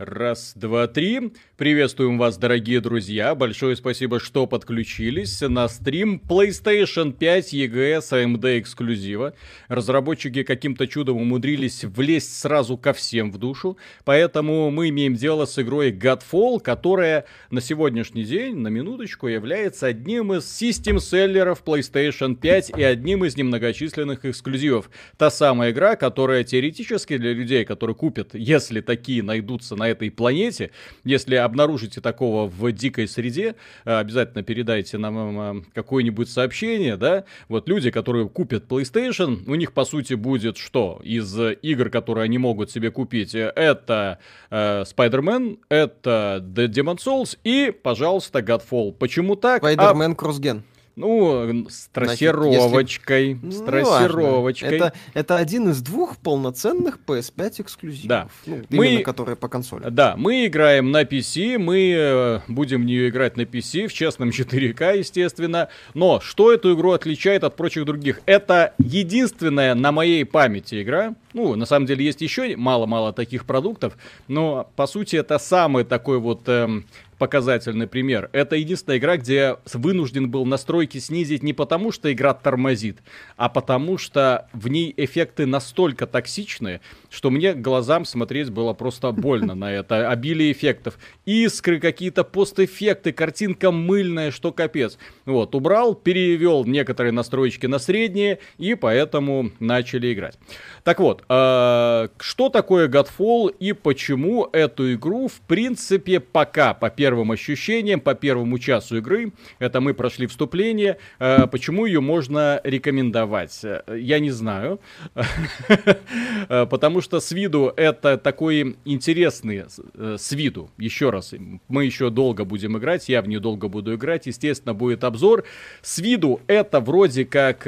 Раз, два, три. Приветствуем вас, дорогие друзья. Большое спасибо, что подключились на стрим PlayStation 5 EGS AMD эксклюзива. Разработчики каким-то чудом умудрились влезть сразу ко всем в душу. Поэтому мы имеем дело с игрой Godfall, которая на сегодняшний день, на минуточку, является одним из систем-селлеров PlayStation 5 и одним из немногочисленных эксклюзивов. Та самая игра, которая теоретически для людей, которые купят, если такие найдутся на этой планете. Если обнаружите такого в дикой среде, э, обязательно передайте нам э, какое-нибудь сообщение, да. Вот люди, которые купят PlayStation, у них по сути будет что? Из игр, которые они могут себе купить, это э, Spider-Man, это The Demon Souls и, пожалуйста, Godfall. Почему так? Spider-Man а... Cross-Gen. Ну, с трассировочкой. Значит, если... с трассировочкой. Это, это один из двух полноценных PS5 эксклюзивов. Да. Ну, мы, именно которые по консоли. Да, мы играем на PC, мы э, будем в нее играть на PC в честном 4К, естественно. Но что эту игру отличает от прочих других? Это единственная на моей памяти игра. Ну, на самом деле есть еще мало-мало таких продуктов, но по сути это самый такой вот эм, показательный пример. Это единственная игра, где вынужден был настройки снизить не потому, что игра тормозит, а потому что в ней эффекты настолько токсичные, что мне глазам смотреть было просто больно на это. Обилие эффектов. Искры, какие-то постэффекты, картинка мыльная, что капец. Вот, убрал, перевел некоторые настройки на средние, и поэтому начали играть. Так вот, э, что такое Godfall и почему эту игру, в принципе, пока, по первым ощущениям, по первому часу игры, это мы прошли вступление, э, почему ее можно рекомендовать? Я не знаю, э, потому что с виду это такой интересный, э, с виду, еще раз, мы еще долго будем играть, я в нее долго буду играть, естественно, будет обзор. С виду это вроде как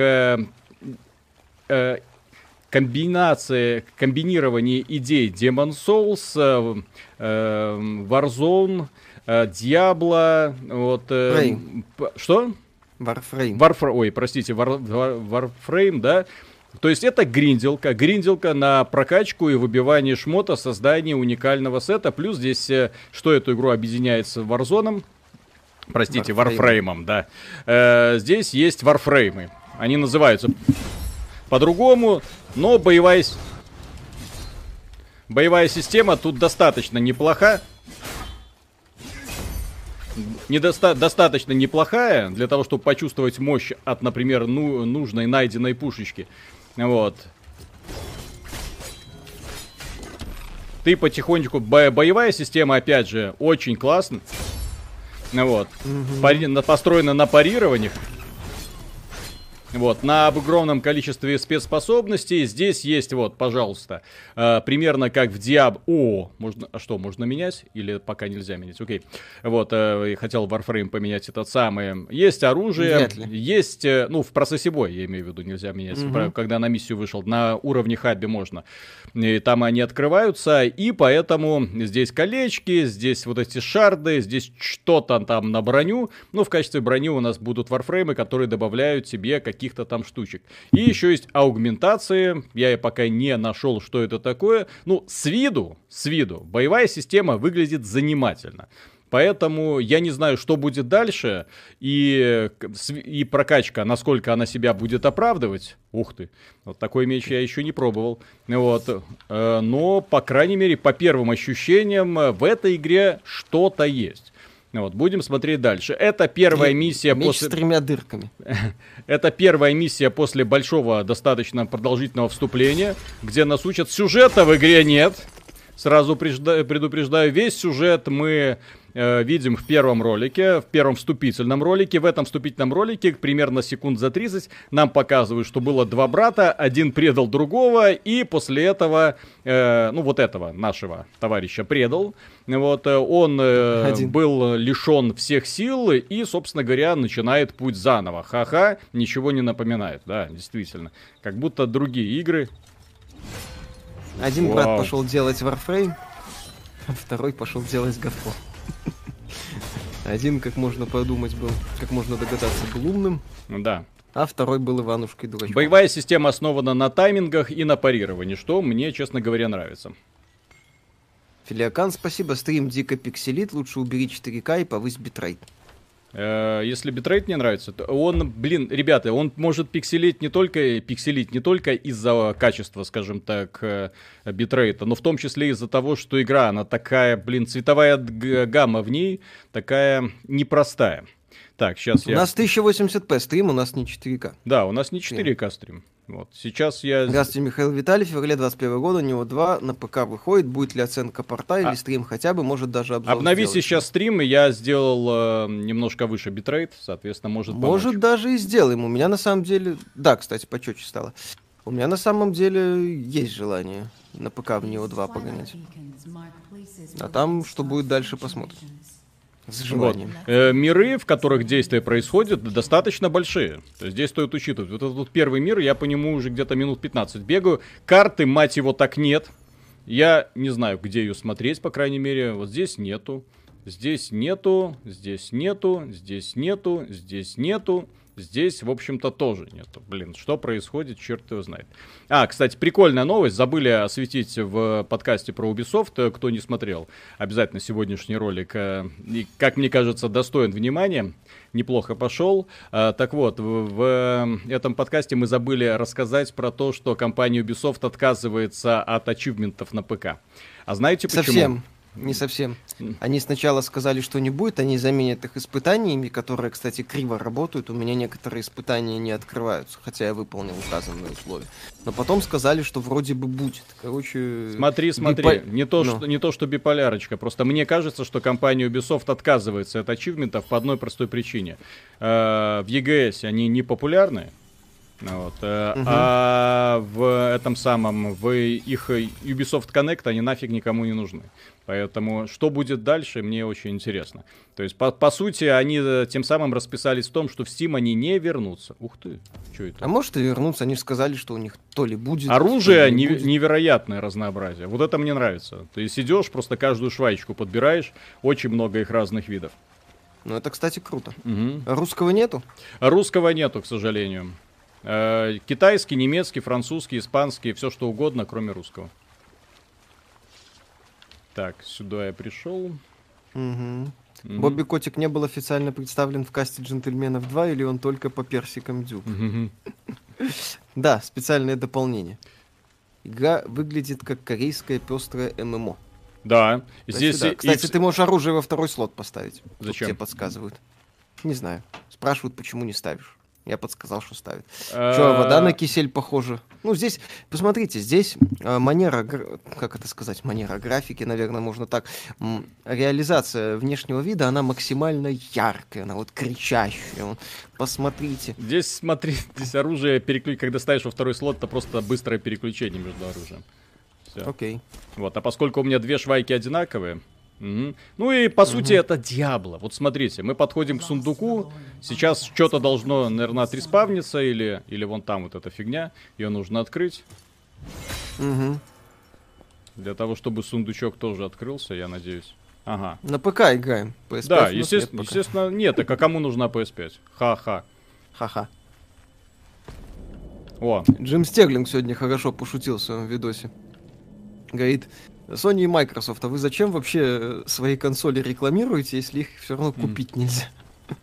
комбинация, комбинирование идей Demon Souls, э, э, Warzone, э, Diablo, вот... Э, что? Warframe. Warframe, ой, простите, War, War, Warframe, да? То есть это гринделка, гринделка на прокачку и выбивание шмота, создание уникального сета. Плюс здесь, э, что эту игру объединяет с Warzone, простите, Warframe, да. Э, здесь есть Warframe. Они называются по-другому, но боевая... Боевая система тут достаточно неплоха. Недоста достаточно неплохая для того, чтобы почувствовать мощь от, например, ну, нужной найденной пушечки. Вот. Ты потихонечку... Бо боевая система, опять же, очень классно. Вот. Угу. Пари построена на парированиях. Вот, на огромном количестве спецспособностей. Здесь есть, вот, пожалуйста, э, примерно как в Диаб... О, можно... А что, можно менять? Или пока нельзя менять? Окей. Вот, э, хотел Warframe поменять этот самый. Есть оружие, есть... Э, ну, в процессе боя, я имею в виду, нельзя менять. Угу. Когда на миссию вышел, на уровне хабби можно. И там они открываются, и поэтому здесь колечки, здесь вот эти шарды, здесь что-то там на броню. Ну, в качестве брони у нас будут варфреймы, которые добавляют тебе какие каких-то там штучек. И еще есть аугментации. Я пока не нашел, что это такое. Ну, с виду, с виду, боевая система выглядит занимательно. Поэтому я не знаю, что будет дальше, и, и прокачка, насколько она себя будет оправдывать. Ух ты, вот такой меч я еще не пробовал. Вот. Э, но, по крайней мере, по первым ощущениям, в этой игре что-то есть. Вот, будем смотреть дальше. Это первая миссия Меч после... с тремя дырками. Это первая миссия после большого, достаточно продолжительного вступления, где нас учат сюжета в игре нет. Сразу предупреждаю, весь сюжет мы э, видим в первом ролике, в первом вступительном ролике. В этом вступительном ролике примерно секунд за 30 нам показывают, что было два брата, один предал другого, и после этого, э, ну вот этого нашего товарища предал. Вот э, он э, был лишен всех сил и, собственно говоря, начинает путь заново. Ха-ха, ничего не напоминает, да, действительно. Как будто другие игры. Один Вау. брат пошел делать Warframe, а второй пошел делать Godfall. Один, как можно подумать, был, как можно догадаться, был умным. Да. А второй был Иванушкой дурачком. Боевая система основана на таймингах и на парировании, что мне, честно говоря, нравится. Филиакан, спасибо. Стрим дико пикселит. Лучше убери 4К и повысь битрейт. Э, если битрейт не нравится, то он, блин, ребята, он может пикселить не только, пикселить не только из-за качества, скажем так, э, битрейта, но в том числе из-за того, что игра, она такая, блин, цветовая гамма в ней такая непростая. Так, сейчас у я... У нас 1080p стрим, у нас не 4К. Да, у нас не 4К стрим. Вот. Сейчас я... Здравствуйте, Михаил Виталий. В феврале 21 года Nioh два на ПК выходит. Будет ли оценка порта или а... стрим хотя бы, может даже обзор Обнови сделать. сейчас стрим, и я сделал э, немножко выше битрейт, соответственно, может Может помочь. даже и сделаем. У меня на самом деле... Да, кстати, почетче стало. У меня на самом деле есть желание на ПК в него 2 погонять. А там, что будет дальше, посмотрим. С. Вот. Э, миры, в которых действия происходят, достаточно большие. То есть здесь стоит учитывать. Вот этот вот первый мир, я по нему уже где-то минут 15 бегаю. Карты, мать его, так нет. Я не знаю, где ее смотреть, по крайней мере. Вот здесь нету. Здесь нету, здесь нету, здесь нету, здесь нету. Здесь, в общем-то, тоже нету. Блин, что происходит, черт его знает. А, кстати, прикольная новость. Забыли осветить в подкасте про Ubisoft. Кто не смотрел, обязательно сегодняшний ролик, э, как мне кажется, достоин внимания. Неплохо пошел. А, так вот, в этом подкасте мы забыли рассказать про то, что компания Ubisoft отказывается от ачивментов на ПК. А знаете почему? Совсем. Не совсем. Они сначала сказали, что не будет, они заменят их испытаниями, которые, кстати, криво работают. У меня некоторые испытания не открываются, хотя я выполнил указанные условия. Но потом сказали, что вроде бы будет. Короче... Смотри, смотри, бипо... не, то, ну. что, не то, что биполярочка, просто мне кажется, что компания Ubisoft отказывается от ачивментов по одной простой причине. Э, в EGS они не популярны, вот. Угу. А в этом самом, в их Ubisoft Connect они нафиг никому не нужны. Поэтому что будет дальше, мне очень интересно. То есть, по, по сути, они э, тем самым расписались в том, что в Steam они не вернутся. Ух ты, что это? А может и вернутся, они же сказали, что у них то ли будет... Оружие не будет. невероятное разнообразие. Вот это мне нравится. Ты сидишь, просто каждую швайчку подбираешь, очень много их разных видов. Ну, это, кстати, круто. Угу. русского нету? русского нету, к сожалению. Э, китайский, немецкий, французский, испанский, все что угодно, кроме русского. Так, сюда я пришел. Угу. Mm-hmm. Бобби Котик не был официально представлен в касте джентльменов 2 или он только по персикам? Mm-hmm. да, специальное дополнение. Игра выглядит как корейская пестрая ММО. Да, здесь... Да. Кстати, и... ты можешь оружие во второй слот поставить. Зачем? Тут тебе подсказывают. Не знаю. Спрашивают, почему не ставишь. Я подсказал, что ставит. Что, вода на кисель похожа? Ну, здесь, посмотрите, здесь э, манера, как это сказать, манера графики, наверное, можно так. Реализация внешнего вида, она максимально яркая, она вот кричащая. Посмотрите. Здесь, смотри, здесь оружие, переклю... когда ставишь во второй слот, это просто быстрое переключение между оружием. Все. Окей. Вот, а поскольку у меня две швайки одинаковые, Угу. Ну и по угу. сути это Диабло. Вот смотрите, мы подходим к сундуку. Сейчас что-то должно, наверное, отреспавниться или, или вон там вот эта фигня. Ее нужно открыть. Угу. Для того, чтобы сундучок тоже открылся, я надеюсь. Ага. На ПК играем. PS5 да, естественно, нет естественно, нет. Так а кому нужна PS5? Ха-ха. Ха-ха. О. Джим Стерлинг сегодня хорошо пошутил в своем видосе. Говорит, Sony и Microsoft, а вы зачем вообще э, свои консоли рекламируете, если их все равно купить mm. нельзя?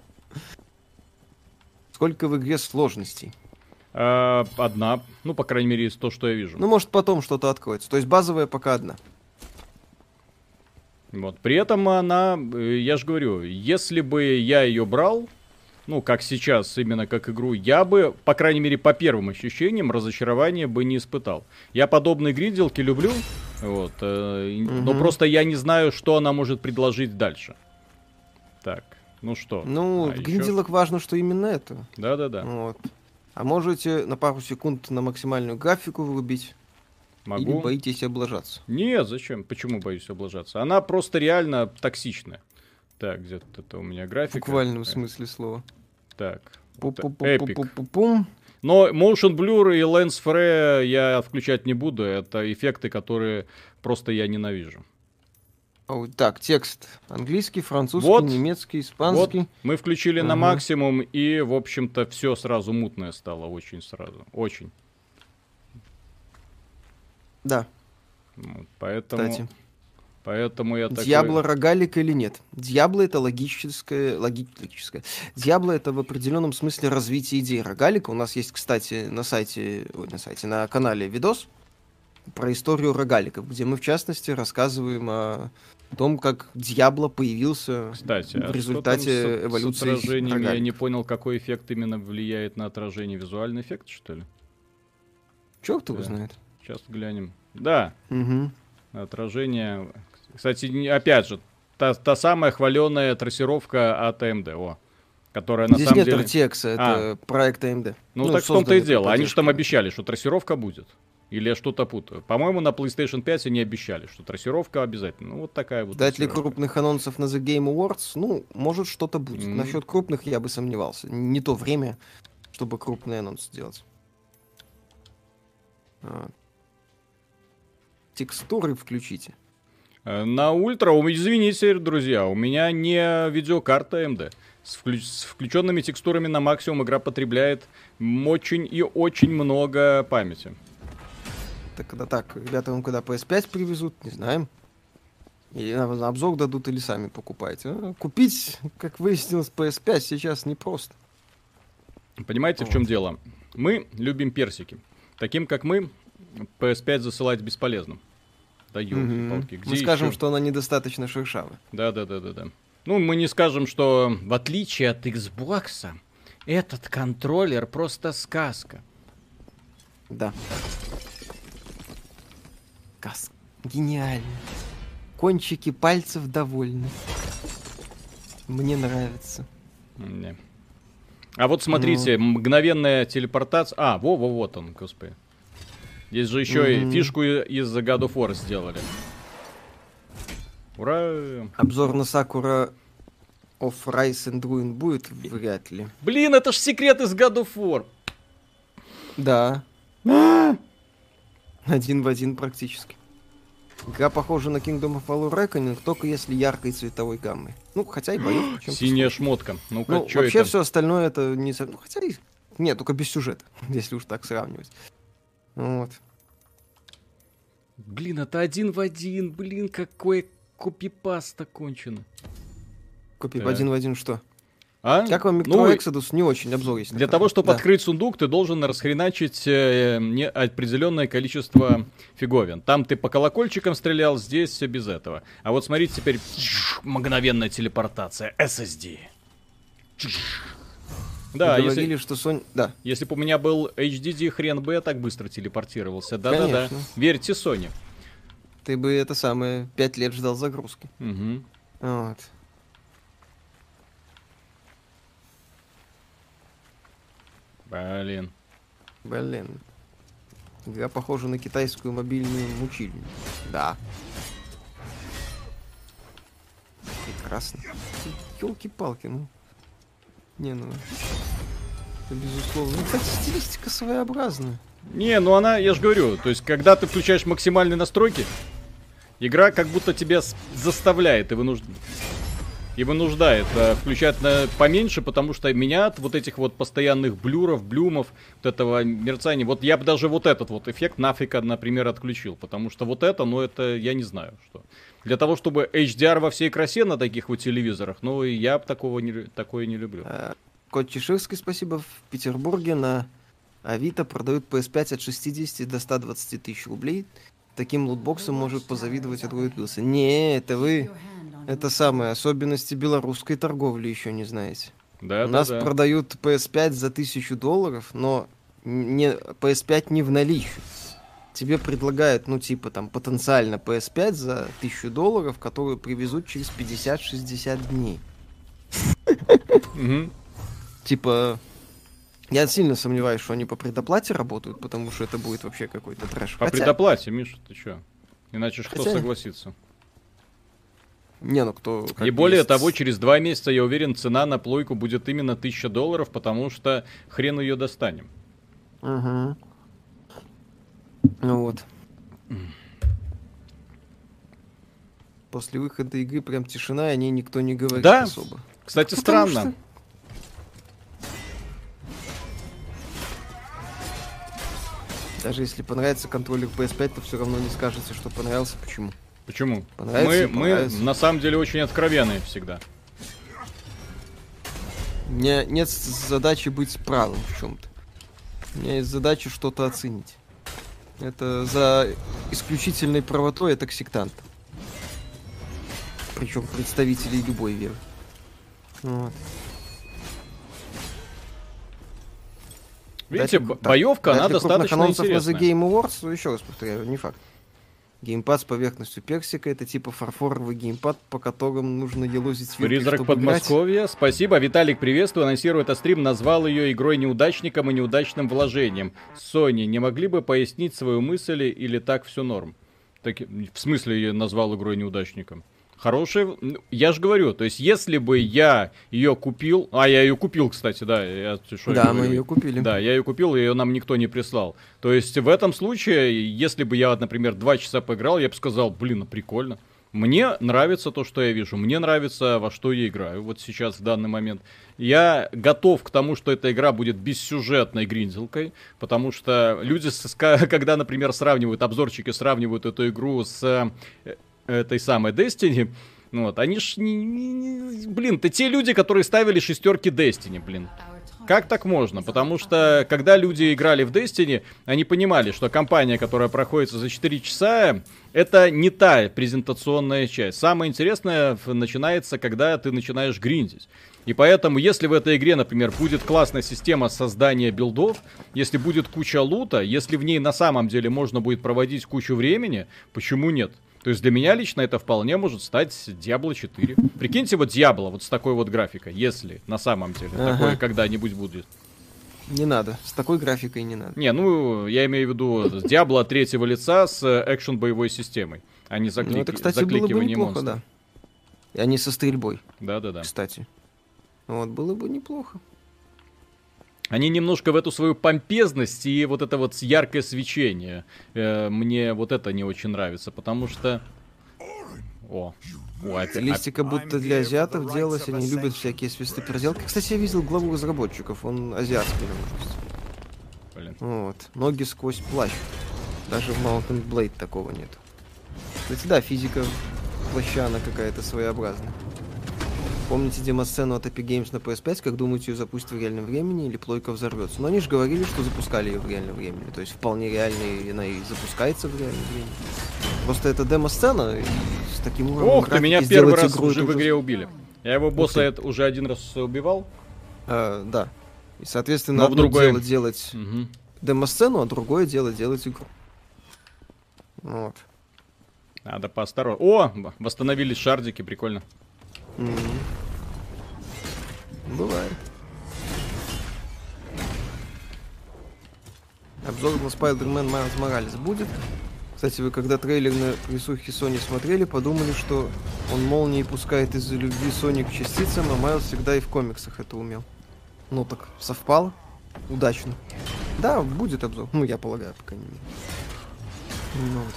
Сколько в игре сложностей? А, одна, ну, по крайней мере, из то, что я вижу. Ну, может, потом что-то откроется. То есть базовая пока одна. Вот. При этом она, э, я же говорю, если бы я ее брал, ну, как сейчас, именно как игру, я бы, по крайней мере, по первым ощущениям, разочарования бы не испытал. Я подобные гринделки люблю, вот, э, угу. но просто я не знаю, что она может предложить дальше. Так, ну что? Ну, а в гринделок еще? важно, что именно это. Да-да-да. Вот. А можете на пару секунд на максимальную графику врубить? Могу. Или боитесь облажаться? Нет, зачем? Почему боюсь облажаться? Она просто реально токсичная. Так, где-то это у меня графика. В буквальном смысле слова. Так. Эпик. Но Motion Blur и Lens Flare я включать не буду. Это эффекты, которые просто я ненавижу. Так, текст. Английский, французский, вот, немецкий, испанский. Вот. Мы включили uh-huh. на максимум, и, в общем-то, все сразу мутное стало. Очень сразу. Очень. Да. Вот, поэтому... Кстати. Поэтому я такой... Дьябло рогалик или нет? Дьябло это логическое, логическое. Дьябло это в определенном смысле развитие идеи рогалика. У нас есть, кстати, на сайте, ой, на сайте, на канале видос про историю рогаликов, где мы, в частности, рассказываем о том, как Дьябло появился Кстати, в а результате что там с, эволюции с отражением? Я рогаликов. не понял, какой эффект именно влияет на отражение. Визуальный эффект, что ли? Черт его Да. знает. Сейчас глянем. Да, Мгм. отражение. Кстати, опять же, та, та самая хваленая трассировка от AMD, о, которая на Здесь самом нет деле... RTX, это проект AMD. Ну, так в том-то и дело. Они же там обещали, что трассировка будет. Или я что-то путаю. По-моему, на PlayStation 5 они обещали, что трассировка обязательно. Ну, вот такая вот Дать ли крупных анонсов на The Game Awards? Ну, может, что-то будет. Мгм. Насчет крупных я бы сомневался. Не то время, чтобы крупный анонс сделать. А. Текстуры включите. Э, На ультра, извините, друзья, у меня не видеокарта AMD. С, вклю- с включенными текстурами на максимум игра потребляет очень и очень много памяти. Так, когда так, ребята вам когда PS5 привезут, не знаем. Или на, обзор дадут, или сами покупаете. А, Купить, как выяснилось, PS5 сейчас непросто. Понимаете, в чем Вот. дело? Мы любим персики. Таким, как мы, PS5 засылать бесполезно. Да елки-палки, где Мы скажем, что она недостаточно шершавая. Да, да, да, да, да. Ну, мы не скажем, что в отличие от Xbox, этот контроллер просто сказка. Да. Кас. Гениально. Кончики пальцев довольны. Мне нравится. Не. А вот смотрите, Ну. мгновенная телепортация. А, во, во, вот он, господи. Здесь же еще и Мгм. фишку и- из God of War сделали. Ура! Обзор на Сакура of Rise and Ruin будет? Вряд ли. Блин, это ж секрет из God of War. Да. Один в один практически. Игра похожа на Kingdom of War Reckoning, только если яркой цветовой гаммой. Ну, хотя и чем Синяя шмотка. Ну-ка, Ну, что вообще это? все остальное это не... ну, Хотя и... Нет, только без сюжета, если уж так сравнивать. Вот. Блин, это один в один. Блин, какой копипаста кончено. Купи Так. один в один что? А? Как вам Metro Ну, Exodus? Не очень обзор есть. Для того, чтобы Да. открыть сундук, ты должен расхреначить э, не определенное количество фиговин. Там ты по колокольчикам стрелял, здесь все без этого. А вот смотрите теперь мгновенная телепортация SSD. Да, Вы если, говорили, что Sony... Да, если бы у меня был HDD, хрен бы я так быстро телепортировался. Да-да-да. Верьте Sony. ты бы это самое пять лет ждал загрузки. Мгм. Вот. Блин. Блин. Игра похожа на китайскую мобильную мучильню. Да. Прекрасно. Елки-палки, ну. Не, ну. Это безусловно. Ну, кстати, стилистика своеобразная. Не, ну она, я же говорю, то есть, когда ты включаешь максимальные настройки, игра как будто тебя заставляет и вынуждает. И вынуждает э, включать на поменьше, потому что меня от вот этих вот постоянных блюров, блюмов, вот этого мерцания, вот я бы даже вот этот вот эффект нафига, например, отключил, потому что вот это, ну это, я не знаю, что. Для того, чтобы HDR во всей красе на таких вот телевизорах, ну и я такого не, такое не люблю. А, Кот Чеширский, спасибо. В Петербурге на Авито продают PS5 от 60 до 120 тысяч рублей. Таким лутбоксом может позавидовать Android Wheels. Не, это вы... Это самое, особенности белорусской торговли еще не знаете. Да, У да, нас да. продают PS5 за 1000 долларов, но не, PS5 не в наличии. Тебе предлагают, ну, типа, там, потенциально PS5 за 1000 долларов, которую привезут через 50-60 дней. Типа, я сильно сомневаюсь, что они по предоплате работают, потому что это будет вообще какой-то трэш. По предоплате, Миша, ты чё? Иначе кто согласится? Не, ну кто... И более есть- того, через два месяца, я уверен, цена на плойку будет именно 1000 долларов, потому что хрен ее достанем. Мгм. Ну вот. После выхода игры прям тишина, и о ней никто не говорит Да. особо. Кстати, Потому странно. Даже если понравится контроллер PS5, то все равно не скажете, что понравился. Почему? Почему? Понравится мы, и мы на самом деле очень откровенные всегда. У меня нет задачи быть правым в чем-то. У меня есть задача что-то оценить. Это за исключительной правотой это сектант. Причем представителей любой веры. Вот. Видите, Дать, боевка, она достаточно интересная. на The Game Awards, еще раз повторяю, не факт. Геймпад с поверхностью персика это типа фарфоровый геймпад, по которому нужно елозить свитки, Призрак Подмосковья. Играть. Спасибо. Виталик, приветствую. Анонсирует стрим, назвал ее игрой неудачником и неудачным вложением. Sony, не могли бы пояснить свою мысль или так все норм? Так, в смысле ее назвал игрой неудачником? Хорошая, я же говорю, то есть если бы я ее купил, а я ее купил, кстати, да, я, что да, я мы ее купили, да, я ее купил, ее нам никто не прислал. То есть в этом случае, если бы я, например, два часа поиграл, я бы сказал, блин, ну прикольно. Мне нравится то, что я вижу. Мне нравится, во что я играю. Вот сейчас, в данный момент. Я готов к тому, что эта игра будет бессюжетной гринделкой. Потому что люди, когда, например, сравнивают, обзорчики сравнивают эту игру с э, этой самой Destiny, ну вот, они ж не, не, блин, это те люди, которые ставили шестерки Destiny, блин. Как так можно? Потому что, когда люди играли в Destiny, они понимали, что компания, которая проходит за 4 часа, это не та презентационная часть. Самое интересное начинается, когда ты начинаешь гриндить. И поэтому, если в этой игре, например, будет классная система создания билдов, если будет куча лута, если в ней на самом деле можно будет проводить кучу времени, почему нет? То есть для меня лично это вполне может стать Diablo 4. Прикиньте вот Diablo вот с такой вот графикой, если на самом деле ага. такое когда-нибудь будет. Не надо, с такой графикой не надо. Не, ну, я имею в виду Diablo третьего лица с экшен боевой системой, а не заклик... ну, это, кстати, было бы неплохо, монстра. да. И они со стрельбой. Да-да-да. Кстати. Вот, было бы неплохо. Они немножко в эту свою помпезность и вот это вот яркое свечение. Э, мне вот это не очень нравится, потому что... О, о Стилистика будто для азиатов делалась, они любят всякие свисты проделки. Кстати, я видел главу разработчиков, он азиатский Блин. Вот, ноги сквозь плащ. Даже в Mountain Blade такого нет. Кстати, да, физика плаща, она какая-то своеобразная. Помните демо-сцену от Epic Games на PS5, как думаете, ее запустят в реальном времени или плойка взорвется? Но они же говорили, что запускали ее в реальном времени. То есть вполне реально и она и запускается в реальном времени. Просто это демо-сцена с таким уровнем Ох ты, меня первый раз уже в игре убили. Я его босса это уже один раз убивал. А, да. И, соответственно, Но одно другое... дело делать угу. демо-сцену, а другое дело делать игру. Вот. Надо поосторожнее. О, восстановились шардики, прикольно. Mm-hmm. Бывает. Обзор на Spider-Man Miles Morales будет. Кстати, вы когда трейлер на присухе Sony смотрели, подумали, что он молнией пускает из-за любви Sony к частицам, а Майлз всегда и в комиксах это умел. Ну так, совпало. Удачно. Да, будет обзор. Ну, я полагаю, пока не Ну вот.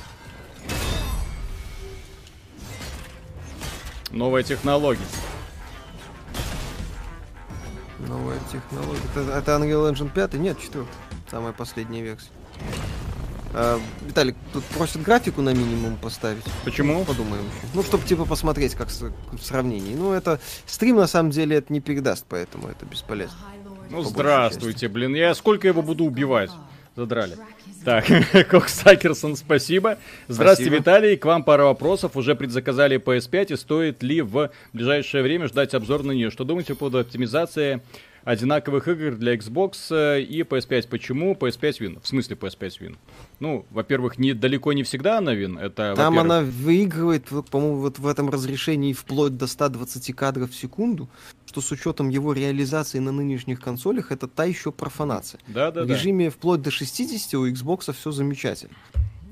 Новая технология. Новая технология. Это, это Unreal Engine 5? Нет, 4. Самая последняя версия. А, Виталик, тут просят графику на минимум поставить. Почему? Подумаем еще. Ну, чтобы типа посмотреть, как с, в сравнении. Ну, это стрим на самом деле это не передаст, поэтому это бесполезно. Ну, здравствуйте, блин. Я сколько его буду убивать? Задрали. Так, Коксакерсон, спасибо. Здравствуйте, спасибо. Виталий. К вам пара вопросов. Уже предзаказали PS5 и стоит ли в ближайшее время ждать обзор на нее? Что думаете по поводу оптимизации одинаковых игр для Xbox э, и PS5. Почему PS5 Win? В смысле PS5 Win? Ну, во-первых, не, далеко не всегда она Win. Это, Там она выигрывает, по-моему, вот в этом разрешении вплоть до 120 кадров в секунду, что с учетом его реализации на нынешних консолях, это та еще профанация. Да, да, В режиме вплоть до 60 у Xbox все замечательно.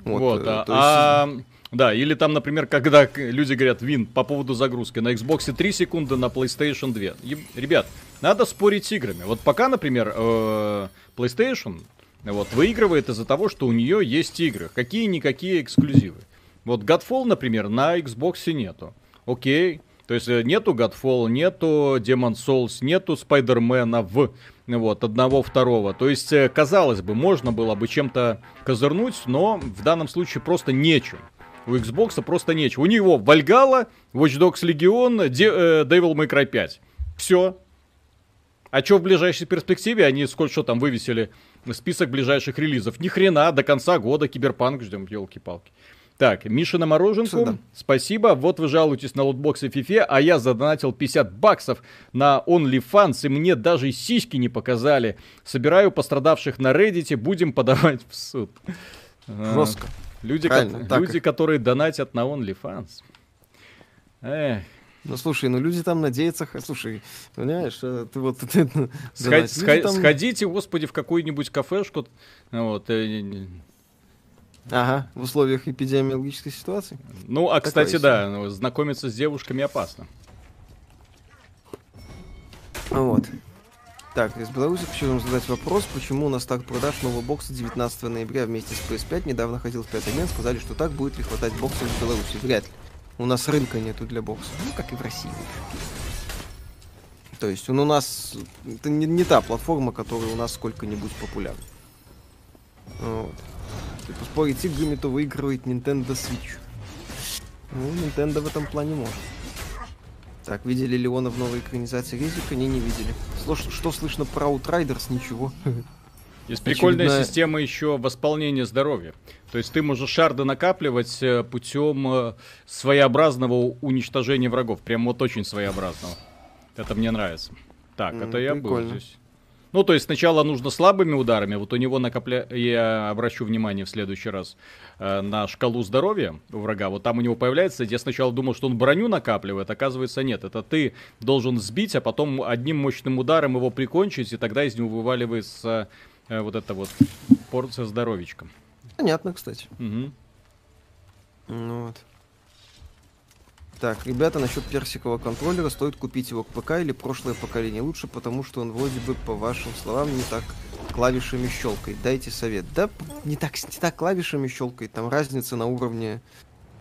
Вот, вот э, а, есть... а да, или там, например, когда люди говорят вин по поводу загрузки на Xbox 3 секунды, на PlayStation 2. И, ребят, надо спорить с играми. Вот пока, например, э, PlayStation вот, выигрывает из-за того, что у нее есть игры. Какие-никакие эксклюзивы. Вот Godfall, например, на Xbox нету. Окей. То есть э, нету Godfall, нету Demon Souls, нету Спайдермена в вот, одного, второго. То есть, э, казалось бы, можно было бы чем-то козырнуть, но в данном случае просто нечем. У Xbox просто нечего. У него Valhalla, Watch Dogs Legion, De- э, Devil May Cry 5. Все. А что в ближайшей перспективе? Они сколько что там вывесили список ближайших релизов. Ни хрена, до конца года Киберпанк ждем, елки-палки. Так, Миша на мороженку, Сюда. спасибо. Вот вы жалуетесь на лутбоксы в фифе, а я задонатил 50 баксов на OnlyFans, и мне даже сиськи не показали. Собираю пострадавших на Reddit, будем подавать в суд. А, Жестко. Люди, Правильно, ко- люди, которые донатят на OnlyFans. Эх, Ну слушай, ну люди там надеются, слушай, понимаешь, э, ты вот ты, сход- там- Сходите, господи, в какую-нибудь кафешку. Вот, э, Ага, в условиях эпидемиологической ситуации. Ну, а кстати, да, ну, знакомиться с девушками опасно. Вот. Так, из Беларуси хочу вам задать вопрос, почему на старт продаж нового бокса 19 ноября вместе с PS5 недавно ходил в пятый обмен, сказали, что так будет ли хватать боксов в Беларуси. Вряд ли. У нас рынка нету для боксов. Ну, как и в России. То есть он у нас... Это не, не та платформа, которая у нас сколько-нибудь популярна. Вот. Если поспорить играми, то выигрывает Nintendo Switch. Ну, Nintendo в этом плане может. Так, видели Леона в новой экранизации Резика? Не, не видели. Слуш- что слышно про Outriders? Ничего. Есть прикольная Очевидно- система еще восполнения здоровья. То есть ты можешь шарды накапливать э, путем э, своеобразного уничтожения врагов. Прям вот очень своеобразного. Это мне нравится. Так, М, это я был прикольно. здесь. Ну, то есть сначала нужно слабыми ударами. Вот у него накопля... Я обращу внимание в следующий раз э, на шкалу здоровья у врага. Вот там у него появляется. Я сначала думал, что он броню накапливает. Оказывается, нет. Это ты должен сбить, а потом одним мощным ударом его прикончить, и тогда из него вываливается э, вот эта вот порция здоровичка. Понятно, кстати. Мгм. Ну вот. Так, ребята, насчет персикового контроллера, стоит купить его к ПК или прошлое поколение лучше, потому что он вроде бы, по вашим словам, не так клавишами щелкает. Дайте совет. Да, не так, не так клавишами щелкает, там разница на уровне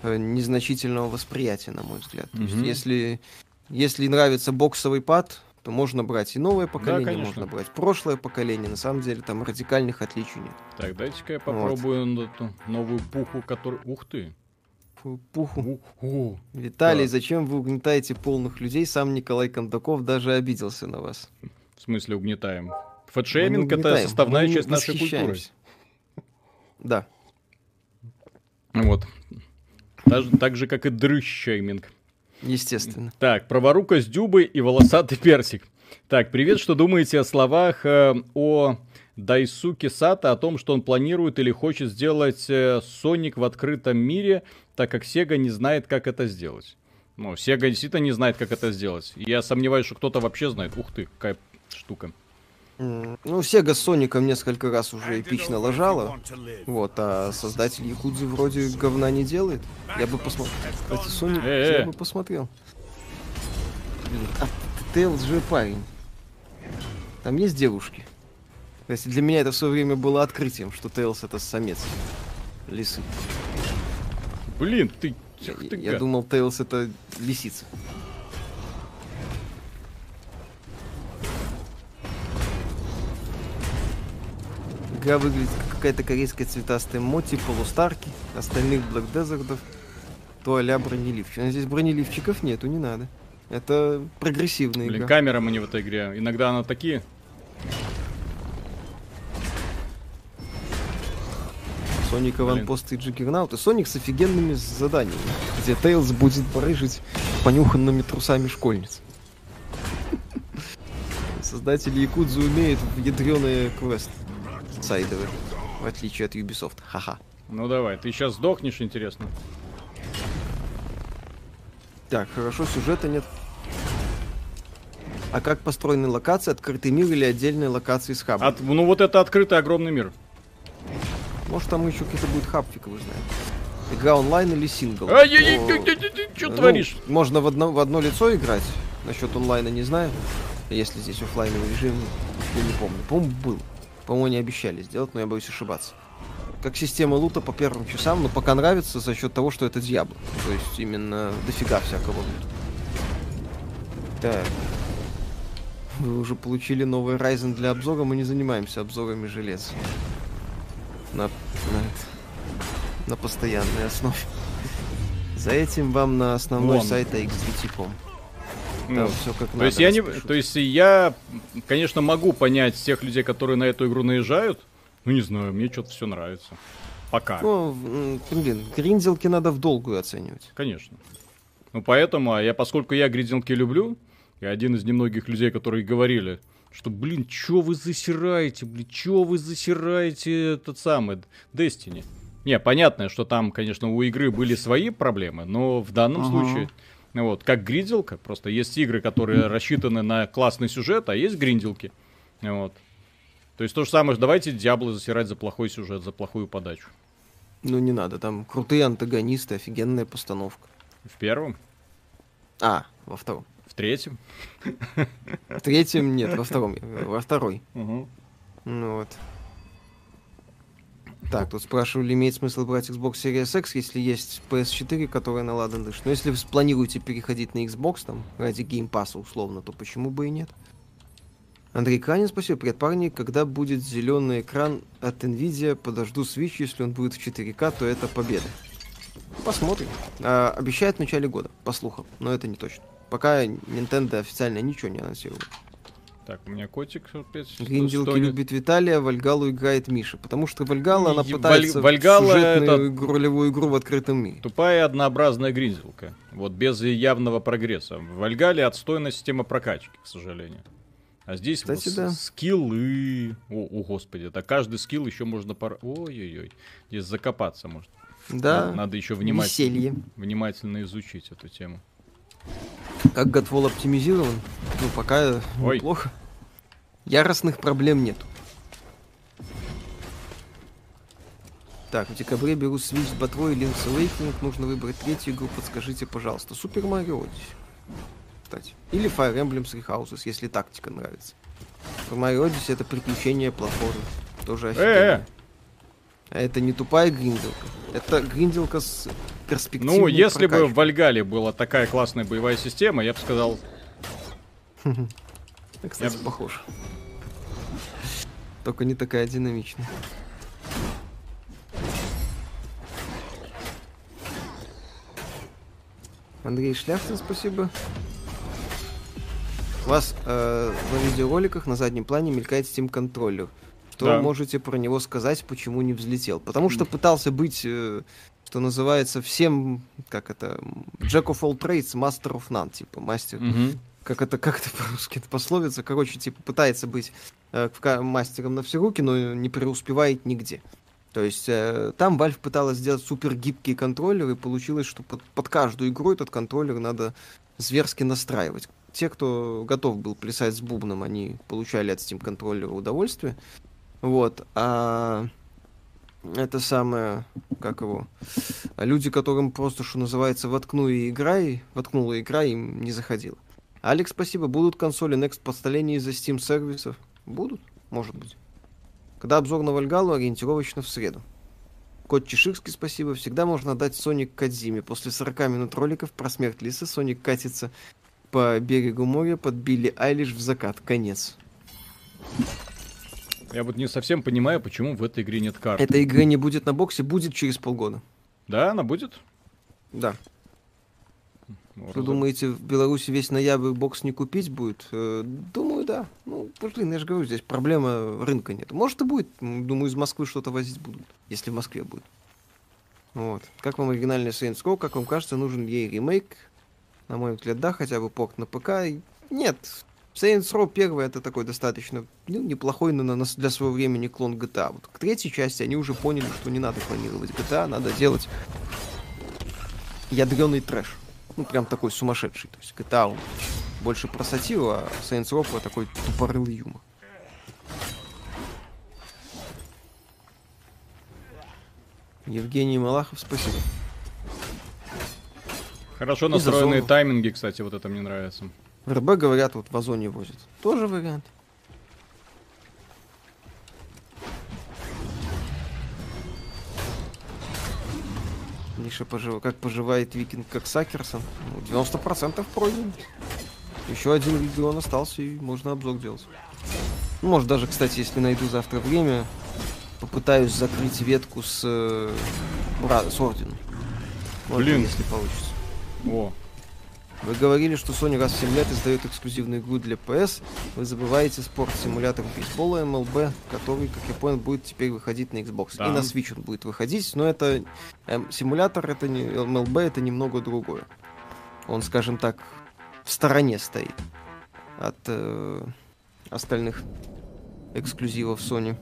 э, незначительного восприятия, на мой взгляд. То есть, если, если нравится боксовый пад, то можно брать и новое поколение, конечно. можно брать прошлое поколение. На самом деле там радикальных отличий нет. Так, дайте-ка я попробую н- эту новую пуху, которую... Ух ты! Пуху. Ух, о. Виталий, Так. зачем вы угнетаете полных людей? Сам Николай Кондаков даже обиделся на вас. В смысле угнетаем? Фэтшейминг это составная мы часть нашей культуры. Да. Вот. Так, же- так же, как и дрыщейминг. Естественно. Так, праворука с дюбой и волосатый персик. Так, привет, что думаете о словах э, о Дайсуке Сата, о том, что он планирует или хочет сделать э, Соник в открытом мире, так как Sega не знает, как это сделать. Ну, Sega действительно не знает, как это сделать. Я сомневаюсь, что кто-то вообще знает. Ух ты, какая штука. Ну, Сега с Соником несколько раз уже эпично ложала. Вот, а создатель Якудзы вроде говна не делает. Я бы посмотрел. Кстати, Соник я бы посмотрел. А, Тейлз же парень. Там есть девушки. То есть для меня это в свое время было открытием, что Тейлз это самец. Лисы. Блин, ты... Я, ты я гад. думал, Тейлз это лисица. Игра выглядит как какая-то корейская цветастая моти, полустарки, остальных Black Desert, то а-ля бронеливчик. Но здесь бронеливчиков нету, не надо. Это прогрессивная Блин, игра. камера мне в этой игре. Иногда она такие... Соник Блин. Аванпост и Джиггернаут. И Соник с офигенными заданиями, где Тейлз будет барыжить понюханными трусами школьниц. Создатели Якудзу умеют в ядреные квесты. Сайдовые. В отличие от Ubisoft. Ха-ха. Ну давай, ты сейчас сдохнешь, интересно. Так, хорошо, сюжета нет. А как построены локации? Открытый мир или отдельные локации с хабом? От- ну вот это открытый огромный мир. Может там еще какой-то будет хаб, фиг его знает. Игра онлайн или сингл? Ты- ты что творишь? Можно в одно, в одно лицо играть. Насчет онлайна не знаю. Если здесь оффлайновый режим, я не помню. По-моему, был. По-моему, они обещали сделать, но я боюсь ошибаться. Как система лута по первым часам, но пока нравится за счет того, что это Дьябло. То есть именно дофига всякого лута. Так. Вы уже получили новый Ryzen для обзора, мы не занимаемся обзорами желез. На, на, на постоянной основе. За этим вам на основной Вон. сайт AXDT.com. Ну, все как то надо. Есть я не, то есть я, конечно, могу понять тех людей, которые на эту игру наезжают. Ну, не знаю, мне что-то все нравится. Пока. Ну, блин, гринделки надо в долгую оценивать. Конечно. Ну, поэтому, а я, поскольку я гринделки люблю, я один из немногих людей, которые говорили, что, блин, чё вы засираете, блин, чё вы засираете этот самый Destiny. Не, понятно, что там, конечно, у игры были свои проблемы, но в данном ага. случае, вот, как гринделка, просто есть игры, которые рассчитаны на классный сюжет, а есть гринделки. Вот. То есть то же самое, давайте Diablo засирать за плохой сюжет, за плохую подачу. Ну не надо, там крутые антагонисты, офигенная постановка. В первом? А, во втором. В третьем? В третьем нет, во втором. Во второй. Угу. Ну вот. Так, тут спрашивали, имеет смысл брать Xbox Series X, если есть PS4, которая наладан дышит. Но если вы планируете переходить на Xbox, там, ради геймпаса условно, то почему бы и нет? Андрей Канин, спасибо. Привет, парни. Когда будет зеленый экран от Nvidia, подожду Switch, если он будет в 4К, то это победа. Посмотрим. А, обещают в начале года, по слухам, но это не точно. Пока Nintendo официально ничего не анонсировал. Так, у меня котик опять. Гринделки любит Виталия, Вальгалу играет Миша. Потому что Вальгала, она пытается Валь... Вальгала это игру, ролевую игру в открытом мире. Тупая однообразная гринделка. Вот без явного прогресса. В Вальгале отстойная система прокачки, к сожалению. А здесь Кстати, вот да. скиллы. О, о, господи, это каждый скилл еще можно пор... Ой-ой-ой. Здесь закопаться может. Да. Надо, надо еще внимательно, внимательно изучить эту тему. Как Godfall оптимизирован? Ну, пока Ой. неплохо. Яростных проблем нет. Так, в декабре беру Switch с ботвой Link's Awakening. Нужно выбрать третью игру. Подскажите, пожалуйста. Mario Odyssey. Кстати. Или Fire Emblem Three Houses, если тактика нравится. Super Mario Odyssey это приключение платформы. Тоже э, офигенно. Э-э. А это не тупая гринделка. Это гринделка с перспективой. Ну, если прокачкой. бы в Вальгале была такая классная боевая система, я бы сказал... Кстати, я... похож. Только не такая динамичная. Андрей Шляхтин, спасибо. У вас э, на видеороликах на заднем плане мелькает Steam контроллер что да. можете про него сказать, почему не взлетел? Потому что пытался быть, э, что называется, всем, как это, Jack of all trades, master of none, типа, мастер. Угу. Как это, как это по-русски это пословица? Короче, типа, пытается быть э, мастером на все руки, но не преуспевает нигде. То есть э, там Valve пыталась сделать супер гибкий контроллер, и получилось, что под, под каждую игру этот контроллер надо зверски настраивать. Те, кто готов был плясать с бубном, они получали от Steam контроллера удовольствие. Вот. А это самое, как его, люди, которым просто, что называется, воткну и играй, воткнула игра, им не заходила. Алекс, спасибо. Будут консоли Next по из-за Steam сервисов? Будут, может быть. Когда обзор на Вальгалу ориентировочно в среду. Кот Чеширский, спасибо. Всегда можно дать Соник Кадзиме. После 40 минут роликов про смерть Лисы Соник катится по берегу моря под Билли Айлиш в закат. Конец. Я вот не совсем понимаю, почему в этой игре нет карт. Эта игра не будет на боксе, будет через полгода. Да, она будет? Да. Ну, Вы думаете, в Беларуси весь ноябрь бокс не купить будет? Э, думаю, да. Ну, блин, я же говорю, здесь проблема рынка нет. Может и будет. Думаю, из Москвы что-то возить будут, если в Москве будет. Вот. Как вам оригинальный Saints Row? Как вам кажется, нужен ей ремейк? На мой взгляд, да, хотя бы порт на ПК. Нет, Saints Row 1 это такой достаточно ну, неплохой на, на, для своего времени клон GTA. Вот к третьей части они уже поняли, что не надо клонировать GTA, надо делать ядреный трэш. Ну, прям такой сумасшедший. То есть GTA он больше про сатиру, а Saints Row про такой тупорылый юмор. Евгений Малахов, спасибо. Хорошо настроенные тайминги, кстати, вот это мне нравится. В РБ, говорят, вот в Озоне возят. Тоже вариант. Миша, пожив... как поживает Викинг, как Сакерсон? Ну, 90% пройден. Еще один регион остался, и можно обзор делать. Ну, может, даже, кстати, если найду завтра время, попытаюсь закрыть ветку с, э, с Орденом. Может, Блин. если получится. О, Вы говорили, что Sony раз в 7 лет издает эксклюзивную игру для PS. Вы забываете спорт-симулятор бейсбола MLB, который, как я понял, будет теперь выходить на Xbox. Да. И на Switch он будет выходить, но это эм, симулятор, это не MLB, это немного другое. Он, скажем так, в стороне стоит от э, остальных эксклюзивов Sony.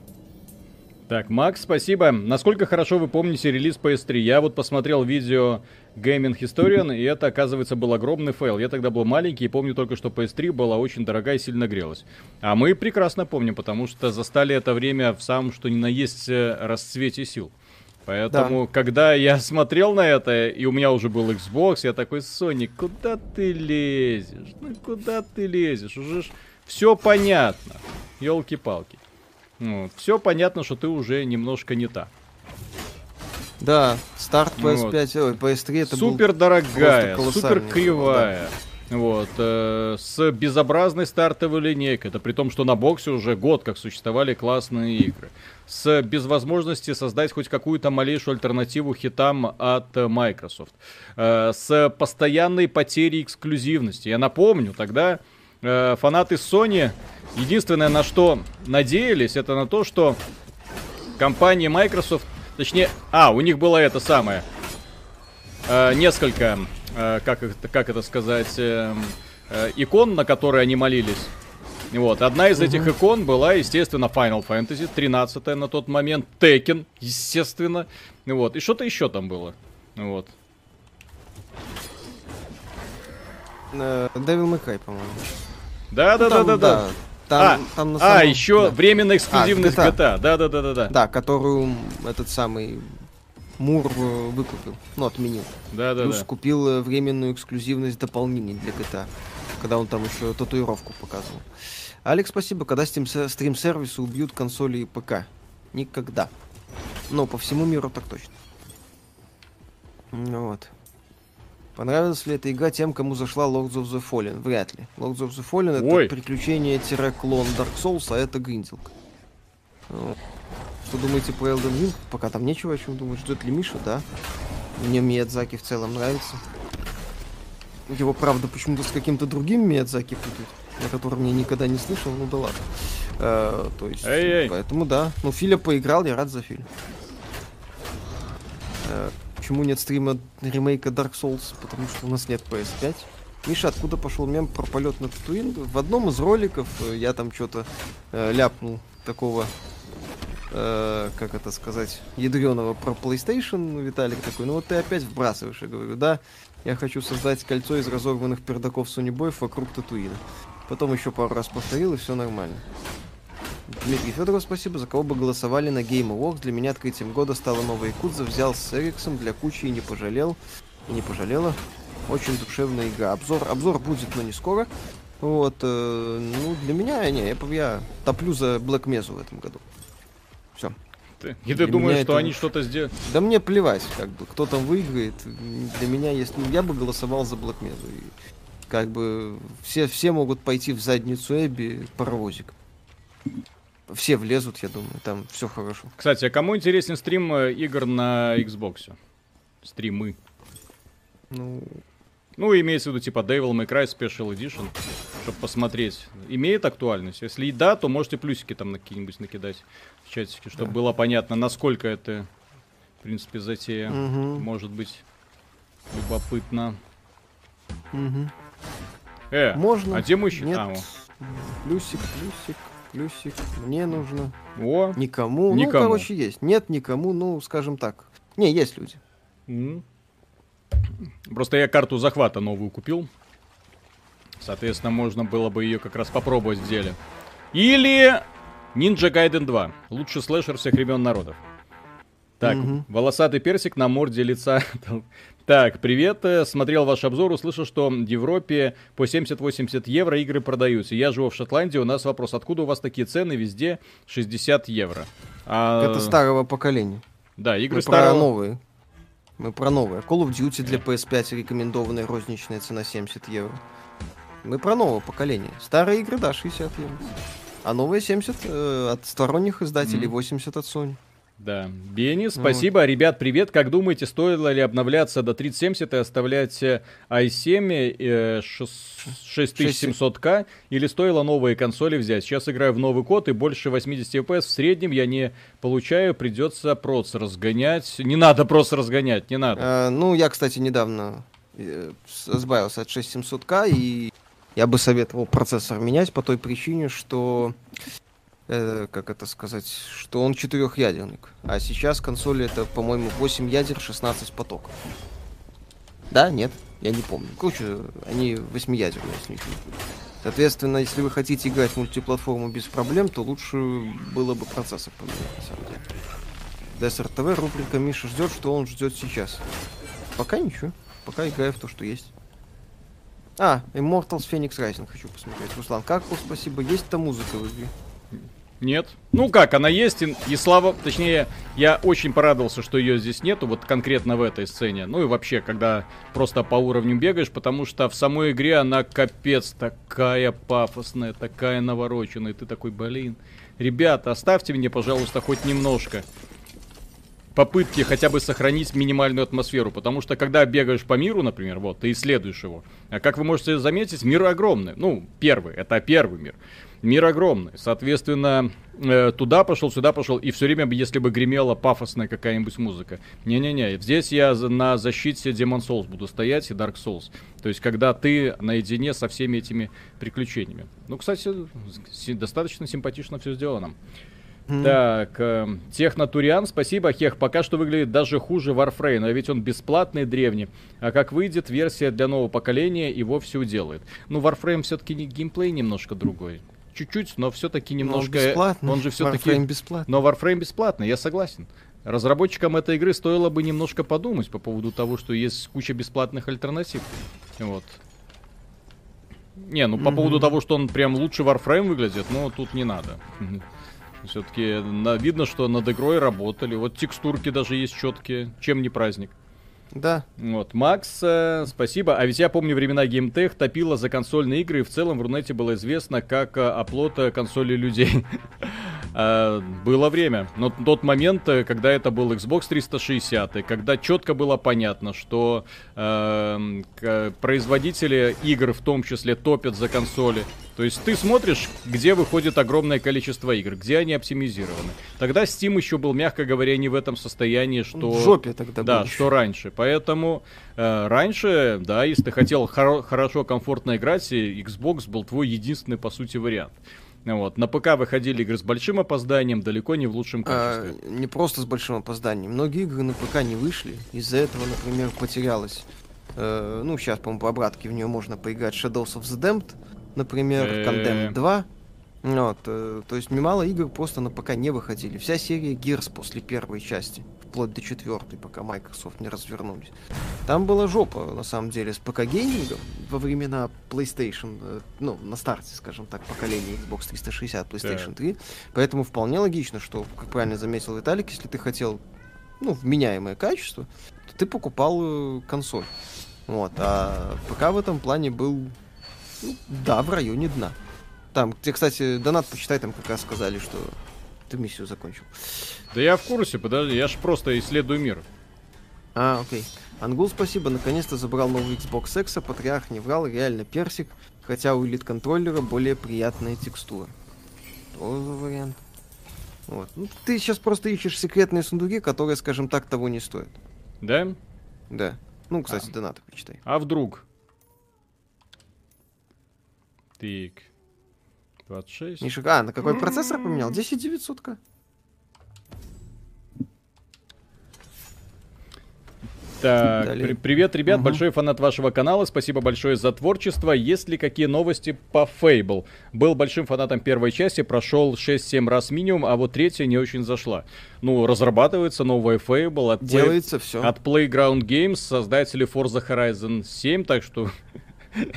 Так, Макс, спасибо. Насколько хорошо вы помните релиз PS3? Я вот посмотрел видео Gaming Historian, и это, оказывается, был огромный фейл. Я тогда был маленький и помню только, что PS3 была очень дорогая и сильно грелась. А мы прекрасно помним, потому что застали это время в самом, что ни на есть, э, расцвете сил. Поэтому, когда я смотрел на это, и у меня уже был Xbox, я такой, Sony, куда ты лезешь? Ну куда ты лезешь? Уже ж все понятно. Елки-палки. Вот. Все понятно, что ты уже немножко не та. Да, старт Вот. PS5, ой, PS3 это супер дорогая, супер кривая. Вот, э, с безобразной стартовой линейкой. Это при том, что на боксе уже год как существовали классные игры. С без возможности создать хоть какую-то малейшую альтернативу хитам от Microsoft. Э, с постоянной потерей эксклюзивности. Я напомню, тогда э, фанаты Sony единственное на что надеялись, это на то, что компания Microsoft, точнее, а, у них было это самое, э, несколько, э, как, это- как это сказать, эм, э, икон, на которые они молились. Вот, одна из этих икон была, естественно, Final Fantasy, 13 на тот момент, Tekken, естественно, вот, и что-то еще там было, вот. э, Devil May Cry, по-моему. Да-да-да-да-да. Там, А, там на а, самом- еще да. временная эксклюзивность А, GTA, да-да-да-да-да. Да, которую м, этот самый Мур э, выкупил, ну, отменил. Плюс Да-да-да. купил э, временную эксклюзивность дополнений для GTA, когда он там еще татуировку показывал. Алекс, спасибо. Когда стрим-сервисы убьют консоли и ПК? Никогда. Но по всему миру так точно. Ну Вот. Понравилась ли эта игра тем, кому зашла Lords of the Fallen? Вряд ли. Lords of the Fallen Ой. это приключение-клон Dark Souls, а это гринделка. Вот. Что думаете про Elden Ring? Пока там нечего о чем думать. Ждет ли Миша, да? Мне Миядзаки в целом нравится. Его, правда, почему-то с каким-то другим Миядзаки путают, на котором я никогда не слышал, ну да ладно. Э, то есть, Эй-эй. поэтому да. Ну, Филя поиграл, я рад за Филя. Э, почему нет стрима ремейка Dark Souls? Потому что у нас нет PS5. Миша, откуда пошел мем про полет на Татуин? В одном из роликов э, я там что-то ляпнул такого, э, как это сказать, ядреного про PlayStation. Виталик такой, ну вот ты опять вбрасываешь. Я говорю, да, я хочу создать кольцо из разорванных пердаков Сонибоев вокруг Татуина. Потом еще пару раз повторил, и все нормально. Дмитрий Федоров, спасибо. За кого бы голосовали на Game Awards? Для меня открытием года стала новая Якудза. Взял с Эриксом для кучи и не пожалел. И не пожалела. Очень душевная игра. Обзор, обзор будет, но не скоро. Вот, э, ну, для меня, не, я, я топлю за Black Mesa в этом году. Все. Ты- И ты Для думаешь, что это они что-то сделают? Да мне плевать, как бы, кто там выиграет. Для меня, если я бы голосовал за Black Mesa. И, как бы все, все могут пойти в задницу Эбби паровозик. Все влезут, я думаю, там все хорошо. Кстати, а кому интересен стрим э, игр на Xbox? Стримы. Ну, Ну, имеется в виду типа Devil May Cry Special Edition, чтобы посмотреть. Имеет актуальность? Если и да, то можете плюсики там на какие-нибудь накидать в чатике, чтобы Да. было понятно, насколько это, в принципе, затея. Мгм. Может быть, любопытно. мгм. Э, можно. а где мужчина? Нет. А, Плюсик, плюсик, плюсик. Мне нужно. о. Никому. Никому. Ну, короче, есть. Нет, никому, ну, скажем так. Не, есть люди. Просто я карту захвата новую купил. Соответственно, можно было бы ее как раз попробовать в деле. Или Ninja Gaiden 2. Лучший слэшер всех времен народов. Так, Мгм. волосатый персик на морде лица. Так, привет. э, Смотрел ваш обзор, услышал, что в Европе по 70-80 евро игры продаются. Я живу в Шотландии, у нас вопрос, откуда у вас такие цены везде 60 евро? А, Это старого поколения. Да, игры Мы про старого... новые. Мы про новые. Call of Duty для PS5 рекомендованная розничная цена 70 евро. Мы про новое поколение. Старые игры, да, 60 евро. А новые 70 э, от сторонних издателей, Мгм. 80 от Sony. Да. Бени, спасибо. Вот. Ребят, привет. Как думаете, стоило ли обновляться до 3070 и оставлять i7 э, 6700K или стоило новые консоли взять? Сейчас играю в новый код и больше 80 FPS в среднем я не получаю, придется проц разгонять. Не надо просто разгонять, не надо. А, ну, я, кстати, недавно э, сбавился от 6700K и я бы советовал процессор менять по той причине, что э, как это сказать, что он четырехъядерник. А сейчас консоли это, по-моему, 8 ядер, 16 потоков. Да, нет, я не помню. Короче, они восьмиядерные, если не Соответственно, если вы хотите играть в мультиплатформу без проблем, то лучше было бы процессор поменять, на самом деле. Дессер ТВ, рубрика Миша ждет, что он ждет сейчас. Пока ничего. Пока играю в то, что есть. А, Immortals Phoenix Rising хочу посмотреть. Руслан, как спасибо, есть-то музыка в игре? Нет. Ну как, она есть, и, и слава... Точнее, я очень порадовался, что ее здесь нету, вот конкретно в этой сцене. Ну и вообще, когда просто по уровню бегаешь, потому что в самой игре она капец такая пафосная, такая навороченная. И ты такой, блин, ребята, оставьте мне, пожалуйста, хоть немножко попытки хотя бы сохранить минимальную атмосферу, потому что когда бегаешь по миру, например, вот, ты исследуешь его, а как вы можете заметить, мир огромный. Ну, первый, это первый мир мир огромный. Соответственно, э, туда пошел, сюда пошел, и все время, если бы гремела пафосная какая-нибудь музыка. Не-не-не, здесь я на защите Demon Souls буду стоять и Dark Souls. То есть, когда ты наедине со всеми этими приключениями. Ну, кстати, достаточно симпатично все сделано. Так, э, Технотуриан, спасибо, Хех, пока что выглядит даже хуже Warframe, а ведь он бесплатный древний, а как выйдет версия для нового поколения, его все уделает. Ну, Warframe все-таки не геймплей немножко другой чуть-чуть, но все-таки немножко... Но бесплатно. Он же все-таки... Warframe бесплатно. Но Warframe бесплатно, я согласен. Разработчикам этой игры стоило бы немножко подумать по поводу того, что есть куча бесплатных альтернатив. Вот. Не, ну по mm-hmm. поводу того, что он прям лучше Warframe выглядит, ну тут не надо. Все-таки видно, что над игрой работали. Вот текстурки даже есть четкие, чем не праздник. Да. Вот, Макс, э, спасибо. А ведь я помню времена GameTech топила за консольные игры, и в целом в Рунете было известно как э, оплот э, консоли людей. А, было время. Но тот момент, э, когда это был Xbox 360, когда четко было понятно, что э, производители игр в том числе топят за консоли. То есть ты смотришь, где выходит огромное количество игр, где они оптимизированы. Тогда Steam еще был, мягко говоря, не в этом состоянии, что... В жопе тогда Да, был что раньше. Поэтому э, раньше, да, если ты хотел хоро- хорошо, комфортно играть, Xbox был твой единственный, по сути, вариант. Вот. На ПК выходили игры с большим опозданием, далеко не в лучшем а, качестве. А, не просто с большим опозданием. Многие игры на ПК не вышли. Из-за этого, например, потерялась. Э, ну, сейчас, по-моему, по обратке в нее можно поиграть Shadows of the Damned, например, Condemned 2. Вот, э, то есть немало игр просто на ПК не выходили. Вся серия Gears после первой части вплоть до четвертой, пока Microsoft не развернулись. Там была жопа, на самом деле, с ПК-геймингом во времена PlayStation, э, ну, на старте, скажем так, поколения Xbox 360, PlayStation 3. Поэтому вполне логично, что, как правильно заметил Виталик, если ты хотел, ну, вменяемое качество, то ты покупал э, консоль. Вот, а ПК в этом плане был, ну, да, в районе дна. Там, тебе, кстати, донат почитай, там как раз сказали, что ты миссию закончил. Да я в курсе, подожди, я ж просто исследую мир. А, окей. Ангул, спасибо, наконец-то забрал новый Xbox X, а Патриарх не врал, реально персик, хотя у элит контроллера более приятная текстура. Тоже вариант. Вот. Ну, ты сейчас просто ищешь секретные сундуки, которые, скажем так, того не стоят. Да? Да. Ну, кстати, а. донаты почитай. А вдруг? Так. 26. Миша, а, на какой процессор поменял? 10900К. Так, при- привет, ребят, угу. большой фанат вашего канала, спасибо большое за творчество. Есть ли какие новости по Fable? Был большим фанатом первой части, прошел 6-7 раз минимум, а вот третья не очень зашла. Ну, разрабатывается новая Fable от, Делается Play... все. от Playground Games, создатели Forza Horizon 7, так что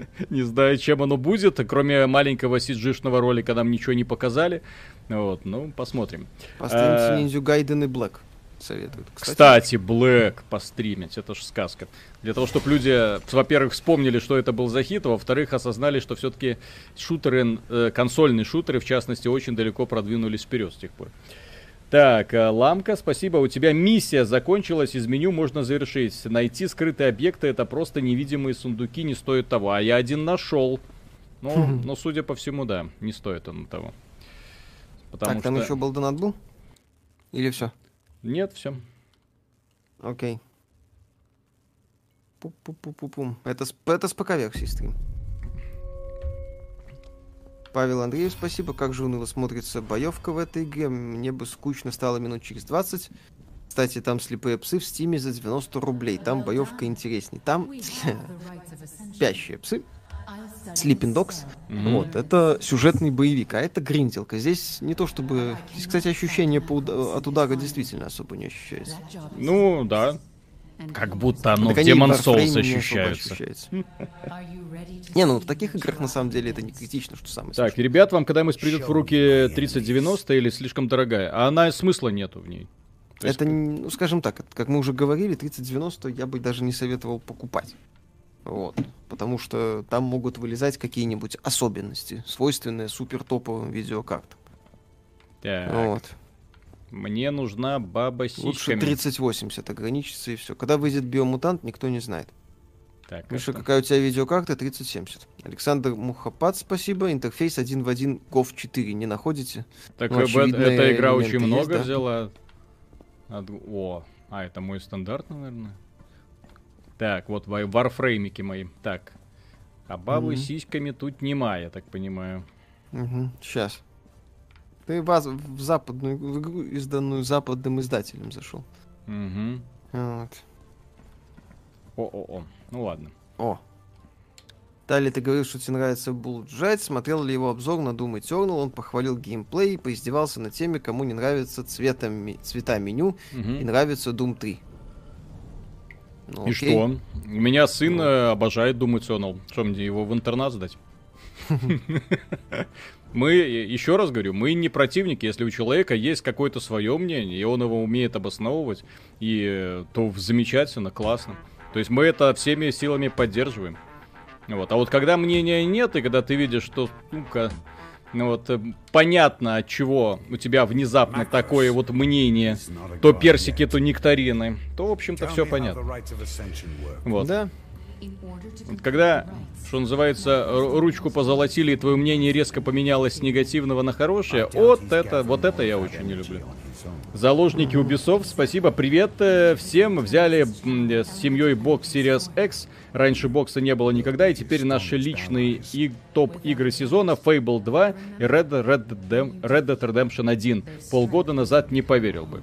не знаю, чем оно будет, кроме маленького cg ролика нам ничего не показали. Вот, ну, посмотрим. Постримите а... ниндзю Гайден и Блэк советуют. Кстати, Блэк постримить, это же сказка. Для того, чтобы люди, во-первых, вспомнили, что это был за хит, а во-вторых, осознали, что все-таки шутеры, э, консольные шутеры, в частности, очень далеко продвинулись вперед с тех пор. Так, э, Ламка, спасибо. У тебя миссия закончилась, из меню можно завершить. Найти скрытые объекты это просто невидимые сундуки, не стоит того. А я один нашел. Ну, ну, судя по всему, да, не стоит он того. Потому так, там что... еще был донат был? Или все? Нет, все. Окей. Пу-пу-пу-пу-пум. Это, это с ПК-версии стрим. Павел Андреев, спасибо. Как же уныло смотрится боевка в этой игре. Мне бы скучно стало минут через 20. Кстати, там слепые псы в стиме за 90 рублей. Там боевка интересней. Там спящие псы. Sleeping Dogs. Mm-hmm. Вот, это сюжетный боевик, а это гринделка. Здесь не то чтобы... Здесь, кстати, ощущение по уда... от удара действительно особо не ощущается. Ну, да. Как будто оно так в Demon Souls ощущается. Не, ну в таких играх на самом деле это не критично, что самое Так, ребят, вам когда-нибудь придет в руки 3090 или слишком дорогая? А она смысла нету в ней. это, ну, скажем так, как мы уже говорили, 3090 я бы даже не советовал покупать. Вот. Потому что там могут вылезать какие-нибудь особенности, свойственные супер топовым видеокартам. Так. Вот. Мне нужна баба с Лучше 3080 ограничиться и все. Когда выйдет биомутант, никто не знает. Так, Миша, это... какая у тебя видеокарта? 3070. Александр Мухапад, спасибо. Интерфейс один в один GOV 4 не находите? Так ну, эта игра очень много есть, да? взяла. О, а, это мой стандарт, наверное. Так, вот варфреймики мои. Так. А бабы mm-hmm. сиськами тут нема, я так понимаю. Угу, сейчас. Ты в, в западную в игру, изданную западным издателем зашел. Угу. Вот. О-о-о. Ну ладно. О. Далее ты говорил, что тебе нравится Jet. Смотрел ли его обзор на Doom Eternal? Он похвалил геймплей и поиздевался на теме, кому не нравится цветом, цвета меню угу. и нравится Doom 3. Ну, и окей. что? У меня сын ну. обожает Doom Eternal. Что, мне его в интернат сдать? Мы, еще раз говорю, мы не противники, если у человека есть какое-то свое мнение, и он его умеет обосновывать, и э, то замечательно, классно. То есть мы это всеми силами поддерживаем. Вот. А вот когда мнения нет, и когда ты видишь, что, ну-ка, ну вот э, понятно, от чего у тебя внезапно такое вот мнение, то персики, то нектарины, то, в общем-то, все понятно. Вот. Да. Когда, что называется, ручку позолотили, и твое мнение резко поменялось с негативного на хорошее, вот это, вот это я очень не люблю. Заложники Ubisoft, спасибо, привет э, всем. Взяли с семьей бокс Series X. Раньше бокса не было никогда, и теперь наши личные и топ-игры сезона Fable 2 и Red, Red, Red Dead Redemption 1. Полгода назад не поверил бы.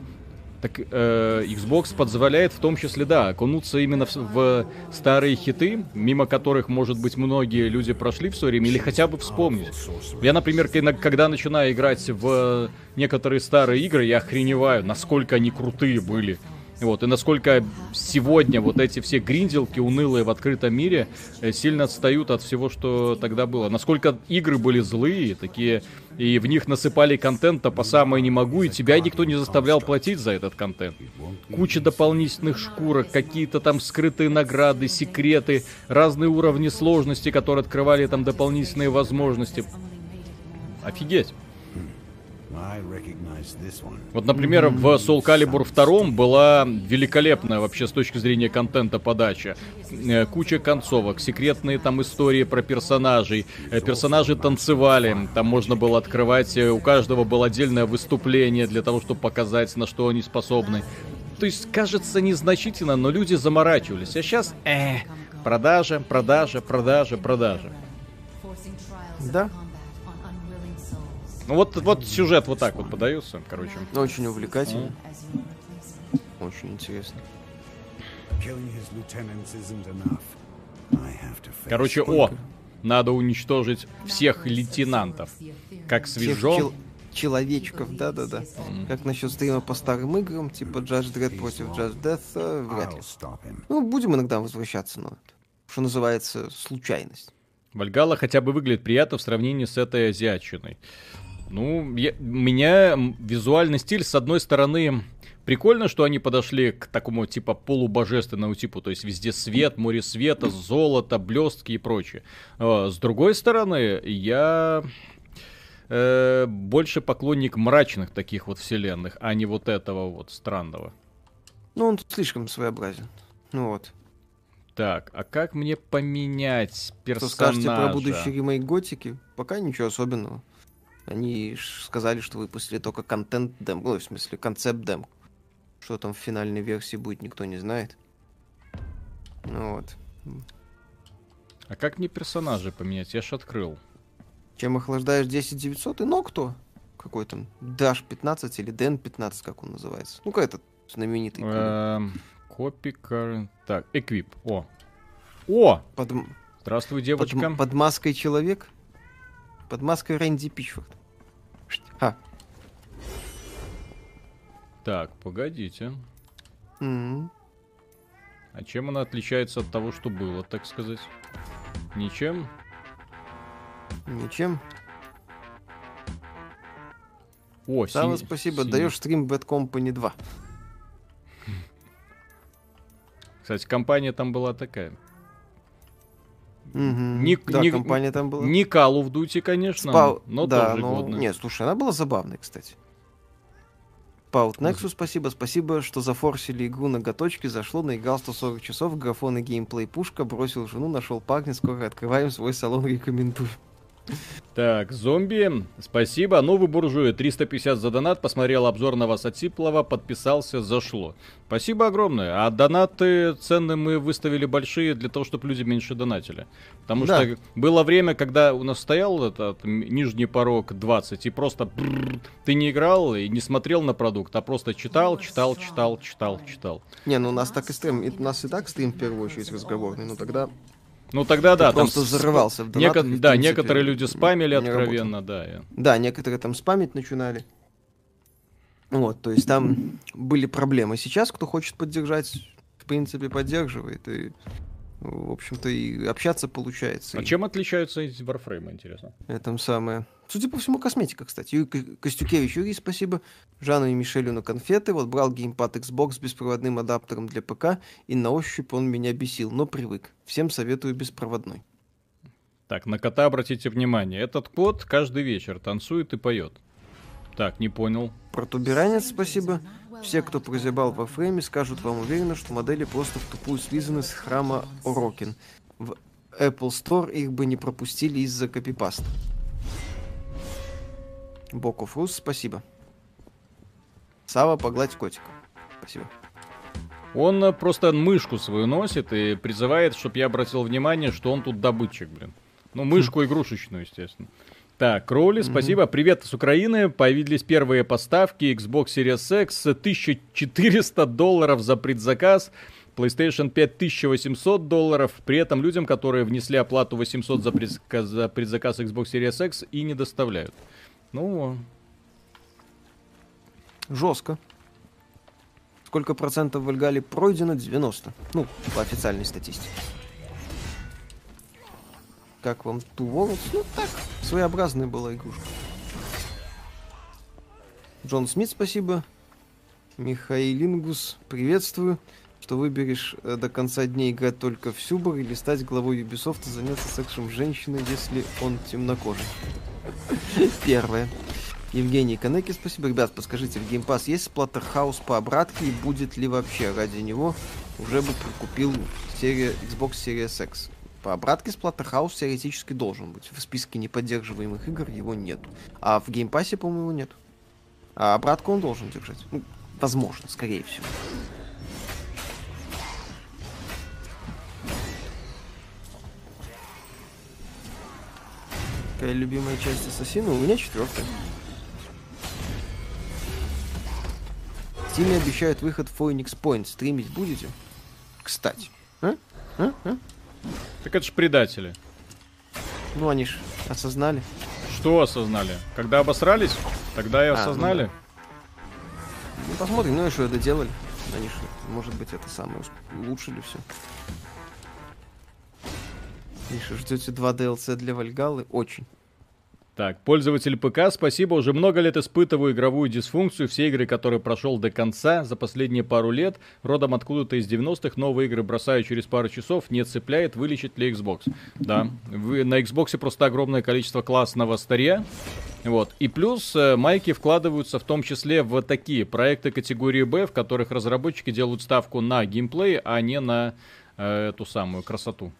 Так э, Xbox позволяет в том числе, да, окунуться именно в, в старые хиты, мимо которых, может быть, многие люди прошли в свое время, или хотя бы вспомнить. Я, например, когда начинаю играть в некоторые старые игры, я охреневаю, насколько они крутые были. Вот, и насколько сегодня вот эти все гринделки унылые в открытом мире э, сильно отстают от всего, что тогда было. Насколько игры были злые, такие, и в них насыпали контента по самое не могу, и тебя никто не заставлял платить за этот контент. Куча дополнительных шкурок, какие-то там скрытые награды, секреты, разные уровни сложности, которые открывали там дополнительные возможности. Офигеть. Вот, например, в Soul Calibur 2 была великолепная вообще с точки зрения контента подача. Э, куча концовок, секретные там истории про персонажей. Э, персонажи танцевали, там можно было открывать, э, у каждого было отдельное выступление для того, чтобы показать, на что они способны. То есть, кажется незначительно, но люди заморачивались. А сейчас, э, продажа, продажа, продажа, продажа. Да. Ну вот, вот сюжет вот так вот подается, короче. Очень увлекательно. Mm. Очень интересно. Короче, о, надо уничтожить всех лейтенантов. Как свежо. Всех чел- человечков, да-да-да. Mm. Как насчет стрима по старым играм, типа Judge Dredd против Judge Death, э, вряд ли. Ну, будем иногда возвращаться, но что называется, случайность. Вальгала хотя бы выглядит приятно в сравнении с этой азиатчиной. Ну, я, меня визуальный стиль, с одной стороны, прикольно, что они подошли к такому типа полубожественному типу, то есть везде свет, море света, золото, блестки и прочее. А, с другой стороны, я э, больше поклонник мрачных таких вот вселенных, а не вот этого вот странного. Ну, он слишком своеобразен. Ну вот. Так, а как мне поменять персонажа? Что скажете про будущий ремейк Готики? Пока ничего особенного. Они сказали, что выпустили только контент дем, ну, в смысле, концепт дем. Что там в финальной версии будет, никто не знает. Ну вот. А как мне персонажа поменять? Я ж открыл. Чем охлаждаешь 10900 и но кто? Какой там? Dash 15 или Den 15, как он называется? Ну-ка этот знаменитый. Копи эм, Так, эквип. О. О! Под... Здравствуй, девочка. Под, под маской человек? Под маской Рэнди Пичфорд. А. Так, погодите. Mm-hmm. А чем она отличается от того, что было, так сказать? Ничем? Ничем. О, Сава, си- спасибо. Си- Даешь стрим Bad Company 2. Кстати, компания там была такая. Угу. Не, да, не, компания там была. Не Call of Duty, конечно, Спал... но да, тоже но... годно. Нет, слушай, она была забавной, кстати. Паут Nexus, спасибо. Спасибо, что зафорсили игру на готочке. Зашло, наиграл 140 часов, графон и геймплей пушка, бросил жену, нашел парня, скоро открываем свой салон, рекомендую. Так, зомби, спасибо. Новый буржуй, 350 за донат. Посмотрел обзор на вас от Сиплова, подписался, зашло. Спасибо огромное. А донаты цены мы выставили большие для того, чтобы люди меньше донатили. Потому да. что было время, когда у нас стоял этот нижний порог 20, и просто бррр, ты не играл и не смотрел на продукт, а просто читал, читал, читал, читал, читал. Не, ну у нас так и стрим, у нас и так стрим в первую очередь разговорный, но тогда ну тогда да, там просто взрывался в донатах, неко... Да, некоторые люди спамили откровенно, да. Да, некоторые там спамить начинали. Вот, то есть там были проблемы. Сейчас, кто хочет поддержать, в принципе, поддерживает. И в общем-то, и общаться получается. А и... чем отличаются эти варфреймы, интересно? Это самое. Судя по всему, косметика, кстати. Юрий Костюкевич, Юрий, спасибо. Жанну и Мишелю на конфеты. Вот брал геймпад Xbox с беспроводным адаптером для ПК, и на ощупь он меня бесил, но привык. Всем советую беспроводной. Так, на кота обратите внимание. Этот кот каждый вечер танцует и поет. Так, не понял. Протуберанец, спасибо. Все, кто прозябал во фрейме, скажут вам уверенно, что модели просто в тупую слизаны с храма Орокин. В Apple Store их бы не пропустили из-за копипаста. Боков Рус, спасибо. Сава, погладь котика. Спасибо. Он просто мышку свою носит и призывает, чтобы я обратил внимание, что он тут добытчик, блин. Ну, мышку игрушечную, естественно. Так, Кроули, спасибо. Mm-hmm. Привет с Украины. Появились первые поставки Xbox Series X. 1400 долларов за предзаказ. PlayStation 5 1800 долларов. При этом людям, которые внесли оплату 800 за, предзаказ, за предзаказ Xbox Series X и не доставляют. Ну, жестко. Сколько процентов в Эльгале пройдено? 90. Ну, по официальной статистике. Как вам Worlds? Ну так, своеобразная была игрушка. Джон Смит, спасибо. Михаилингус, приветствую. Что выберешь э, до конца дня играть только в Сюбар или стать главой Ubisoft и заняться сексом женщины, если он темнокожий. Первое. Евгений Канеки, спасибо. Ребят, подскажите, в Game Pass есть Splatterhouse по обратке и будет ли вообще ради него уже бы прикупил серия Xbox Series X? По обратке Splatterhouse теоретически должен быть. В списке неподдерживаемых игр его нет. А в геймпассе, по-моему, нет. А обратку он должен держать. Ну, возможно, скорее всего. Какая любимая часть Ассасина? У меня четвертая. Стиме обещают выход Phoenix Point. Стримить будете? Кстати. А? А? А? Так это же предатели. Ну, они ж осознали. Что осознали? Когда обосрались, тогда и осознали. А, ну, да. ну, посмотрим, ну и что доделали. Они же, может быть, это самое улучшили все. Миша, ждете два DLC для Вальгалы? Очень. Так, пользователь ПК, спасибо. Уже много лет испытываю игровую дисфункцию. Все игры, которые прошел до конца за последние пару лет, родом откуда-то из 90-х, новые игры бросаю через пару часов, не цепляет, вылечит ли Xbox. Да, вы, на Xbox просто огромное количество классного старья, Вот. И плюс э, майки вкладываются в том числе в такие проекты категории B, в которых разработчики делают ставку на геймплей, а не на э, эту самую красоту.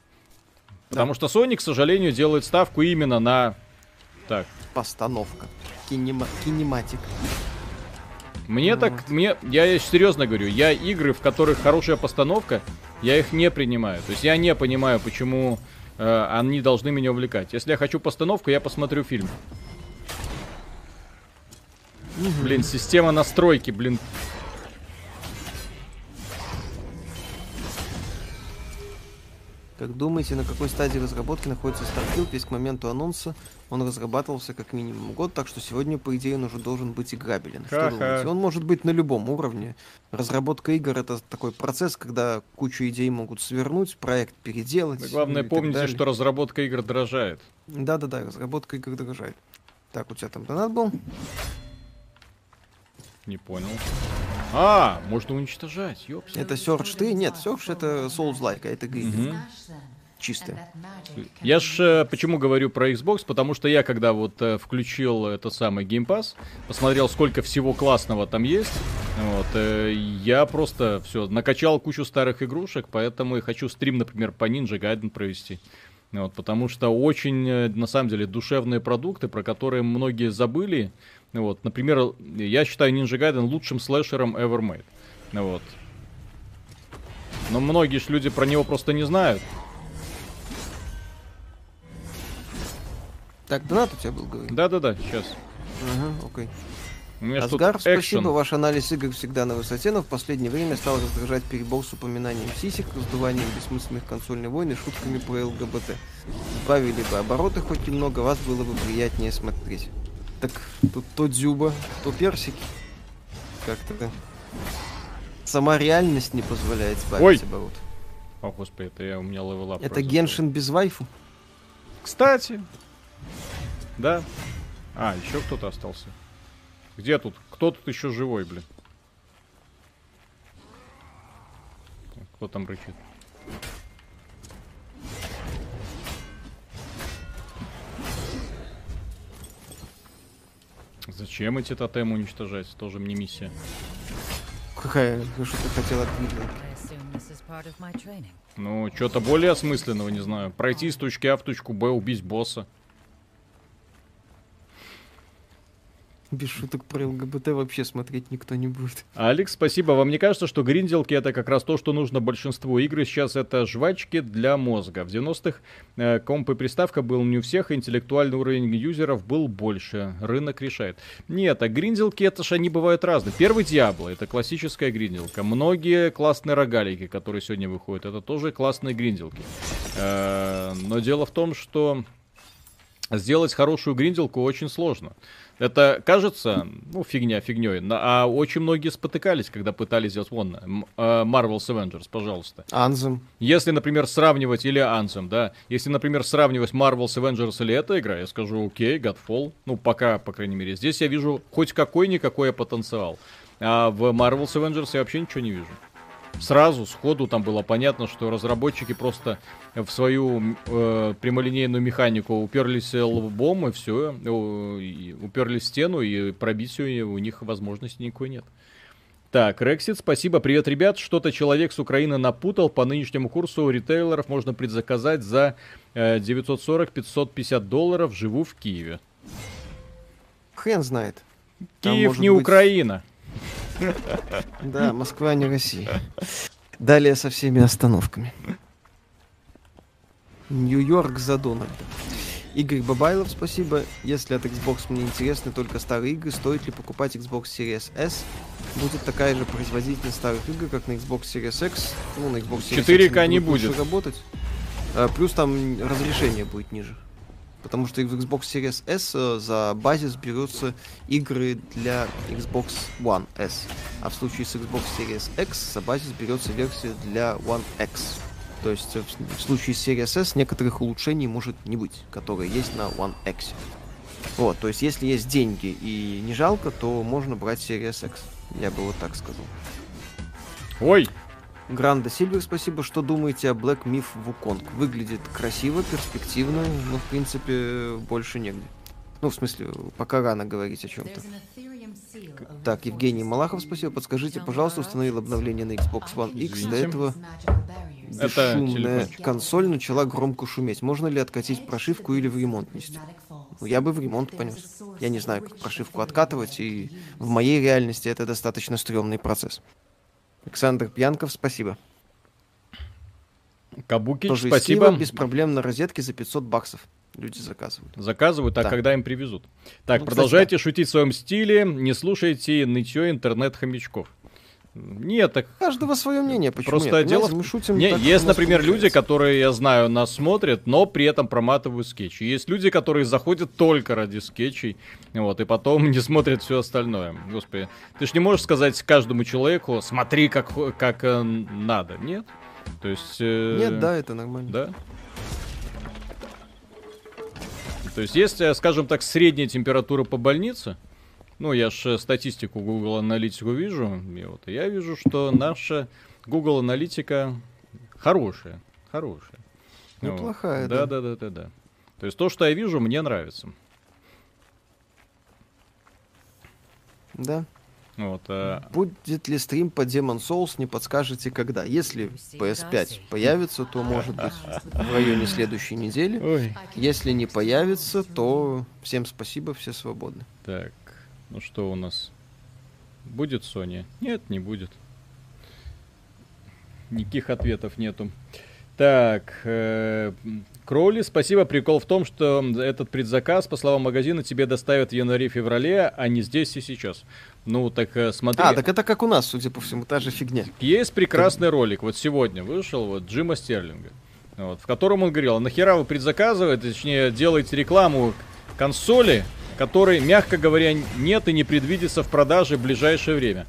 Потому что Sony, к сожалению, делает ставку именно на... Так. Постановка. Кинема... Кинематик. Мне ну, так, вот. мне, я серьезно говорю, я игры, в которых хорошая постановка, я их не принимаю. То есть я не понимаю, почему э, они должны меня увлекать. Если я хочу постановку, я посмотрю фильм. Угу. Блин, система настройки, блин, Как думаете, на какой стадии разработки находится Starfield? Ведь к моменту анонса он разрабатывался как минимум год, так что сегодня, по идее, он уже должен быть играбелен. Что думаете? Он может быть на любом уровне. Разработка игр — это такой процесс, когда кучу идей могут свернуть, проект переделать. Да, главное, помните, что разработка игр дорожает. Да-да-да, разработка игр дорожает. Так, у тебя там донат был? Не понял. А, можно уничтожать, ёпс. Это Search 3? Нет, Search это Souls-like, а это грид. Угу. Чистая. Я ж э, почему говорю про Xbox, потому что я когда вот э, включил этот самый Game Pass, посмотрел, сколько всего классного там есть, вот, э, я просто все накачал кучу старых игрушек, поэтому и хочу стрим, например, по Ninja Gaiden провести. Вот, потому что очень, на самом деле, душевные продукты, про которые многие забыли, вот, например, я считаю Ninja Gaiden лучшим слэшером ever made. Вот. Но многие же люди про него просто не знают. Так, донат у тебя был, говорит? Да-да-да, сейчас. Ага, окей. Асгар, спасибо, ваш анализ игр всегда на высоте, но в последнее время стал раздражать перебор с упоминанием сисек, раздуванием бессмысленных консольной войны, шутками про ЛГБТ. Сбавили бы обороты хоть немного, вас было бы приятнее смотреть. Так тут то дзюба, то персики. Как-то сама реальность не позволяет сбавить оборот. О, господи, это я, у меня level Это Genshin без вайфу? Кстати. Да. А, еще кто-то остался. Где тут? Кто тут еще живой, блин? Кто там рычит? Зачем эти тотемы уничтожать? Тоже мне миссия. Какая? Что ты хотел от Ну, что-то более осмысленного, не знаю. Пройти с точки А в точку Б, убить босса. Без шуток про ЛГБТ вообще смотреть никто не будет. Алекс, спасибо. Вам не кажется, что гринделки это как раз то, что нужно большинству игр? Сейчас это жвачки для мозга. В 90-х э, комп и приставка был не у всех, интеллектуальный уровень юзеров был больше. Рынок решает. Нет, а гринделки это же они бывают разные. Первый Диабло это классическая гринделка. Многие классные рогалики, которые сегодня выходят, это тоже классные гринделки. Э, но дело в том, что сделать хорошую гринделку очень сложно. Это кажется, ну, фигня фигней, а очень многие спотыкались, когда пытались сделать, вон, а, Marvel's Avengers, пожалуйста. Anthem. Если, например, сравнивать, или Anthem, да, если, например, сравнивать Marvel's Avengers или эта игра, я скажу, окей, Godfall, ну, пока, по крайней мере, здесь я вижу хоть какой-никакой потенциал. А в Marvel's Avengers я вообще ничего не вижу сразу, сходу там было понятно, что разработчики просто в свою э, прямолинейную механику уперлись лбом и все, э, уперлись в стену, и пробить ее у них возможности никакой нет. Так, Рексит, спасибо. Привет, ребят. Что-то человек с Украины напутал. По нынешнему курсу у ритейлеров можно предзаказать за э, 940-550 долларов. Живу в Киеве. Хрен знает. Киев не быть... Украина. Да, Москва не Россия. Далее со всеми остановками. Нью-Йорк за Дональда. Игорь Бабайлов, спасибо. Если от Xbox мне интересны только старые игры, стоит ли покупать Xbox Series S? Будет такая же производительность старых игр, как на Xbox Series X. Ну, на Xbox Series 4К X не будет. работать. А, плюс там разрешение будет ниже. Потому что в Xbox Series S э, за базис берутся игры для Xbox One S. А в случае с Xbox Series X за базис берется версия для One X. То есть э, в случае с Series S некоторых улучшений может не быть, которые есть на One X. Вот, то есть если есть деньги и не жалко, то можно брать Series X. Я бы вот так сказал. Ой, Гранда Сильвер, спасибо. Что думаете о Black Myth Wukong? Выглядит красиво, перспективно, но в принципе больше негде. Ну, в смысле, пока рано говорить о чем-то. Так, Евгений Малахов, спасибо. Подскажите, пожалуйста, установил обновление на Xbox One X. До этого бесшумная консоль начала громко шуметь. Можно ли откатить прошивку или в ремонт нести? Ну, я бы в ремонт понес. Я не знаю, как прошивку откатывать, и в моей реальности это достаточно стрёмный процесс. Александр Пьянков, спасибо. Кабуки, спасибо. без проблем на розетке за 500 баксов. Люди заказывают. Заказывают, а да. когда им привезут? Так, ну, продолжайте кстати, да. шутить в своем стиле, не слушайте нытье интернет-хомячков. Нет, так... Каждого свое мнение, почему Просто нет? дело... Мы шутим не, так, есть, например, получается. люди, которые, я знаю, нас смотрят, но при этом проматывают скетчи. Есть люди, которые заходят только ради скетчей, вот, и потом не смотрят все остальное. Господи, ты ж не можешь сказать каждому человеку, смотри, как, как э, надо. Нет? То есть... Э... Нет, да, это нормально. Да? То есть, если, скажем так, средняя температура по больнице, ну, я же статистику Google Аналитику вижу, и вот я вижу, что наша Google Аналитика хорошая, хорошая. Неплохая, вот. да. Да, да, да, да, да. То есть то, что я вижу, мне нравится. Да. Вот, а... Будет ли стрим по Demon Souls, не подскажете когда? Если PS5 появится, то может быть в районе следующей недели. Ой. Если не появится, то всем спасибо, все свободны. Так, ну что у нас? Будет Sony? Нет, не будет. Никаких ответов нету. Так, э, Кроули, спасибо. Прикол в том, что этот предзаказ, по словам магазина, тебе доставят в январе-феврале, а не здесь и сейчас. Ну, так э, смотри. А, так это как у нас, судя по всему, та же фигня. Есть прекрасный ролик, вот сегодня вышел, вот, Джима Стерлинга, вот, в котором он говорил, нахера вы предзаказываете, точнее, делаете рекламу консоли, которой, мягко говоря, нет и не предвидится в продаже в ближайшее время.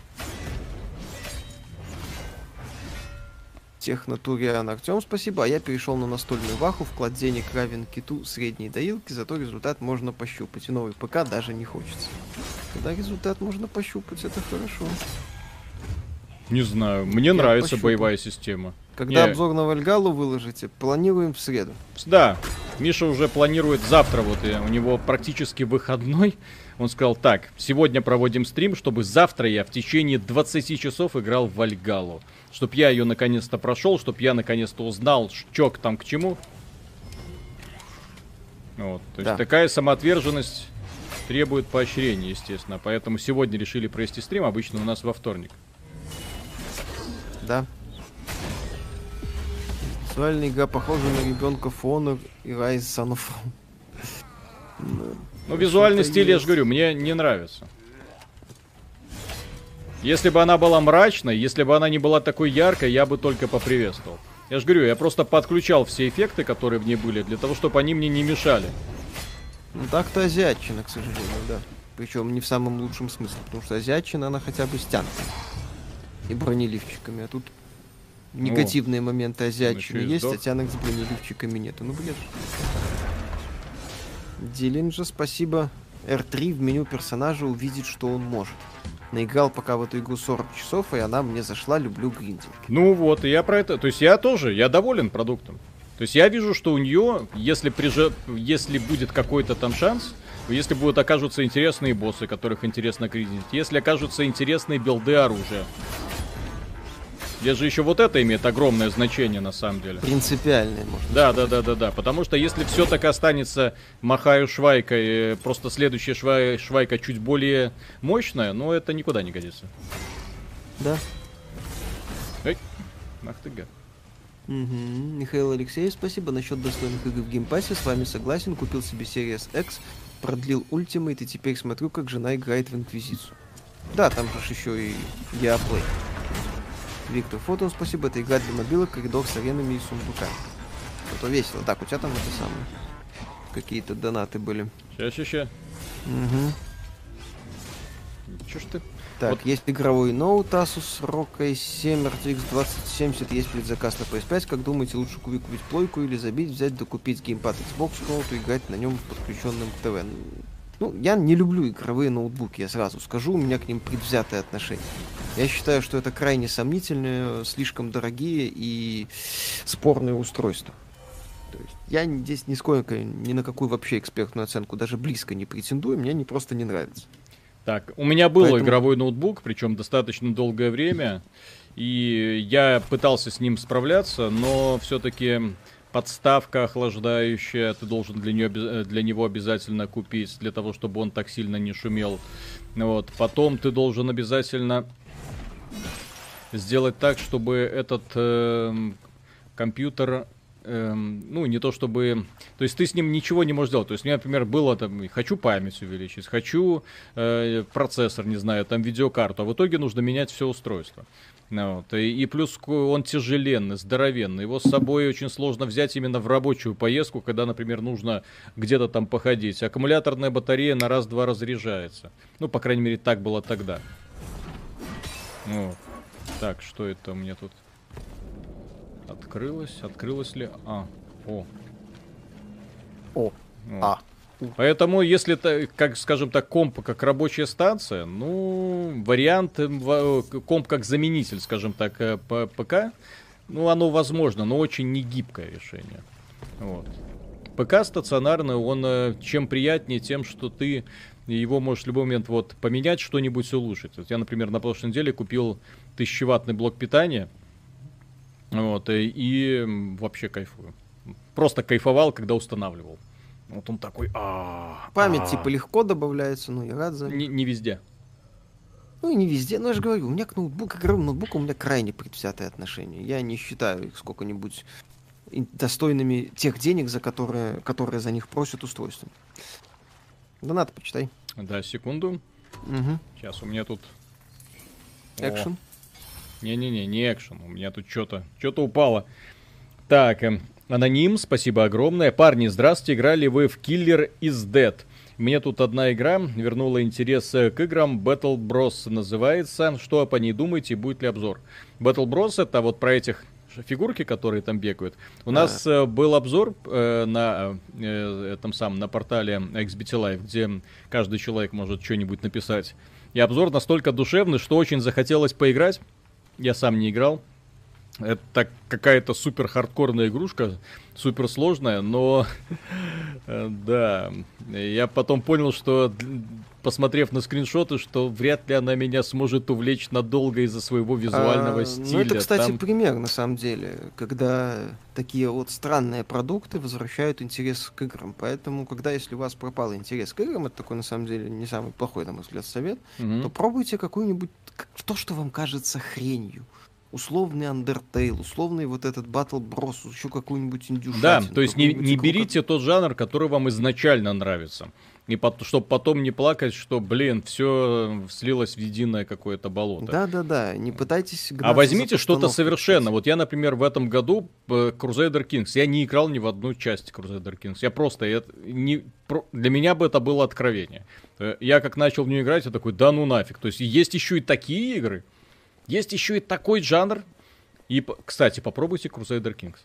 Технотуриан Артем, спасибо. А я перешел на настольную ваху, вклад денег равен киту средней доилки, зато результат можно пощупать. И новый ПК даже не хочется. Когда результат можно пощупать, это хорошо. Не знаю, мне я нравится пощупаю. боевая система. Когда не... обзор на Вальгалу выложите, планируем в среду. Да, Миша уже планирует завтра, вот и у него практически выходной. Он сказал, так, сегодня проводим стрим, чтобы завтра я в течение 20 часов играл в Вальгалу чтобы я ее наконец-то прошел, чтобы я наконец-то узнал, что там к чему. Вот, то есть да. такая самоотверженность требует поощрения, естественно. Поэтому сегодня решили провести стрим, обычно у нас во вторник. Да. Визуальная игра похожа на ребенка Honor и Rise Son of Ну, визуальный стиль, я же говорю, мне не нравится. Если бы она была мрачной, если бы она не была такой яркой, я бы только поприветствовал. Я же говорю, я просто подключал все эффекты, которые в ней были, для того, чтобы они мне не мешали. Ну так-то азиатчина, к сожалению, да. Причем не в самом лучшем смысле, потому что азиатчина, она хотя бы стянута. И бронеливчиками, а тут негативные О, моменты азиатчины есть, а тянок с бронеливчиками нету. Ну, блядь. Дилинджа, спасибо. R3 в меню персонажа увидит, что он может наиграл пока в эту игру 40 часов, и она мне зашла, люблю гриндинг. Ну вот, и я про это, то есть я тоже, я доволен продуктом. То есть я вижу, что у нее, если, прижа... если будет какой-то там шанс, если будут окажутся интересные боссы, которых интересно гриндить, если окажутся интересные билды оружия, Здесь же еще вот это имеет огромное значение на самом деле. Принципиальное, может. Да, да, да, да, да. Потому что если все так останется махаю швайкой, просто следующая швай, швайка чуть более мощная, ну это никуда не годится. Да. Эй, ах ты гад. Угу. Михаил Алексеев, спасибо. Насчет достойных игр в геймпассе с вами согласен. Купил себе Series X, продлил Ultimate и теперь смотрю, как жена играет в Инквизицию. Да, там же еще и EA Play. Виктор Фото, спасибо. Это игра для мобилок, коридор с аренами и сундуками. Это весело. Так, у тебя там это самое. Какие-то донаты были. Сейчас, сейчас. Угу. Че ж ты? Так, вот. есть игровой ноут Asus ROG i7 RTX 2070, есть предзаказ на PS5. Как думаете, лучше купить плойку или забить, взять, докупить геймпад Xbox ноуту, играть на нем подключенным к ТВ? Ну, я не люблю игровые ноутбуки, я сразу скажу, у меня к ним предвзятое отношение. Я считаю, что это крайне сомнительные, слишком дорогие и спорные устройства. То есть я здесь нисколько ни на какую вообще экспертную оценку даже близко не претендую, мне они просто не нравятся. Так, у меня был Поэтому... игровой ноутбук, причем достаточно долгое время, и я пытался с ним справляться, но все-таки подставка охлаждающая, ты должен для, нее, для него обязательно купить, для того, чтобы он так сильно не шумел. Вот. Потом ты должен обязательно сделать так, чтобы этот э, компьютер эм, ну, не то чтобы... То есть ты с ним ничего не можешь сделать. То есть меня, например, было там, хочу память увеличить, хочу э, процессор, не знаю, там видеокарту, а в итоге нужно менять все устройство. Ну, вот. и, и плюс он тяжеленный, здоровенный. Его с собой очень сложно взять именно в рабочую поездку, когда, например, нужно где-то там походить. Аккумуляторная батарея на раз-два разряжается. Ну, по крайней мере, так было тогда. Вот. Так, что это у меня тут? Открылось? Открылось ли? А, о. О. А. Поэтому, если это, как, скажем так, комп как рабочая станция, ну, вариант э, комп как заменитель, скажем так, э, ПК, ну, оно возможно, но очень негибкое решение. Вот. ПК стационарный, он э, чем приятнее тем, что ты его можешь в любой момент вот поменять, что-нибудь улучшить. Вот я, например, на прошлой неделе купил тысячеваттный блок питания, вот, и вообще кайфую. Просто кайфовал, когда устанавливал. Вот он такой, а Память типа легко добавляется, ну я рад за... Не, не везде. Ну и не везде, но я же говорю, у меня к ноутбуку, к ноутбуку у меня крайне предвзятое отношение. Я не считаю их сколько-нибудь достойными тех денег, за которые, которые за них просят устройства. Донат почитай. Да, секунду. Угу. Сейчас у меня тут... Экшен. Не-не-не, не экшен. У меня тут что-то что-то упало. Так, эм, Аноним, спасибо огромное. Парни, здравствуйте, играли вы в Killer is Dead. Мне тут одна игра вернула интерес к играм. Battle Bros называется. Что по ней думаете, будет ли обзор? Battle Bros это вот про этих фигурки, которые там бегают. У а. нас э, был обзор э, на э, этом самом на портале XBT Live, где каждый человек может что-нибудь написать. И обзор настолько душевный, что очень захотелось поиграть. Я сам не играл. Это какая-то супер хардкорная игрушка, супер сложная, но э, да, я потом понял, что посмотрев на скриншоты, что вряд ли она меня сможет увлечь надолго из-за своего визуального а, стиля. Ну, это, кстати, Там... пример, на самом деле, когда такие вот странные продукты возвращают интерес к играм. Поэтому, когда, если у вас пропал интерес к играм, это такой, на самом деле, не самый плохой, на мой взгляд, совет, угу. то пробуйте какую-нибудь, то, что вам кажется хренью условный Undertale, условный вот этот Battle Bros, еще какую-нибудь индюшатину. Да, то есть не, не берите тот жанр, который вам изначально нравится. И под, чтобы потом не плакать, что, блин, все слилось в единое какое-то болото. Да-да-да, не пытайтесь... А возьмите что-то совершенно. Вот я, например, в этом году э, Crusader Kings, я не играл ни в одну часть Crusader Kings. Я просто... Я, не, для меня бы это было откровение. Э, я как начал в нее играть, я такой, да ну нафиг. То есть есть еще и такие игры, есть еще и такой жанр. И, кстати, попробуйте Crusader Kings.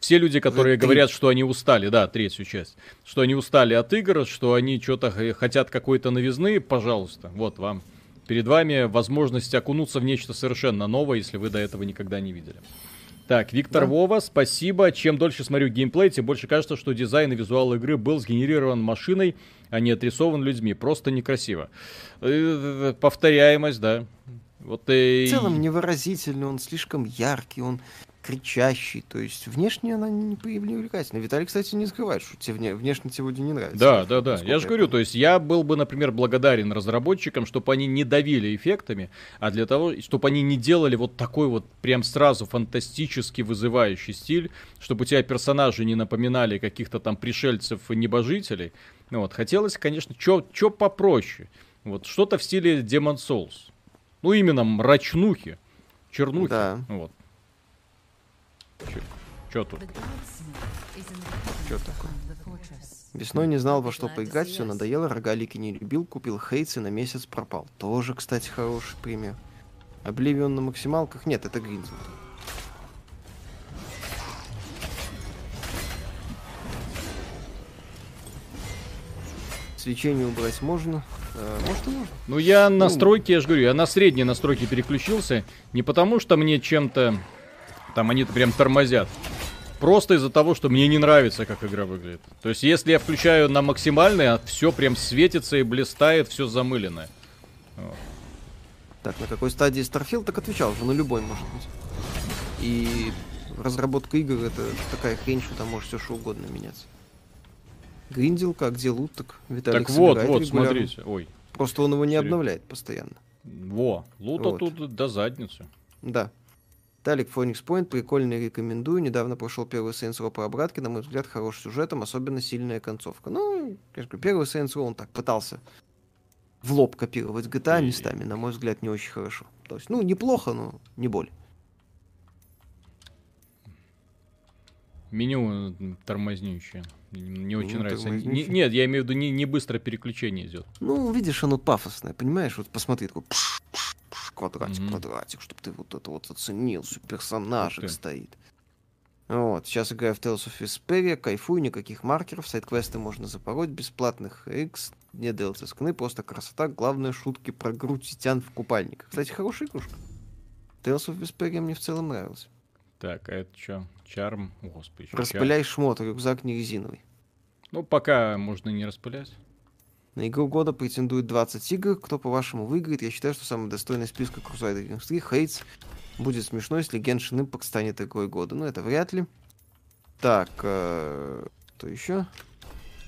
Все люди, которые Ты... говорят, что они устали, да, третью часть, что они устали от игр, что они что-то хотят какой-то новизны, пожалуйста, вот вам. Перед вами возможность окунуться в нечто совершенно новое, если вы до этого никогда не видели. Так, Виктор да. Вова, спасибо. Чем дольше смотрю геймплей, тем больше кажется, что дизайн и визуал игры был сгенерирован машиной, а не отрисован людьми. Просто некрасиво. Э, повторяемость, да. Вот и... В целом невыразительный, он слишком яркий, он кричащий, то есть внешне она не привлекательна. Виталий, кстати, не скрывает, что тебе внешне сегодня не нравится. Да, да, да. Я же говорю, то есть я был бы, например, благодарен разработчикам, чтобы они не давили эффектами, а для того, чтобы они не делали вот такой вот прям сразу фантастически вызывающий стиль, чтобы у тебя персонажи не напоминали каких-то там пришельцев и небожителей. Вот. Хотелось, конечно, что попроще. Вот что-то в стиле Demon Souls. Ну, именно мрачнухи, чернухи. Да. Вот. Че тут? Че такое? Весной не знал, во что поиграть, все надоело, рогалики не любил, купил Хейтс и на месяц пропал. Тоже, кстати, хороший пример. Обливион на максималках? Нет, это Гринзмут. Свечение убрать можно. Может и можно. Ну я ну, настройки, я же говорю, я на средние настройки переключился. Не потому что мне чем-то там они прям тормозят. просто из-за того, что мне не нравится, как игра выглядит. То есть, если я включаю на максимальный, а все прям светится и блистает, все замыленное. Вот. Так, на какой стадии Starfield? Так отвечал же, на любой может быть. И разработка игр это такая хрень, что там может все что угодно меняться. Гринделка, где лут, так Виталик Так вот, вот, регулярно. смотрите. Ой. Просто он его не обновляет постоянно. Во, лута вот. тут до задницы. Да. Талик Phoenix Point, прикольный, рекомендую. Недавно прошел первый Saints Row по обратке, на мой взгляд, хороший сюжетом, особенно сильная концовка. Ну, конечно, первый Saints Row он так пытался в лоб копировать GTA местами, на мой взгляд, не очень хорошо. То есть, ну, неплохо, но не боль. Меню тормознющее. Не очень ну, нравится. Не, нет, я имею в виду, не, не быстро переключение идет. Ну, видишь, оно пафосное, понимаешь? Вот посмотри, такой пш, пш, пш, квадратик, mm-hmm. квадратик, чтобы ты вот это вот оценил, персонажик стоит. Вот, сейчас играю в Tales of Vesperia, кайфую, никаких маркеров, сайт-квесты можно запороть, бесплатных X, не DLC скны, просто красота, главное шутки про грудь титян в купальниках. Кстати, хорошая игрушка. Tales of Vesperia мне в целом нравился. Так, а это что? Чарм? Господи. Распыляй чарм. шмот, рюкзак не резиновый. Ну, пока можно не распылять. На игру года претендует 20 игр. Кто, по-вашему, выиграет? Я считаю, что самый достойный список Crusader Kings 3 Хейтс будет смешно, если Genshin Impact станет игрой года. Но это вряд ли. Так, э, что еще?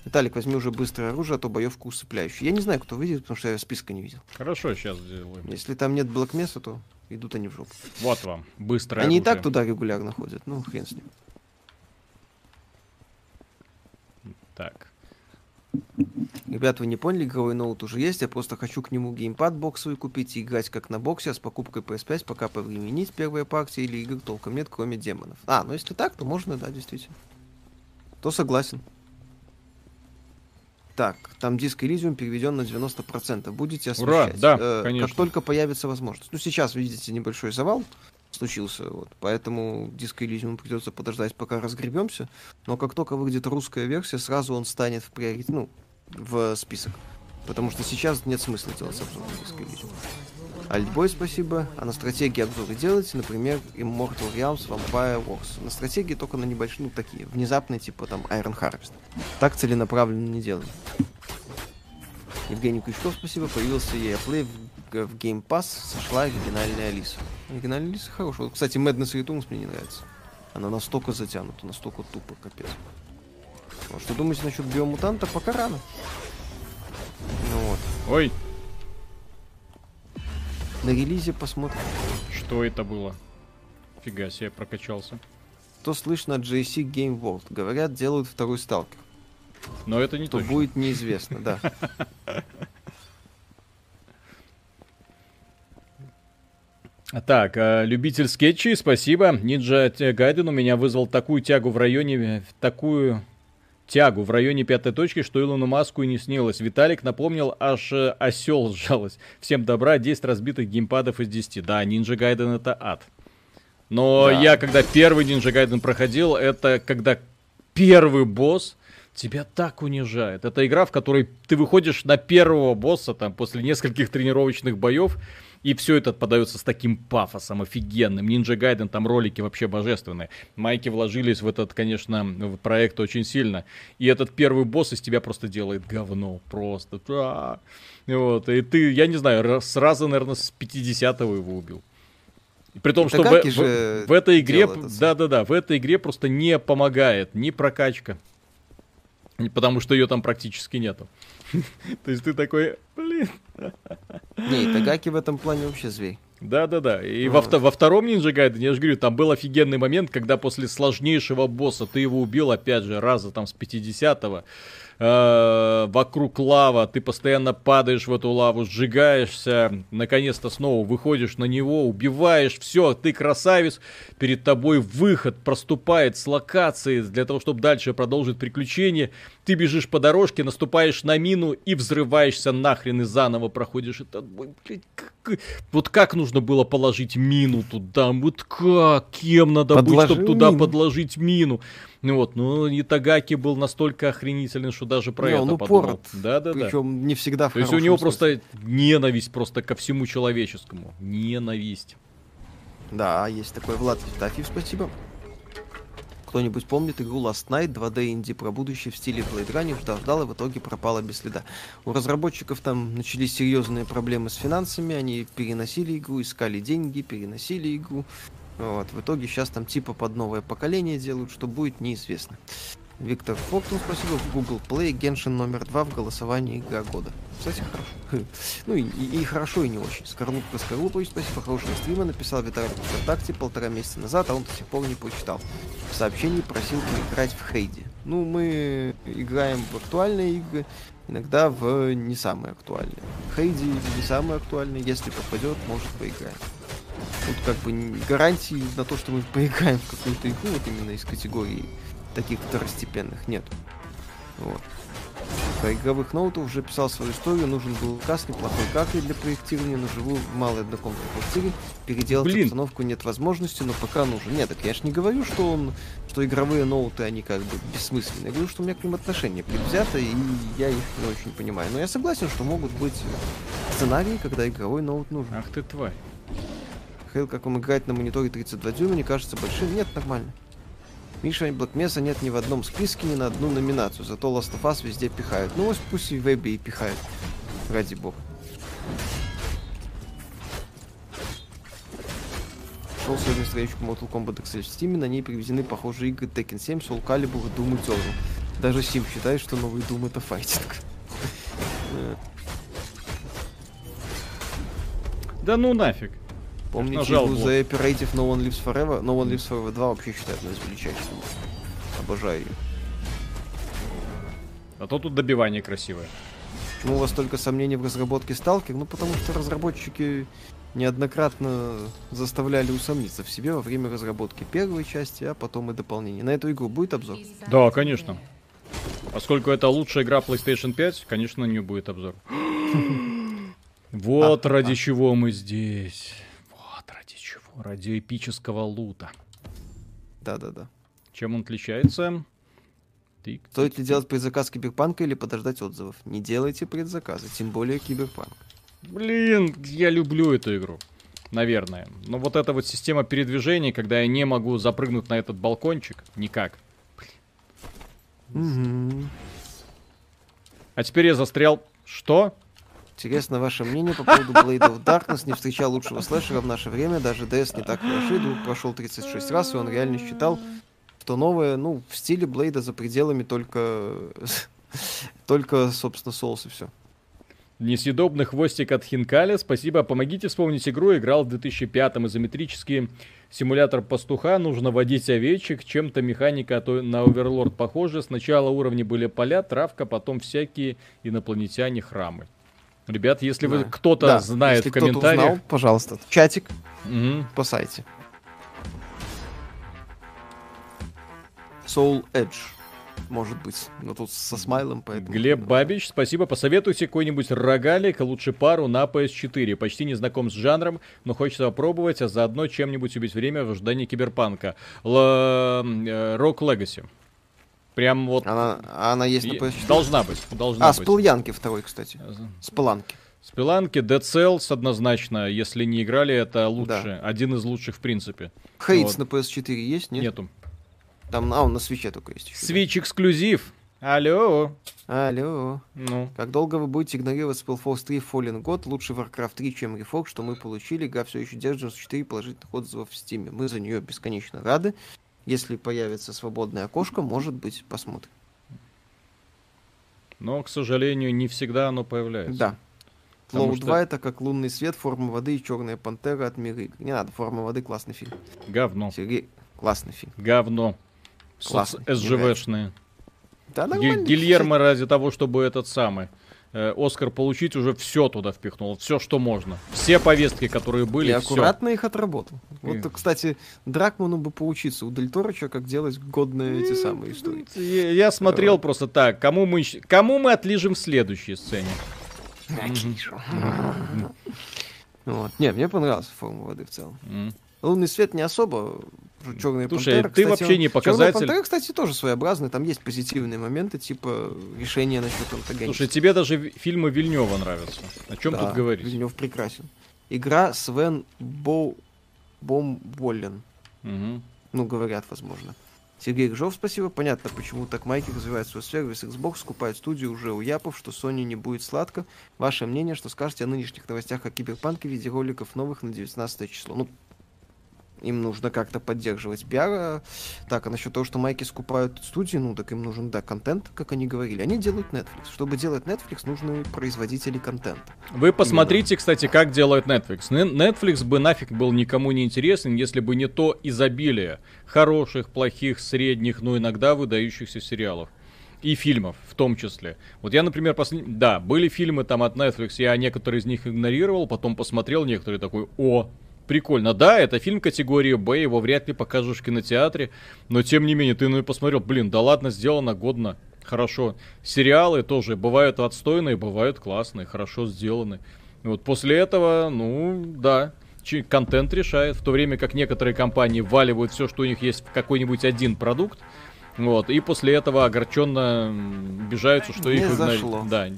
Виталик, возьми уже быстрое оружие, а то боевку усыпляющую. Я не знаю, кто выйдет, потому что я списка не видел. Хорошо, сейчас сделаем. Если там нет Mesa, то идут они в жопу. Вот вам, быстрое Они оружие. и так туда регулярно ходят, ну хрен с ним. Так. Ребят, вы не поняли, игровой ноут уже есть, я просто хочу к нему геймпад боксовый купить и играть как на боксе, а с покупкой PS5 пока повременить первая партия или игр толком нет, кроме демонов. А, ну если так, то можно, да, действительно. То согласен. Так, там диск Elysium переведен на 90%. Будете освещать. Ура, да, э, конечно. Как только появится возможность. Ну, сейчас, видите, небольшой завал случился, вот, поэтому диск Elysium придется подождать, пока разгребемся. Но как только выйдет русская версия, сразу он станет в приоритет, ну, в список. Потому что сейчас нет смысла делать обзор на диск Elysium. Альтбой спасибо. А на стратегии обзоры делайте, например, Immortal Realms, Vampire Wars. На стратегии только на небольшие, ну, такие, внезапные, типа там Iron Harvest. Так целенаправленно не делаем. Евгений Крючков, спасибо. Появился EA Play в, в Game Pass, сошла оригинальная Алиса. Оригинальная Алиса хорошая. Вот, кстати, Madness Returns мне не нравится. Она настолько затянута, настолько тупо, капец. Ну, что думаете насчет биомутанта? Пока рано. Ну вот. Ой, на релизе посмотрим. Что это было? Фига себе, прокачался. Что слышно от JC Game World? Говорят, делают второй сталкер. Но это не то. будет неизвестно, да. Так, э, любитель скетчей, спасибо. Нинджа Гайден у меня вызвал такую тягу в районе, такую тягу в районе пятой точки, что Илону Маску и не снилось. Виталик напомнил, аж э, осел сжалось. Всем добра, 10 разбитых геймпадов из 10. Да, Ninja Gaiden это ад. Но да. я, когда первый Ninja Gaiden проходил, это когда первый босс тебя так унижает. Это игра, в которой ты выходишь на первого босса там после нескольких тренировочных боев, и все это подается с таким пафосом офигенным. Ninja Gaiden, там ролики вообще божественные. Майки вложились в этот, конечно, проект очень сильно. И этот первый босс из тебя просто делает говно. Просто. Вот. И ты, я не знаю, сразу, наверное, с 50-го его убил. При том, что в, в, в этой игре, да-да-да, в этой игре просто не помогает ни прокачка, потому что ее там практически нету. То есть ты такой, блин. Не, Тагаки в этом плане вообще зверь. Да-да-да. И во, во втором Ninja Gaiden, я же говорю, там был офигенный момент, когда после сложнейшего босса ты его убил, опять же, раза там с 50-го, э, вокруг лава, ты постоянно падаешь в эту лаву, сжигаешься, наконец-то снова выходишь на него, убиваешь, все, ты красавец, перед тобой выход проступает с локации для того, чтобы дальше продолжить приключение, ты бежишь по дорожке, наступаешь на мину и взрываешься нахрен и заново проходишь этот бой. Вот как нужно было положить мину туда? Вот как? Кем надо Подложи быть, чтобы туда подложить мину? Ну вот, ну и Тагаки был настолько охренителен, что даже про не, это подумал. Да, да, да. Причем не всегда в То есть у него смысле. просто ненависть просто ко всему человеческому. Ненависть. Да, есть такой Влад Евтафьев, спасибо. Кто-нибудь помнит игру Last Night 2D инди про будущее в стиле Blade Runner, ждал, ждал, и в итоге пропала без следа. У разработчиков там начались серьезные проблемы с финансами, они переносили игру, искали деньги, переносили игру. Вот, в итоге сейчас там типа под новое поколение делают, что будет неизвестно. Виктор Фоктон, спасибо. В Google Play Genshin номер два в голосовании игра года. Кстати, хорошо. Ну и, и, и хорошо, и не очень. Скорлупка Скорлупа, спасибо, хорошего стрима. Написал Виталий ВКонтакте полтора месяца назад, а он до сих пор не почитал. В сообщении просил поиграть в Хейди. Ну, мы играем в актуальные игры, иногда в не самые актуальные. Хейди не самый актуальный, если попадет, может поиграть. Тут как бы гарантии на то, что мы поиграем в какую-то игру, вот именно из категории таких второстепенных нет. Вот. По игровых ноутах уже писал свою историю, нужен был касс неплохой картой для проектирования, но живу в малой однокомнатной квартире, переделать Блин. обстановку нет возможности, но пока нужен. Нет, так я ж не говорю, что он, что игровые ноуты, они как бы бессмысленные. Я говорю, что у меня к ним отношение предвзято, и я их не очень понимаю. Но я согласен, что могут быть сценарии, когда игровой ноут нужен. Ах ты тварь. Хейл, как он играет на мониторе 32 дюйма, не кажется большим. Нет, нормально. Миша и Black Mesa нет ни в одном списке, ни на одну номинацию. Зато Last of Us везде пихают. Ну, пусть и в вебе и пихают. Ради бога. Шел сегодня страничку Mortal Kombat XL в Steam, на ней привезены похожие игры Tekken 7, Soul Calibur, Doom и Eternal. Даже Steam считает, что новый Doom это файтинг. Да ну нафиг. Помните игру The Operative No One Lives Forever? No One Lives Forever 2 вообще считаю одной из величайших. Обожаю ее. А то тут добивание красивое. Почему у вас только сомнений в разработке Сталкер? Ну, потому что разработчики неоднократно заставляли усомниться в себе во время разработки первой части, а потом и дополнения. На эту игру будет обзор? Да, конечно. Поскольку это лучшая игра PlayStation 5, конечно, на нее будет обзор. Вот ради чего мы здесь. Ради эпического лута. Да-да-да. Чем он отличается? Тык, Стоит ли делать предзаказ Киберпанка или подождать отзывов? Не делайте предзаказы, тем более Киберпанк. Блин, я люблю эту игру. Наверное. Но вот эта вот система передвижения, когда я не могу запрыгнуть на этот балкончик, никак. Угу. А теперь я застрял. Что? Интересно ваше мнение по поводу Blade of Darkness. Не встречал лучшего слэшера в наше время. Даже DS не так хорошо. Друг прошел 36 раз, и он реально считал, что новое, ну, в стиле Блейда за пределами только... только, собственно, Souls и все. Несъедобный хвостик от Хинкали. Спасибо. Помогите вспомнить игру. Играл в 2005-м изометрический симулятор пастуха. Нужно водить овечек. Чем-то механика на Overlord похожа. Сначала уровни были поля, травка, потом всякие инопланетяне, храмы. Ребят, если да. вы кто-то да. знает если в комментариях... Узнал, пожалуйста, чатик угу. по сайте. Soul Edge может быть. Но тут со смайлом, поэтому... Глеб Бабич, спасибо. Посоветуйте какой-нибудь рогалик, лучше пару на PS4. Почти не знаком с жанром, но хочется попробовать, а заодно чем-нибудь убить время в ожидании киберпанка. Рок Легаси. Прям вот... Она, она есть на PS4? Должна быть, должна а, быть. А, Спилянки второй, кстати. Спиланки. Спиланки, Dead Cells однозначно, если не играли, это лучше. Да. Один из лучших в принципе. Хейтс вот. на PS4 есть, нет? Нету. Там, а, он на свече только есть. Switch эксклюзив. Алло. Алло. Ну. Как долго вы будете игнорировать Spellforce 3 Fallen God? Лучше Warcraft 3, чем Reforged, что мы получили. Игра все еще держит 4 положительных отзывов в Steam. Мы за нее бесконечно рады. Если появится свободное окошко, может быть, посмотрим. Но, к сожалению, не всегда оно появляется. Да. Флоу что... 2 это как лунный свет, форма воды и черная пантера от мира Не надо, форма воды классный фильм. Говно. Сергей, классный фильм. Говно. Классный. СЖВшные. Да. Гильермо ради того, чтобы этот самый Э, Оскар получить, уже все туда впихнул, все, что можно. Все повестки, которые были, И аккуратно все. их отработал. Вот, кстати, Дракману бы поучиться у Дель как делать годные эти самые истории. Я, я смотрел вот. просто так, кому мы, кому мы отлижем в следующей сцене. Вот. Не, мне понравилась форма воды в целом. Лунный свет не особо Черная Слушай, пантера, ты кстати, вообще не показатель. Черная пантера, кстати, тоже своеобразный. Там есть позитивные моменты, типа решения насчет антагониста. Слушай, тебе даже фильмы Вильнева нравятся. О чем да, тут говорить? Вильнев прекрасен. Игра Свен Бо... Бомболлен. Угу. Ну, говорят, возможно. Сергей Гжов, спасибо. Понятно, почему так Майки развивает свой сервис Xbox, скупает студию уже у Япов, что Sony не будет сладко. Ваше мнение, что скажете о нынешних новостях о Киберпанке в виде роликов новых на 19 число? Ну, им нужно как-то поддерживать пиар. Так, а насчет того, что майки скупают студии, ну, так им нужен, да, контент, как они говорили. Они делают Netflix. Чтобы делать Netflix, нужны производители контента. Вы посмотрите, Именно. кстати, как делает Netflix. Netflix бы нафиг был никому не интересен, если бы не то изобилие хороших, плохих, средних, но иногда выдающихся сериалов и фильмов в том числе. Вот я, например, послед... да, были фильмы там от Netflix, я некоторые из них игнорировал, потом посмотрел некоторые такой, о, прикольно. Да, это фильм категории Б, его вряд ли покажешь в кинотеатре, но тем не менее, ты ну и посмотрел, блин, да ладно, сделано годно, хорошо. Сериалы тоже бывают отстойные, бывают классные, хорошо сделаны. Вот после этого, ну, да, контент решает, в то время как некоторые компании вваливают все, что у них есть в какой-нибудь один продукт, вот, и после этого огорченно обижаются, что Не их зашло. Да.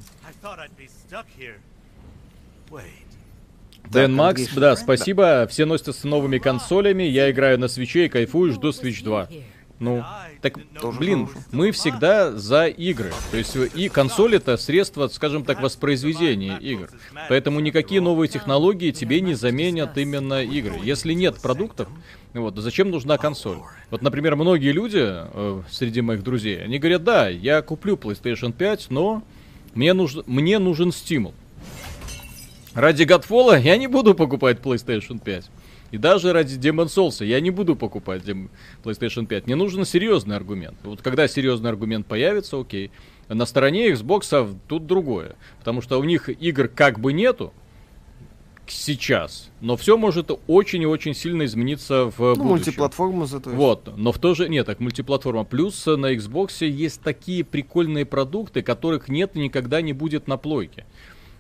Дэн Макс, да, спасибо. Все носятся с новыми консолями. Я играю на свече и кайфую, жду Switch 2. Ну, так, Тоже блин, хорошо. мы всегда за игры. То есть и консоль это средство, скажем так, воспроизведения игр. Поэтому никакие новые технологии тебе не заменят именно игры. Если нет продуктов, вот, зачем нужна консоль? Вот, например, многие люди э, среди моих друзей, они говорят, да, я куплю PlayStation 5, но мне, нуж, мне нужен стимул. Ради Godfall я не буду покупать PlayStation 5. И даже ради Demon Souls я не буду покупать PlayStation 5. Мне нужен серьезный аргумент. Вот когда серьезный аргумент появится, окей. На стороне Xbox тут другое. Потому что у них игр как бы нету сейчас. Но все может очень и очень сильно измениться в ну, будущем. мультиплатформа зато. Вот. Но в то же... Нет, так мультиплатформа. Плюс на Xbox есть такие прикольные продукты, которых нет и никогда не будет на плойке.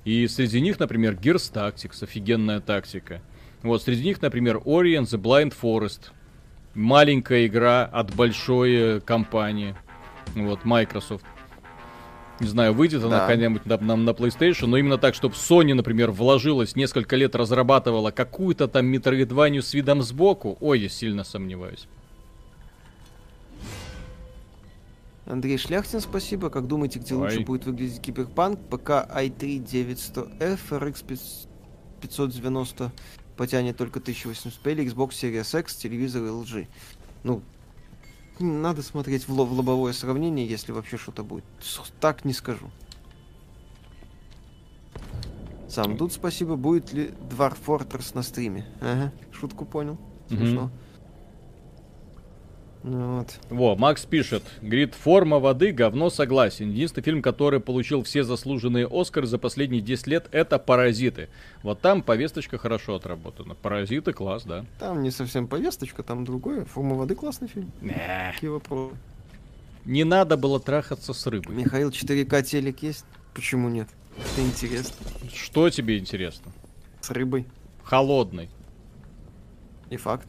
И среди них, например, Gears Tactics, офигенная тактика. Вот, среди них, например, Ori and the Blind Forest. Маленькая игра от большой э, компании. Вот, Microsoft. Не знаю, выйдет она да. когда-нибудь на, на, на PlayStation, но именно так, чтобы Sony, например, вложилась, несколько лет разрабатывала какую-то там метроидванию с видом сбоку, ой, я сильно сомневаюсь. Андрей Шляхтин, спасибо. Как думаете, где Ой. лучше будет выглядеть Киберпанк? ПК i3 9100F, RX 590 потянет только 1800p или Xbox Series X, телевизор LG. Ну, надо смотреть в, в лобовое сравнение, если вообще что-то будет. Так не скажу. Сам Дуд, спасибо. Будет ли Dwarf Fortress на стриме? Ага, шутку понял. Смешно. Mm-hmm. Вот. Во, Макс пишет, говорит, форма воды, говно, согласен. Единственный фильм, который получил все заслуженные Оскары за последние 10 лет, это «Паразиты». Вот там повесточка хорошо отработана. «Паразиты» класс, да. Там не совсем повесточка, там другое. «Форма воды» классный фильм. Не. Какие вопросы? Не надо было трахаться с рыбой. Михаил, 4К телек есть? Почему нет? Это интересно. Что тебе интересно? С рыбой. Холодной. Не факт.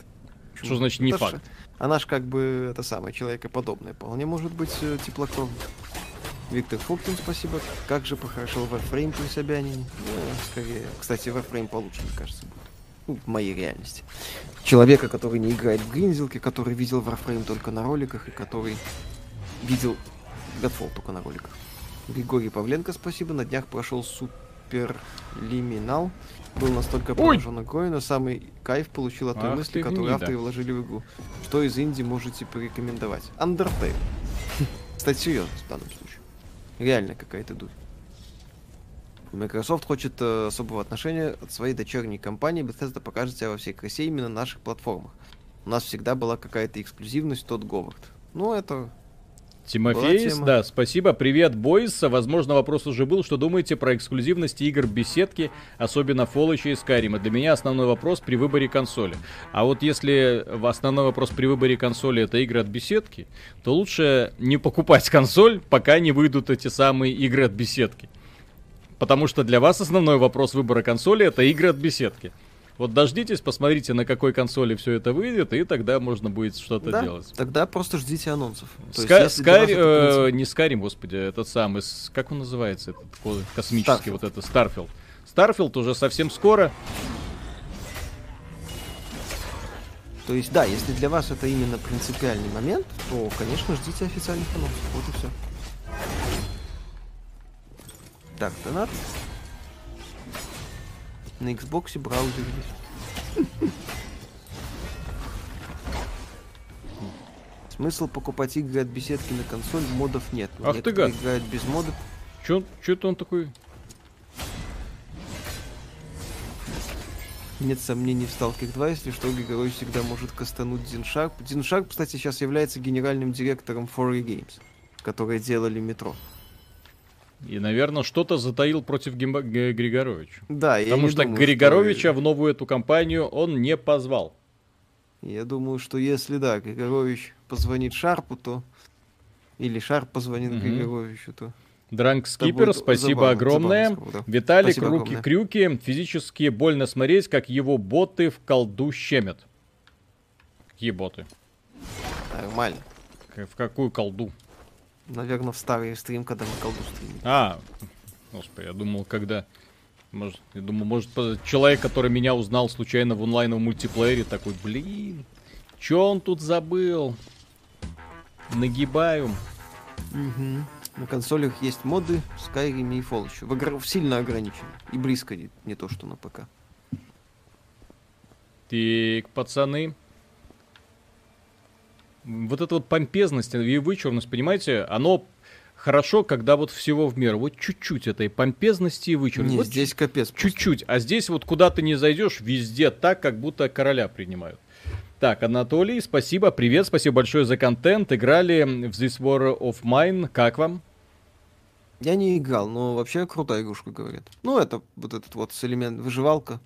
Что значит не это факт? Она ж как бы это самое человекоподобное. Вполне может быть э, теплокровный. Виктор Фоктин, спасибо. Как же похорошел Warframe при Собянине. Ну, скорее. Кстати, Warframe получше, мне кажется, будет. Ну, в моей реальности. Человека, который не играет в Гринзилке, который видел Warframe только на роликах и который видел Godfall только на роликах. Григорий Павленко, спасибо. На днях прошел Супер Лиминал был настолько поражен игрой, но самый кайф получил от той Ах мысли, которую гнида. авторы вложили в игру. Что из инди можете порекомендовать? Undertale. Кстати, серьезно в данном случае. Реально какая-то дурь. Microsoft хочет э, особого отношения от своей дочерней компании. Bethesda покажет себя во всей красе именно на наших платформах. У нас всегда была какая-то эксклюзивность, тот Говард. Ну, это Тимофей, да, спасибо. Привет, бойс. Возможно, вопрос уже был. Что думаете про эксклюзивность игр беседки, особенно Fallout и Skyrim? Для меня основной вопрос при выборе консоли. А вот если основной вопрос при выборе консоли это игры от беседки, то лучше не покупать консоль, пока не выйдут эти самые игры от беседки. Потому что для вас основной вопрос выбора консоли это игры от беседки. Вот дождитесь, посмотрите, на какой консоли все это выйдет, и тогда можно будет что-то да, делать. Тогда просто ждите анонсов. Ска- Скай, э, не Скайрим, господи, этот самый, как он называется, этот космический Starfield. вот это, Starfield. Starfield уже совсем скоро. То есть, да, если для вас это именно принципиальный момент, то, конечно, ждите официальных анонсов. Вот и все. Так, донат. На Xbox браузер есть. Смысл покупать игры от беседки на консоль, модов нет. Ах ты гад. играют без модов. Чё, чё-то он такой... Нет сомнений в Stalker 2, если что, герой всегда может кастануть Диншак. Диншак, кстати, сейчас является генеральным директором 4 Games, которые делали метро. И, наверное, что-то затаил против Гимба... Г- Григоровича. Да, я Потому что думаю, Григоровича что- в новую эту компанию он не позвал. Я думаю, что если, да, Григорович позвонит Шарпу, то... Или Шарп позвонит Мгм. Григоровичу, то... Дранк Это Скипер, спасибо забавно, огромное. забавно да. Виталик, Спасибо огромное. руки-крюки. Физически больно смотреть, как его боты в колду щемят. Какие боты? Нормально. В какую колду? Наверное, в старый стрим, когда мы колду стримили. А, господи, я думал, когда... Может, я думал, может, человек, который меня узнал случайно в онлайновом мультиплеере, такой, блин, чё он тут забыл? Нагибаю. Мгм. На консолях есть моды Skyrim и Fallout. В игр сильно ограничены. И близко не, не то, что на ПК. Так, пацаны. Вот эта вот помпезность и вычурность, понимаете, оно хорошо, когда вот всего в меру. Вот чуть-чуть этой помпезности и вычурности. Вот здесь капец. Чуть-чуть. А здесь вот куда ты не зайдешь, везде так, как будто короля принимают. Так, Анатолий, спасибо, привет, спасибо большое за контент. Играли в This War of Mine, как вам? Я не играл, но вообще крутая игрушка, говорят. Ну, это вот этот вот с элемент выживалка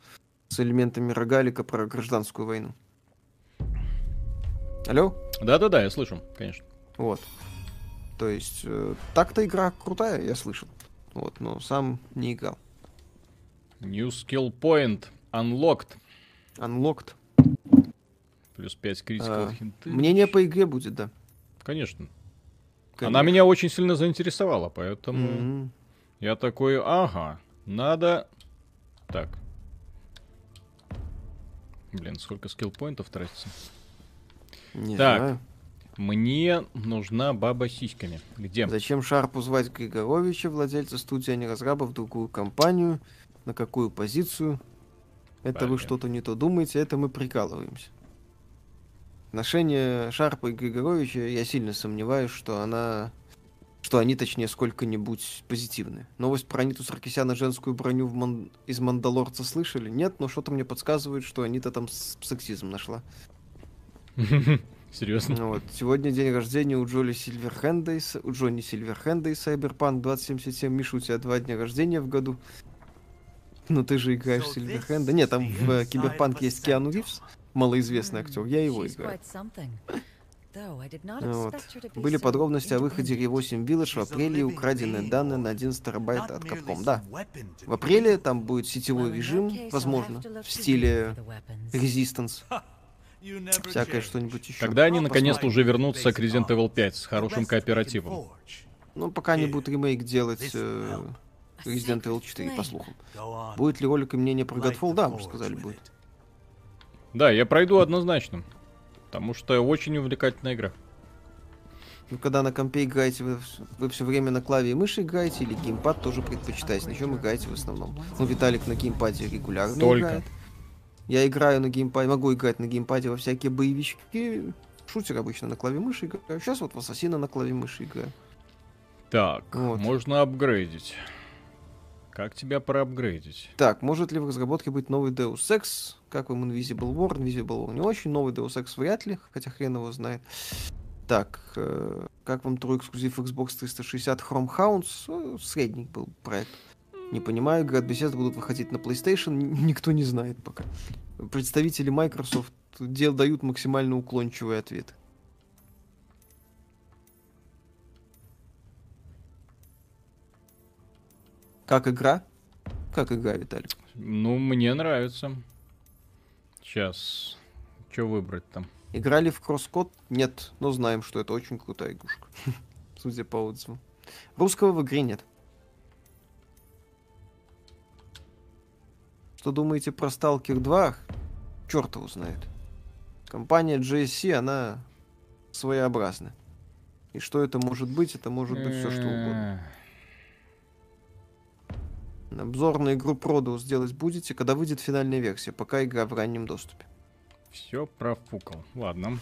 с элементами рогалика про гражданскую войну. Алло? Да-да-да, я слышу, конечно. Вот. То есть, э, так-то игра крутая, я слышал. Вот, но сам не играл. New Skill Point Unlocked. Unlocked. Плюс 5 критиков А, хинты. Мнение по игре будет, да. Конечно. Конечно. Она меня очень сильно заинтересовала, поэтому Мгм. я такой, ага, надо... Так. Блин, сколько скилл-поинтов тратится? Не Так. знаю. Мне нужна баба с сиськами. Где? Зачем Шарпу звать Григоровича, владельца студии, а не разраба, в другую компанию? На какую позицию? Это вы Блин. что-то не то думаете, это мы прикалываемся. Отношения Шарпа и Григоровича, я сильно сомневаюсь, что она... Что они, точнее, сколько-нибудь позитивны. Новость про Аниту Саркисяна женскую броню в Ман- из Мандалорца слышали? Нет, но что-то мне подсказывает, что Анита там сексизм нашла. Серьезно? Ну Вот. Сегодня день рождения у Джоли Сильверхенда, и у Джонни Сильверхенда из Cyberpunk 2077. Миша, у тебя два дня рождения в году. Ну ты же играешь в Сильверхенда. Нет, там в э, Киберпанк есть Киану Ривз, малоизвестный актер. Я его играю. Вот. Были подробности о выходе Re8 Village в апреле и украденные данные на 11 терабайт от Capcom. Да, в апреле там будет сетевой режим, возможно, в стиле Resistance, всякое что-нибудь еще. Когда они наконец-то уже вернутся к Resident Evil 5 с хорошим кооперативом? Ну, пока не будут ремейк делать э, Resident Evil 4, по слухам. Будет ли ролик и мнение про Godfall? Да, мы же сказали, будет. Да, я пройду однозначно. Потому что очень увлекательная игра. Ну, когда на компе играете, вы, вы все время на клаве и мыши играете, или геймпад тоже предпочитаете? На чем играете в основном? Ну, Виталик на геймпаде регулярно Только. играет. Я играю на геймпаде, могу играть на геймпаде во всякие боевички. Шутер обычно на клаве мыши играю. Сейчас вот в Ассасина на клаве мыши играю. Так, Вот. можно апгрейдить. Как тебя проапгрейдить? Так, может ли в разработке быть новый Deus Ex? Как вам Invisible War? Invisible War не очень, новый Deus Ex вряд ли, хотя хрен его знает. Так, э, как вам трой эксклюзив Xbox 360 Chrome Hounds? Средний был проект. Не понимаю, от Bethesda будут выходить на PlayStation, никто не знает пока. Представители Microsoft дел дают максимально уклончивый ответ. Как игра? Как игра, Виталик? Ну, мне нравится. Сейчас. Что выбрать там? Играли в кросс-код? Нет, но знаем, что это очень крутая игрушка. Судя по отзывам. Русского в игре нет. Что думаете про Stalker 2? Черт его знает. Компания GSC, она своеобразна. И что это может быть? Это может быть все что угодно. Обзор на игру Produce сделать будете, когда выйдет финальная версия, пока игра в раннем доступе. Все профукал. Ладно.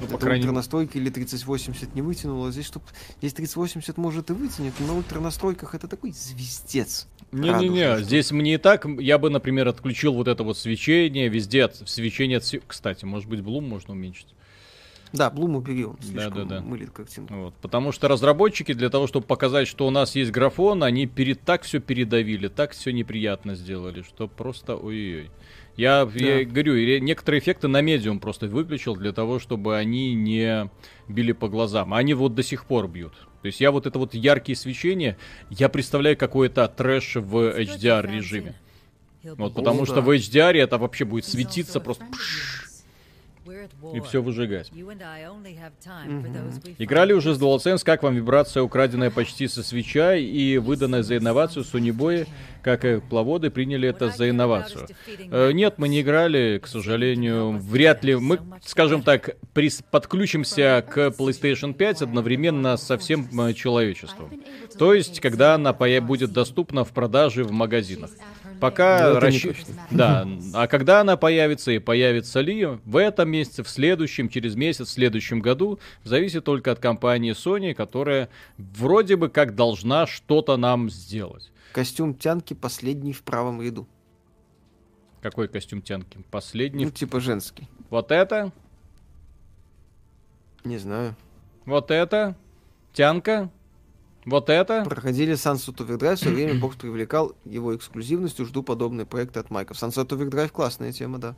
Ну, по крайней... настройки или 3080 не вытянуло. Здесь, чтоб... Здесь 3080 может и вытянет, но на ультранастройках это такой звездец. Не-не-не, здесь мне и так, я бы, например, отключил вот это вот свечение, везде от, свечение от... Кстати, может быть, Блум можно уменьшить. Да, Блум убери, он да, да, да. мылит картинку. Вот, потому что разработчики для того, чтобы показать, что у нас есть графон, они перед так все передавили, так все неприятно сделали, что просто ой-ой-ой. Я, да. я говорю, некоторые эффекты на медиум просто выключил для того, чтобы они не били по глазам. Они вот до сих пор бьют. То есть я вот это вот яркие свечения, я представляю какой-то трэш в HDR режиме. Вот, потому что в HDR это вообще будет светиться просто... Пш, и все выжигать. Mm-hmm. Играли уже с DualSense, как вам вибрация, украденная почти со свеча и выданная за инновацию Boy, как и плаводы приняли это за инновацию? Э, нет, мы не играли, к сожалению, вряд ли. Мы, скажем так, прис- подключимся к PlayStation 5 одновременно со всем э, человечеством. То есть, когда она будет доступна в продаже в магазинах. Пока расщ... Да, а когда она появится и появится ли, в этом месяце, в следующем, через месяц, в следующем году, зависит только от компании Sony, которая вроде бы как должна что-то нам сделать. Костюм тянки последний в правом ряду. Какой костюм тянки? Последний? Ну, типа женский. Вот это? Не знаю. Вот это? Тянка? Вот это? Проходили Sunset Overdrive, все время бокс привлекал его эксклюзивностью, жду подобные проекты от Майков. Sunset Overdrive классная тема, да.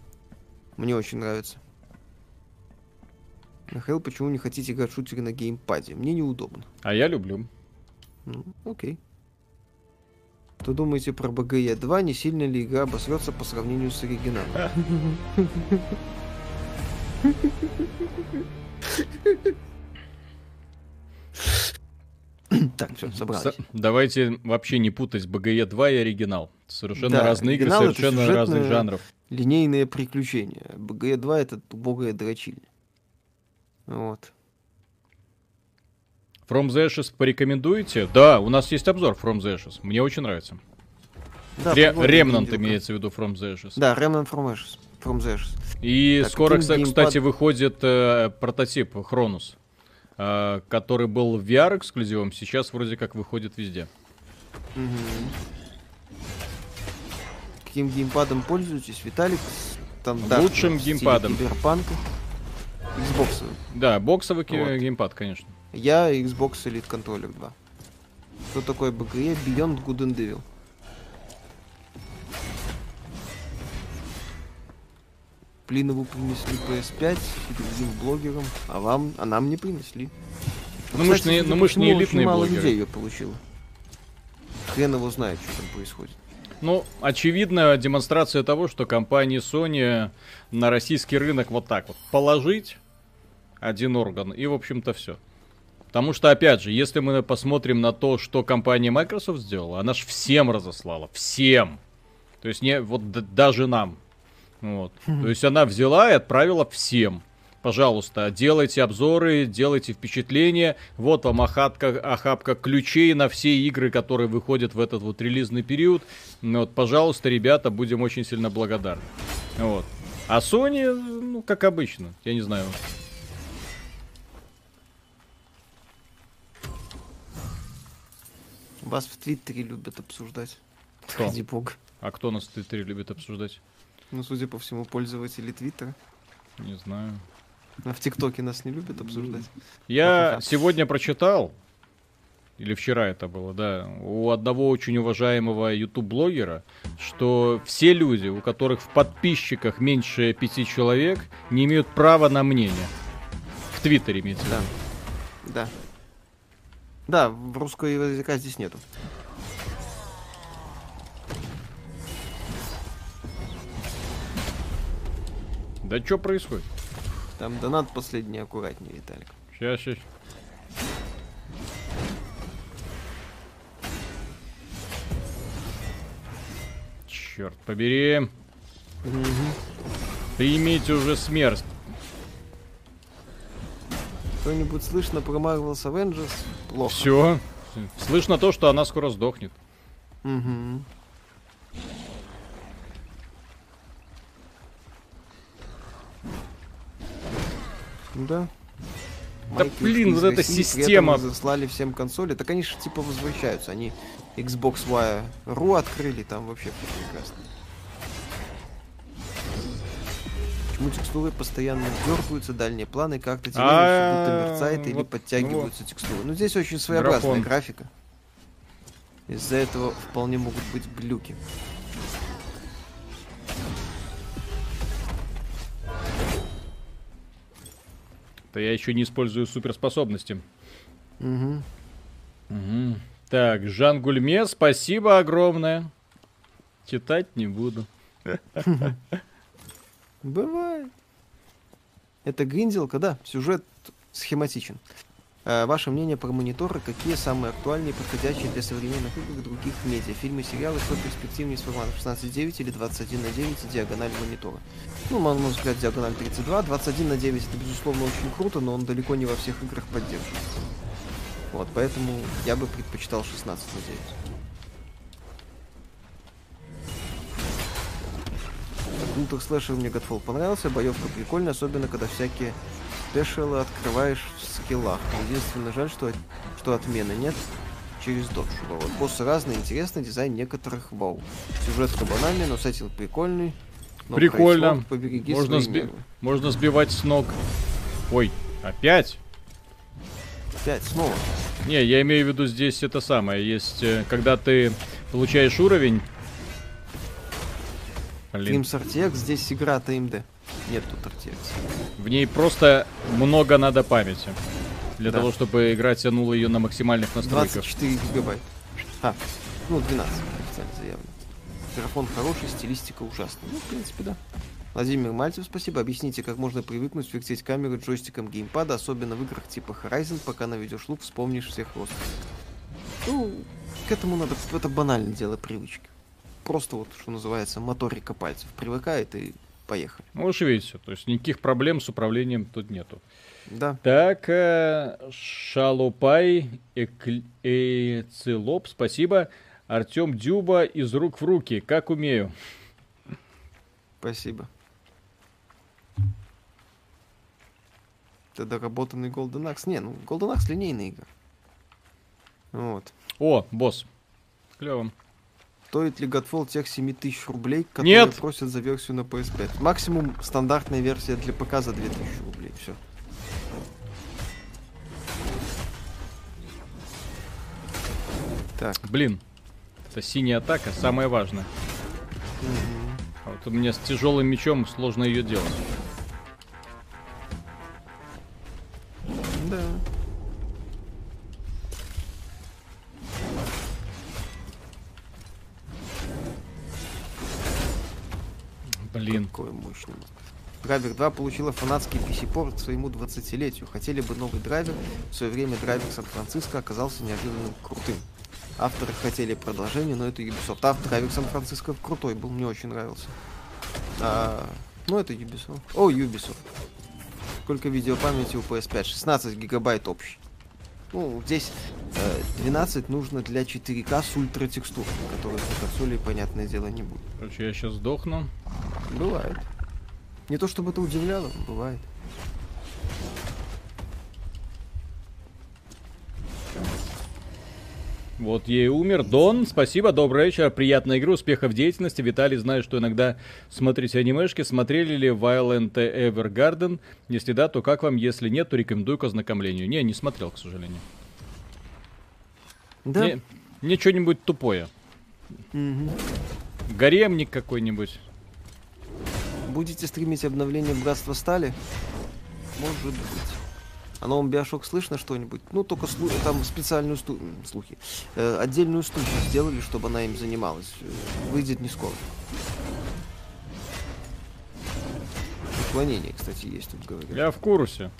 Мне очень нравится. Михаил, почему не хотите играть в шутеры на геймпаде? Мне неудобно. А я люблю. Ну, окей. Что думаете про БГЕ 2? Не сильно ли игра обосрется по сравнению с оригиналом? Так, все, собрались. Давайте вообще не путать БГЕ 2 и оригинал. Совершенно да, разные игры, совершенно разных жанров. Линейные приключения. БГЕ 2 это убогая дрочильня. Вот. From the Ashes порекомендуете? Да, у нас есть обзор From the Ashes. Мне очень нравится. Да, Ре- Remnant имеется в виду From the Ashes. Да, Remnant From Ashes. From the Ashes. И так, скоро, кстати, выходит э, прототип Хронус. Э, который был в VR эксклюзивом, сейчас вроде как выходит везде. Угу. Каким геймпадом пользуетесь, Виталик? Там, Лучшим геймпадом. Киберпанка. Xbox. Да, боксовый вот. геймпад, конечно. Я Xbox Elite Controller 2. Что такое BGE? Beyond Good and Devil. Плинову принесли PS5 и другим блогерам, а вам, а нам не принесли. Ну, мы ж не, ну, мы ж не элитные мало блогеры. людей ее получило. Хрен его знает, что там происходит. Ну, очевидно, демонстрация того, что компании Sony на российский рынок вот так вот положить один орган, и, в общем-то, все. Потому что, опять же, если мы посмотрим на то, что компания Microsoft сделала, она же всем разослала. Всем. То есть, не, вот даже нам. Вот. То есть она взяла и отправила всем. Пожалуйста, делайте обзоры, делайте впечатления. Вот вам охапка, охапка ключей на все игры, которые выходят в этот вот релизный период. Вот, пожалуйста, ребята, будем очень сильно благодарны. Вот. А Sony, ну, как обычно, я не знаю. Вас в Твиттере любят обсуждать. Кто? Ради бога. А кто нас в Твиттере любит обсуждать? Ну, судя по всему, пользователи Твиттера. Не знаю. А в ТикТоке нас не любят обсуждать. Я сегодня прочитал, или вчера это было, да, у одного очень уважаемого YouTube-блогера, что все люди, у которых в подписчиках меньше пяти человек, не имеют права на мнение. В Твиттере имеется да. Да. Да, в русского языка здесь нету. Да что происходит? Там донат последний аккуратнее, Виталик. Сейчас, сейчас. Черт побери. Угу. Примите уже смерть. Что-нибудь слышно про Marvel's Avengers? Плохо. Все. Слышно то, что она скоро сдохнет. Угу. Да. Да Майки блин, вот эта система. Заслали всем консоли. Так они же типа возвращаются. Они Xbox One Ru открыли, там вообще прекрасно. Почему текстуры постоянно дергаются, дальние планы как-то А, будто мерцает или подтягиваются текстуры. Ну здесь очень своеобразная графика. Из-за этого вполне могут быть глюки. То я еще не использую суперспособности. Угу. Мгм. Так, Жан Гульме, спасибо огромное. Читать не буду. Бывает. Это гринделка, да, сюжет схематичен. А, ваше мнение про мониторы, какие самые актуальные и подходящие для современных игр других медиа? Фильмы, сериалы, что перспективнее с форматом 16.9 или 21 на 9 и диагональ монитора? Ну, на мой взгляд, диагональ 32. 21 на 9 это, безусловно, очень круто, но он далеко не во всех играх поддерживается. Вот, поэтому я бы предпочитал 16 на 9. Лутер слэшер мне Godfall понравился, боевка прикольная, особенно когда всякие спешалы открываешь в скиллах. Единственное, жаль, что, что отмены нет через додж. Вот. Боссы разные, интересный дизайн некоторых вау. Сюжетка банальный, но сеттинг прикольный. Но Прикольно. побереги Можно, сби- нервы. можно сбивать с ног. Ой, опять? Пять, снова. Не, я имею в виду здесь это самое. Есть, э, когда ты получаешь уровень. Блин, RTX, здесь игра ТМД. Нет тут RTX. в ней просто много надо памяти. Для Да. того, чтобы игра тянула ее на максимальных настройках. 24 гигабайт. А, ну 12 официально заявлено. Микрофон хороший, стилистика ужасная. Ну, в принципе, да. Владимир Мальцев, спасибо. Объясните, как можно привыкнуть вертеть камеру джойстиком геймпада, особенно в играх типа Horizon, пока наведешь лук, вспомнишь всех ростов. Ну, к этому надо, это банальное дело привычки. Просто вот, что называется, моторика пальцев привыкает и поехали. Можешь видеть все. То есть никаких проблем с управлением тут нету. Да. Так, э, Шалопай, Экл- Эцелоп, спасибо. Артем Дюба из рук в руки. Как умею. Спасибо. Это доработанный Golden Axe. Не, ну Golden Axe линейная игра. Вот. О, босс. Клево. Стоит ли Godfall тех 7000 рублей, которые Нет. просят за версию на PS5? Максимум стандартная версия для ПК за 2000 рублей. Все. Так. Блин. Это синяя атака, самое важное. мгм. А вот у меня с тяжелым мечом сложно ее делать. Мощный. Драйвер 2 получила фанатский PC-порт к своему 20-летию. Хотели бы новый драйвер. В свое время драйвер Сан-Франциско оказался неожиданно крутым. Авторы хотели продолжение, но это Ubisoft. Автор драйвер Сан-Франциско крутой был, мне очень нравился. А, ну, это Ubisoft. О, Ubisoft. Сколько видеопамяти у PS5? 16 гигабайт общий. Ну, здесь э, 12 нужно для 4К с ультратекстурой, которых на консоли, понятное дело, не будет. Короче, я сейчас сдохну. Бывает. Не то чтобы это удивляло, бывает. Вот и умер. Дон, спасибо, добрый вечер, приятной игры, успехов в деятельности. Виталий, знаю, что иногда смотрите анимешки. Смотрели ли Violent Evergarden? Если да, то как вам? Если нет, то рекомендую к ознакомлению. Не, не смотрел, к сожалению. Да. Мне, мне что-нибудь тупое. Мгм. Гаремник какой-нибудь. Будете стримить обновление Братства Стали? Может быть. А новом Биошок слышно что-нибудь? Ну, только слу- там специальную сту... слухи. Э, отдельную студию сделали, чтобы она им занималась. Э, Выйдет не скоро. Уклонение, кстати, есть тут говорят. Я в курсе.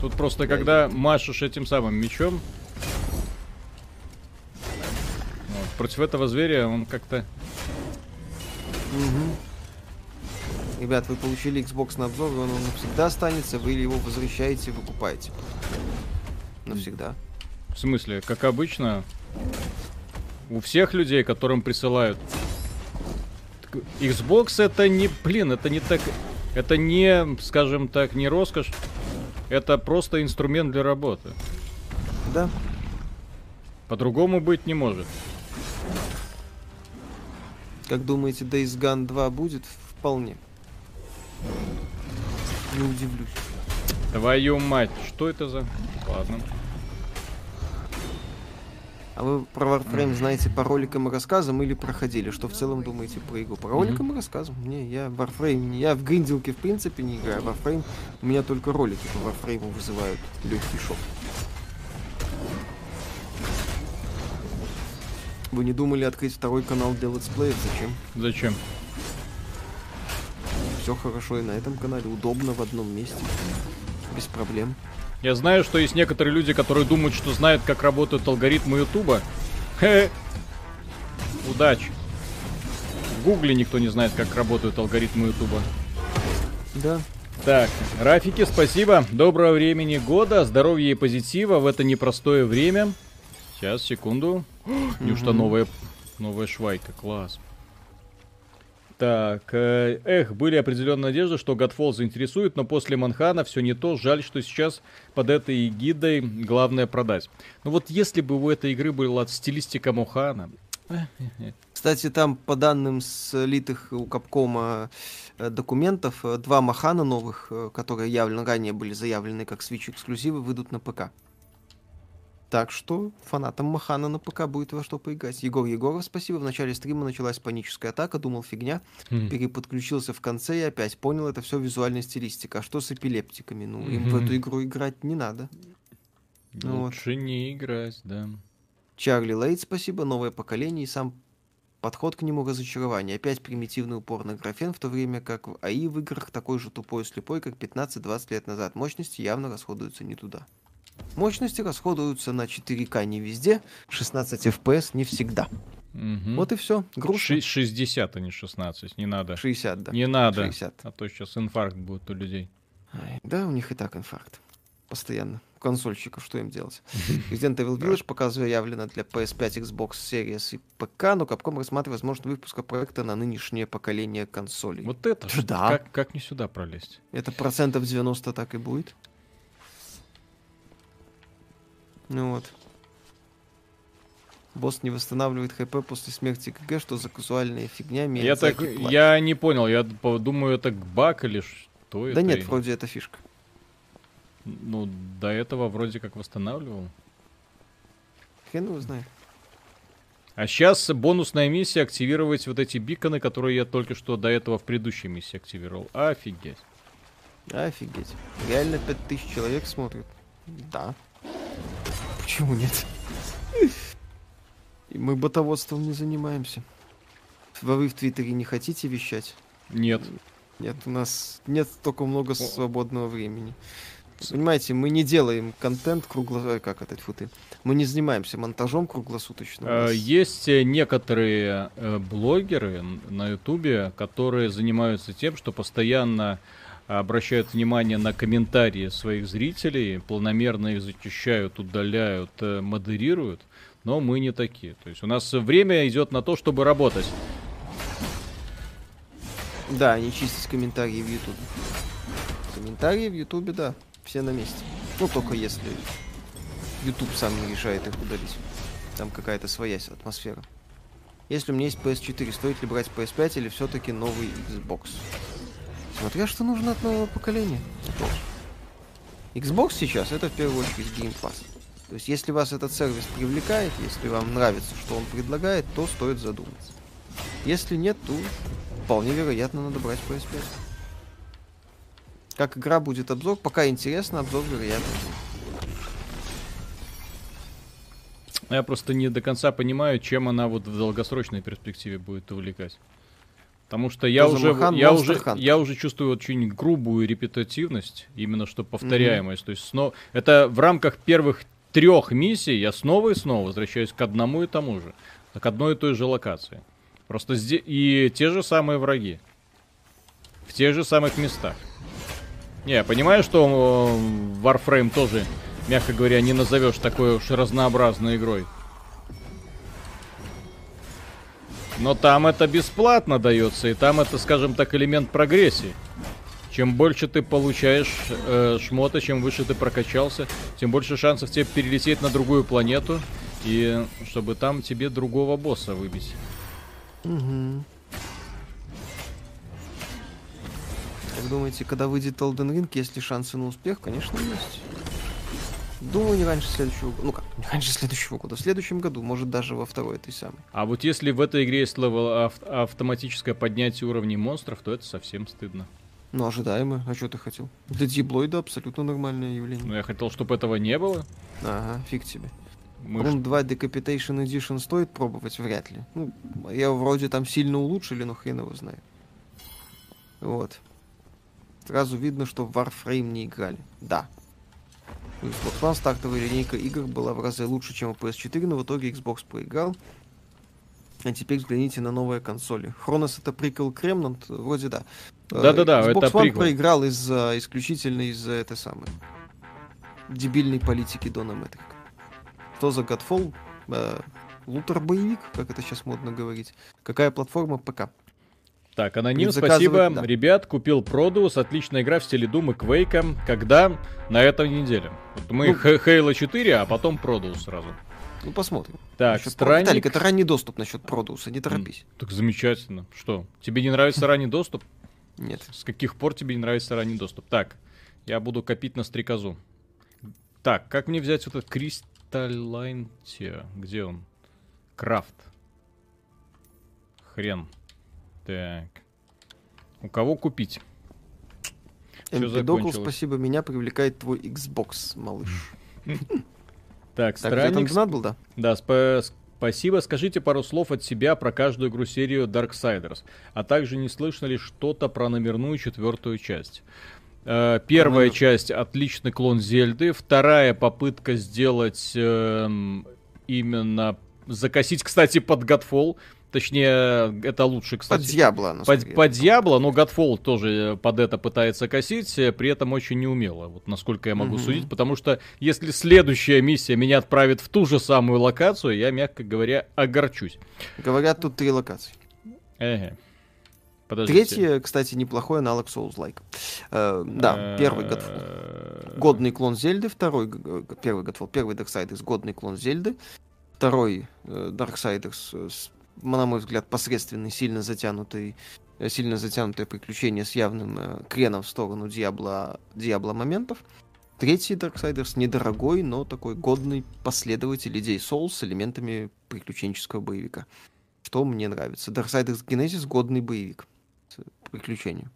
Тут просто когда машешь этим самым мечом, вот, против этого зверя он как-то... Мгм. Ребят, вы получили Xbox на обзор, он вам навсегда останется, вы его возвращаете, выкупаете. Навсегда. В смысле, как обычно, у всех людей, которым присылают Xbox это не, блин, это не так, это не, скажем так, не роскошь, это просто инструмент для работы. Да. По-другому быть не может. Как думаете, Days Gone 2 будет? Вполне. Не удивлюсь. Твою мать, что это за... Ладно. А вы про Warframe знаете по роликам и рассказам или проходили? Что в целом думаете про игру? По роликам mm-hmm. и рассказам. Не, я Warframe, я в гринделке в принципе не играю. Warframe, у меня только ролики по Warframe вызывают легкий шок. Вы не думали открыть второй канал для летсплеев? Зачем? Зачем? Все хорошо и на этом канале. Удобно в одном месте. Без проблем. Я знаю, что есть некоторые люди, которые думают, что знают, как работают алгоритмы Ютуба. Хе. Удачи. В Гугле никто не знает, как работают алгоритмы Ютуба. Да. Так, Рафики, спасибо. Доброго времени года, здоровья и позитива в это непростое время. Сейчас, секунду. Неужто новая, новая швайка? Класс. Так, э, эх, были определенные надежды, что Godfall заинтересует, но после Манхана все не то. Жаль, что сейчас под этой гидой главное продать. Ну вот если бы у этой игры была стилистика Мохана... Кстати, там по данным слитых у Капкома э, документов, э, два Махана новых, которые явно ранее были заявлены как Switch эксклюзивы, выйдут на ПК. Так что фанатам Махана на ПК будет во что поиграть. Егор Егоров, спасибо. В начале стрима началась паническая атака, думал фигня. Mm. Переподключился в конце и опять понял, это все визуальная стилистика. А что с эпилептиками? Ну, им mm-hmm. в эту игру играть не надо. Лучше вот. не играть, да. Чарли Лейт, спасибо. Новое поколение и сам подход к нему разочарование. Опять примитивный упор на графен, в то время как в АИ в играх такой же тупой и слепой, как 15-20 лет назад. Мощности явно расходуются не туда. Мощности расходуются на 4К не везде, 16 FPS не всегда. Угу. Вот и все. Грустно. 60, а не 16, не надо. 60, да. Не надо. 60. А то сейчас инфаркт будет у людей. Ай, да, у них и так инфаркт. Постоянно. У консольщиков, что им делать? Resident Evil Village пока заявлено для PS5, Xbox Series и ПК, но Capcom рассматривает возможность выпуска проекта на нынешнее поколение консолей. Вот это да. Как, как не сюда пролезть? Это процентов 90 так и будет. Ну вот. Босс не восстанавливает хп после смерти КГ, что за казуальная фигня Я так, я не понял, я думаю, это баг или что да это? Да нет, вроде это фишка. Ну, до этого вроде как восстанавливал. Хрен его знает. А сейчас бонусная миссия активировать вот эти биконы, которые я только что до этого в предыдущей миссии активировал. Офигеть. Офигеть. Реально 5000 человек смотрят. Да. Почему нет? И мы ботоводством не занимаемся. Вы в Твиттере не хотите вещать? Нет. Нет, у нас нет столько много свободного времени. Понимаете, мы не делаем контент кругло... Э, как это, фу ты? Мы не занимаемся монтажом круглосуточно. А, есть э, некоторые э, блогеры на Ютубе, которые занимаются тем, что постоянно обращают внимание на комментарии своих зрителей, планомерно их зачищают, удаляют, э, модерируют, но мы не такие. То есть у нас время идет на то, чтобы работать. Да, не чистить комментарии в Ютубе. Комментарии в Ютубе, да, все на месте. Ну, только если YouTube сам не решает их удалить. Там какая-то своя атмосфера. Если у меня есть PS4, стоит ли брать PS5 или все-таки новый Xbox? Смотря что нужно от нового поколения. Xbox сейчас это в первую очередь Game Pass. То есть, если вас этот сервис привлекает, если вам нравится, что он предлагает, то стоит задуматься. Если нет, то вполне вероятно надо брать PS5. Как игра будет обзор, пока интересно, обзор вероятно. Я просто не до конца понимаю, чем она вот в долгосрочной перспективе будет увлекать. Потому что я уже, Махан, я, уже, я уже чувствую очень грубую репетативность, именно что повторяемость. Mm-hmm. То есть сно... это в рамках первых трех миссий я снова и снова возвращаюсь к одному и тому же, к одной и той же локации. Просто здесь и те же самые враги. В тех же самых местах. Не, я понимаю, что Warframe тоже, мягко говоря, не назовешь такой уж разнообразной игрой. Но там это бесплатно дается, и там это, скажем так, элемент прогрессии. Чем больше ты получаешь э, шмота, чем выше ты прокачался, тем больше шансов тебе перелететь на другую планету, и чтобы там тебе другого босса выбить. Угу. Как думаете, когда выйдет Elden Ring, есть ли шансы на успех? Конечно, есть. Думаю, не раньше следующего года. Ну как, не раньше следующего года. В следующем году, может, даже во второй этой самой. А вот если в этой игре есть level ав- автоматическое поднятие уровней монстров, то это совсем стыдно. Ну, ожидаемо. А что ты хотел? Для диблоида абсолютно нормальное явление. Ну, я хотел, чтобы этого не было. Ага, фиг тебе. Мы Рун 2 Decapitation Edition стоит пробовать? Вряд ли. Ну, я вроде там сильно улучшили, но хрен его знает. Вот. Сразу видно, что в Warframe не играли. Да. У Xbox One стартовая линейка игр была в разы лучше, чем у PS4, но в итоге Xbox проиграл. А теперь взгляните на новые консоли. Хронос это прикол к Remnant? Вроде да. Э, Да-да-да, Xbox это One приквел. проиграл из-за исключительно из-за этой самой дебильной политики Дона Мэтрика. Что за Godfall? Э, лутер-боевик, как это сейчас модно говорить. Какая платформа? ПК. Так, аноним, спасибо. да. Ребят, купил Продус, отличная игра в стиле и Quake. Когда? На этой неделе. Вот мы Ну. Х- Halo 4, а потом Продус сразу. Ну, посмотрим. Так, Насчет Про- странник. Виталик, это ранний доступ насчет Продуса, не торопись. Так замечательно. Что, тебе не нравится ранний доступ? Нет. С каких пор тебе не нравится ранний доступ? Так, я буду копить на стрекозу. Так, как мне взять вот этот Кристаллайн? Где он? Крафт. Хрен. Так. У кого купить? Закончилось. спасибо, меня привлекает твой Xbox, малыш. Так, Так, странник. донат был, да? Да, спа- спасибо. Скажите пару слов от себя про каждую игру серию Darksiders. А также не слышно ли что-то про номерную четвертую часть? Э, Первая часть отличный клон Зельды. Вторая попытка сделать эм, именно закосить, кстати, под Godfall. Точнее, это лучше, кстати. Под Дьябло, Под, под. Диабло, но Godfall тоже э, под это пытается косить, э, при этом очень неумело, вот насколько я могу Мгм. судить, потому что если следующая миссия меня отправит в ту же самую локацию, я, мягко говоря, огорчусь. Говорят, тут три локации. Эге. Подождите. Третье, кстати, неплохой аналог Souls-like. Э, да, первый Godfall. Э, Годный клон Зельды, второй, первый Godfall, первый Darksiders, годный клон Зельды, второй э, Darksiders, э, с, на мой взгляд, посредственный, сильно затянутый, э, сильно затянутое приключение с явным э, креном в сторону Диабло, Диабло моментов. Третий Darksiders недорогой, но такой годный последователь идей Souls с элементами приключенческого боевика. Что мне нравится. Darksiders Genesis годный боевик. С приключением.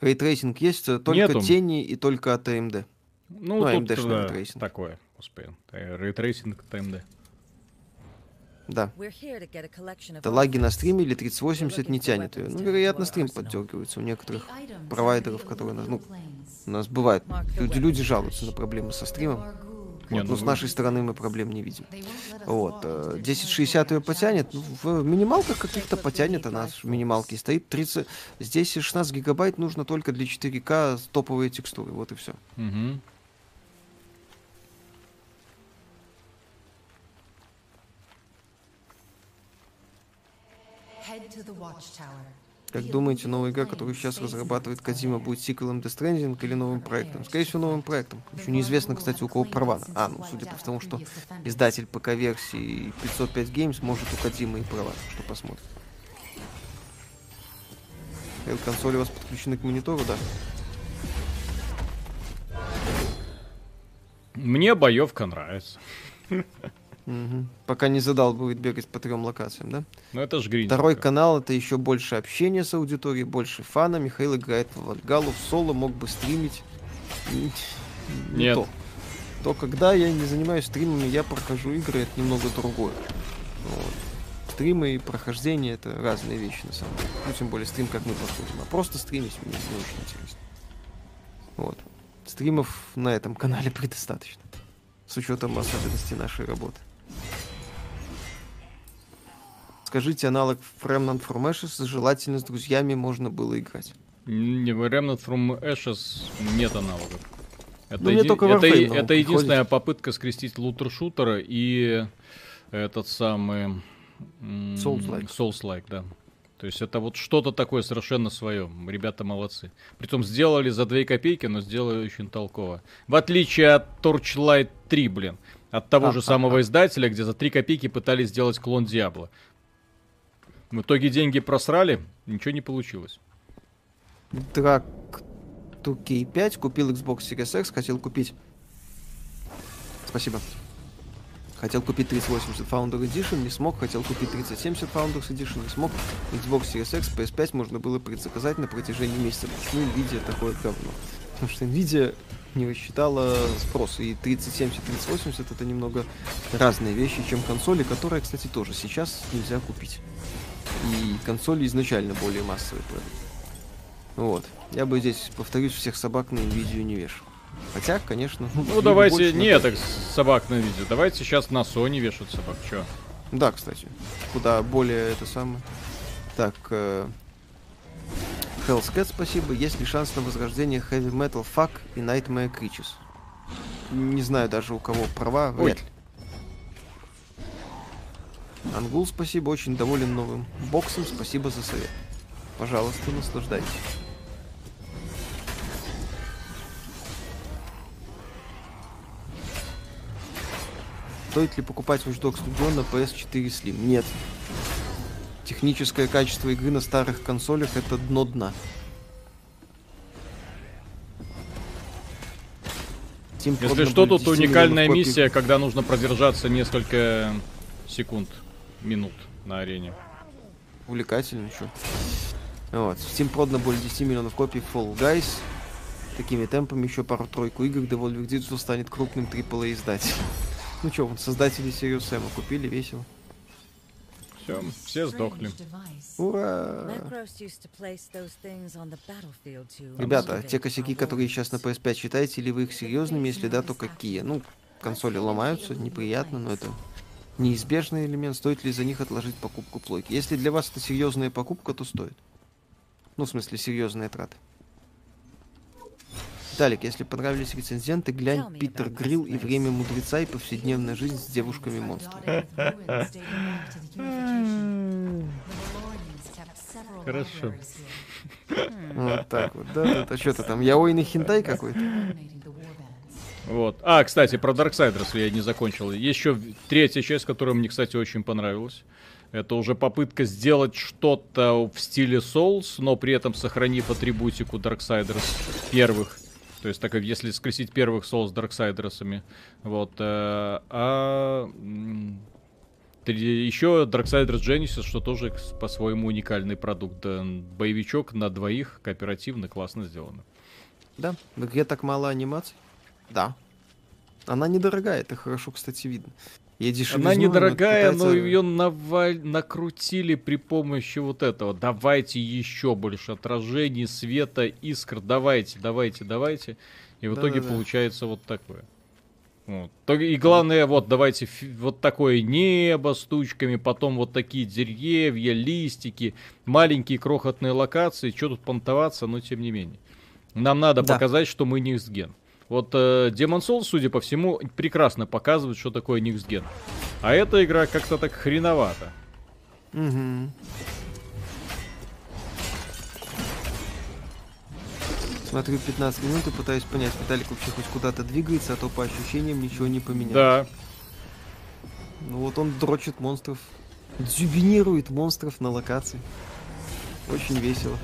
Ray tracing есть, э, только Нету. тени и только от AMD. Ну, ну, AMD-шный да, ray tracing. такое, господи. Э, Ray tracing от AMD. Да. Это Это лаги на стриме или 3080 не тянет ее. Ну, вероятно, стрим поддергивается у некоторых провайдеров, которые... Ну, у нас бывает. Люди, люди жалуются на проблемы со стримом. Вот, ну но с нашей стороны мы проблем не видим. Вот. э, 1060 ее потянет. ну, В минималках каких-то потянет она. В минималке стоит 30... Здесь 16 гигабайт нужно только для 4К с топовые текстуры. Вот и все. Мгм. Как думаете, новая игра, которую сейчас разрабатывает Кадима, будет сиквелом Death Stranding или новым проектом? Скорее всего, новым проектом. Еще неизвестно, кстати, у кого права. А, ну, судя по тому, что издатель ПК-версии 505 Games может у Кадима и права. Что посмотрим. Э, Консоли у вас подключены к монитору, да? Мне боевка нравится. Мгм. Пока не задал, будет бегать по трем локациям, да? Ну это ж грин. Второй канал это еще больше общения с аудиторией, больше фана. Михаил играет в Вальгалу, в соло, мог бы стримить. Не Нет. то. То, когда я не занимаюсь стримами, я прохожу игры, это немного другое. Вот. Стримы и прохождение это разные вещи на самом деле. Ну, тем более стрим, как мы проходим. А просто стримить мне не очень интересно. Вот. Стримов на этом канале предостаточно. С учетом особенностей нашей работы. Скажите, аналог Remnant from Ashes, желательно с друзьями можно было играть. Не, Remnant from Ashes нет аналогов. Это, Ну, еди- это, это единственная попытка скрестить лутер-шутера и этот самый... Souls-like. Souls-like, да. То есть это вот что-то такое совершенно свое. Ребята молодцы. Притом сделали за 2 копейки, но сделали очень толково. В отличие от Torchlight 3, блин. От того же самого издателя, где за 3 копейки пытались сделать клон Диабло. В итоге деньги просрали, ничего не получилось. Драк 2K5 купил Xbox Series X, хотел купить... Спасибо. Хотел купить 3080 Founder Edition, не смог. Хотел купить 3070 Founders Edition, не смог. Xbox Series X, PS5 можно было предзаказать на протяжении месяца. Почему Nvidia такое говно? Потому что Nvidia не рассчитала спрос. И 3070 3080 это немного разные вещи, чем консоли, которые, кстати, тоже сейчас нельзя купить. И консоли изначально более массовые продукт. Вот. Я бы здесь, повторюсь, всех собак на Nvidia не вешал. Хотя, конечно... Ну давайте, больше не так собак на видео. Давайте сейчас на Sony вешают собак. Чё? Да, кстати. Куда более это самое. Так, э... Hell's Cat, спасибо. Есть ли шанс на возрождение Heavy Metal Fuck и Nightmare Creatures? Не знаю даже у кого права. Ой. Вряд ли. Ангул, спасибо. Очень доволен новым боксом. Спасибо за совет. Пожалуйста, наслаждайтесь. Стоит ли покупать Watch Dogs Legion на PS4 Slim? Нет. Техническое качество игры на старых консолях это дно дна. Steam Если что, тут 10 уникальная миссия, когда нужно продержаться несколько секунд, минут на арене. Увлекательно, что. Вот. В Steam продано более 10 миллионов копий Fall Guys. Такими темпами еще пару-тройку игр Devolver Digital станет крупным AAA издателем. Ну что, вон, создатели Serious Sam купили, весело. Все, все сдохли. Ура! Ребята, те косяки, которые сейчас на PS5, считаете ли вы их серьезными? Если да, то какие? Ну, консоли ломаются, неприятно, но это неизбежный элемент. Стоит ли за них отложить покупку плойки? Если для вас это серьезная покупка, то стоит. Ну, в смысле, серьезные траты. Виталик, если понравились рецензенты, глянь Питер Грилл и Время Мудреца и повседневная жизнь с девушками-монстрами. Хорошо. Вот так вот, да? Это что-то там, яойный хентай какой-то? Вот. А, кстати, про Darksiders я не закончил. Есть еще третья часть, которая мне, кстати, очень понравилась. Это уже попытка сделать что-то в стиле Souls, но при этом сохранив атрибутику Darksiders первых. То есть, так как если скрестить первых Souls с Darksiders. Вот. э, А еще Darksiders Genesis, что тоже по-своему уникальный продукт. Боевичок на двоих, кооперативно, классно сделано. Да, игре так мало анимаций. Да. Она недорогая, это хорошо, кстати, видно. Я дешевизну, Она недорогая, но ее наваль... накрутили при помощи вот этого. Давайте еще больше отражений, света, искр. Давайте, давайте, давайте. И в итоге Да-да-да. получается вот такое. Вот. И главное, вот давайте вот такое небо с тучками, потом вот такие деревья, листики, маленькие крохотные локации. Что тут понтоваться, но тем не менее. Нам надо Да. показать, что мы Next Gen. Вот э, Demon Souls, судя по всему, прекрасно показывает, что такое Next Gen. А эта игра как-то так хреновато. Мгм. Смотрю 15 минут и пытаюсь понять, Виталик вообще хоть куда-то двигается, а то по ощущениям ничего не поменялось. Да. Ну вот он дрочит монстров, дзюбинирует монстров на локации. Очень весело.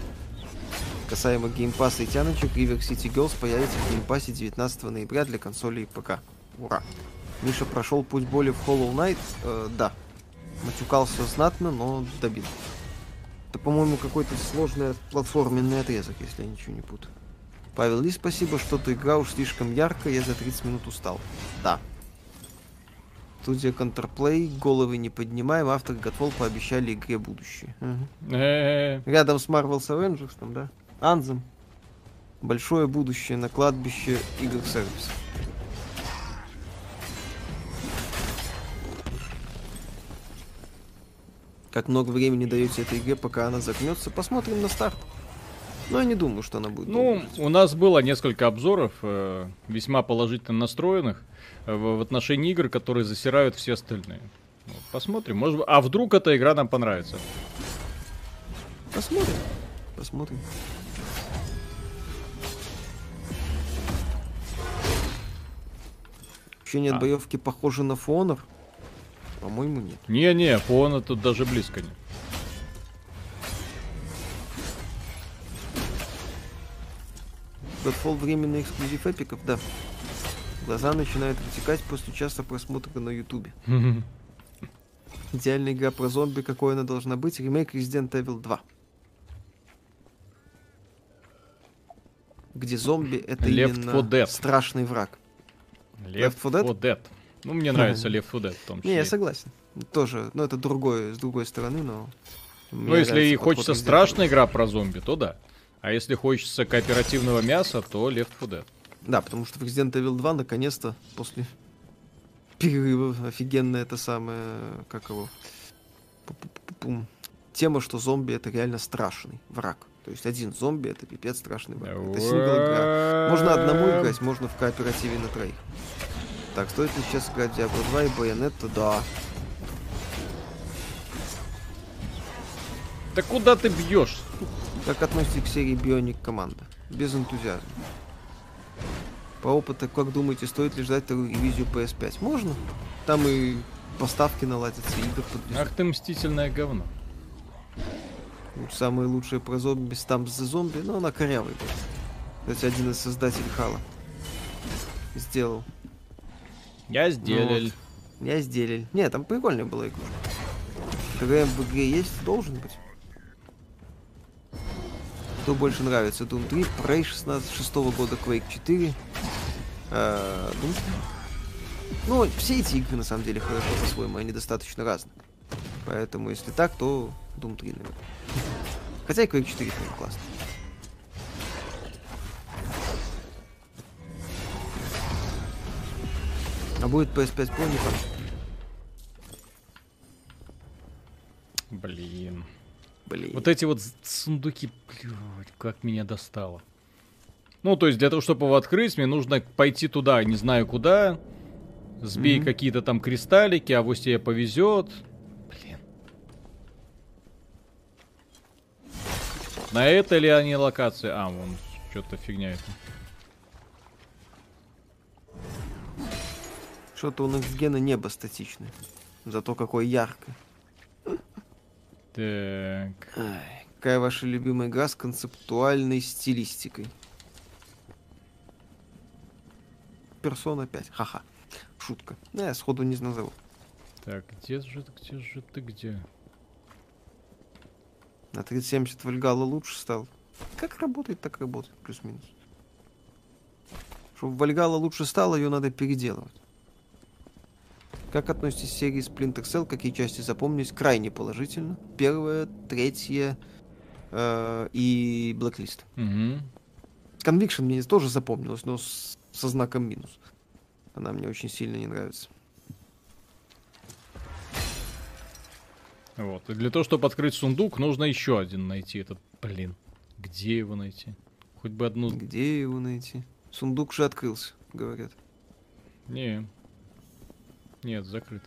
Касаемо Game Pass а и тяночек, River City Girls появится в Game Pass е 19 ноября для консолей и ПК. Ура! Миша прошел путь боли в Hollow Knight? Э, да. Матюкался знатно, но добил. Это, по-моему, какой-то сложный платформенный отрезок, если я ничего не путаю. Павел Ли, спасибо, что-то игра уж слишком яркая, я за 30 минут устал. Да. Студия Counterplay, головы не поднимаем, автор Godfall пообещали игре будущее. Э, Рядом с Marvel's Avengers, там, да? Анзем. Большое будущее на кладбище игр сервиса. как много времени даете этой игре, пока она загнется. Посмотрим на старт. Но я не думаю, что она будет. Ну, у нас было несколько обзоров, э, весьма положительно настроенных, э, в, в отношении игр, которые засирают все остальные. Вот, посмотрим. Может, а вдруг эта игра нам понравится? Посмотрим. Посмотрим. Ощущение А. от боевки похоже на Фонор. По-моему, нет. Не-не, Фона тут даже близко нет. Godfall временный эксклюзив эпиков, да. Глаза начинают вытекать после часа просмотра на ютубе. Идеальная игра про зомби, какой она должна быть, ремейк Resident Evil 2. Где зомби это Left именно 4 Dead. страшный враг. Left 4 Dead. Ну, мне нравится Left 4 Dead в том Не, числе. я согласен. Тоже, ну это другое, с другой стороны, но... Ну, если и хочется страшная игра про зомби, то да. А если хочется кооперативного мяса, то Left 4 Dead. Да, потому что в Resident Evil 2 наконец-то после перерыва офигенно это самое, как его, Пу-пу-пу-пум. тема, что зомби это реально страшный враг. То есть один зомби это пипец страшный враг. Это сингл игра. Можно одному играть, можно в кооперативе на троих. Так, стоит ли сейчас играть Diablo 2 и Bayonetta? Да. Да куда ты бьешь? Как относитесь к серии Bionic команда? Без энтузиазма. По опыту, как думаете, стоит ли ждать вторую ревизию PS5? Можно. Там и поставки наладятся, игр подвезут. Ах ты мстительное говно. Самые лучшие про зомби, там за зомби, но она корявая. была. Кстати, один из создателей Хала сделал. Я сделал. Вот. Я сделал. Не, там прикольная была игрушка. КГМ в игре есть, должен быть. Что больше нравится? Doom 3, Prey 16 6 года, Quake 4. э, Doom 3. Ну, все эти игры на самом деле хорошо по-своему, они достаточно разные. Поэтому, если так, то Doom 3, наверное. Хотя и Quake 4 тоже классно. А будет PS5 Pro, не факт. Блин. Блин. Вот эти вот сундуки, блядь, как меня достало. Ну, то есть для того, чтобы его открыть, мне нужно пойти туда, не знаю куда, сбей Мгм. какие-то там кристаллики, а вот тебе повезет. На это ли они локации? А, вон, что-то фигня это. Что-то у Next небо статичное. Зато какое яркое. Так. Ай, какая ваша любимая игра с концептуальной стилистикой? Персона 5. Ха-ха. Шутка. Да, я сходу не назову. Так, где же, где же ты, где? На 3070 Вальгала лучше стал. Как работает, так работает, плюс-минус. Чтобы Вальгала лучше стала, ее надо переделывать. Как относитесь к серии Splinter Cell? Какие части запомнились? Крайне положительно. Первая, третья э, и Blacklist. Угу. Conviction мне тоже запомнилась, но с- со знаком минус. Она мне очень сильно не нравится. Вот. И для того, чтобы открыть сундук, нужно еще один найти. Этот, блин, где его найти? Хоть бы одну... Где его найти? Сундук же открылся, говорят. Не. Нет, закрыт.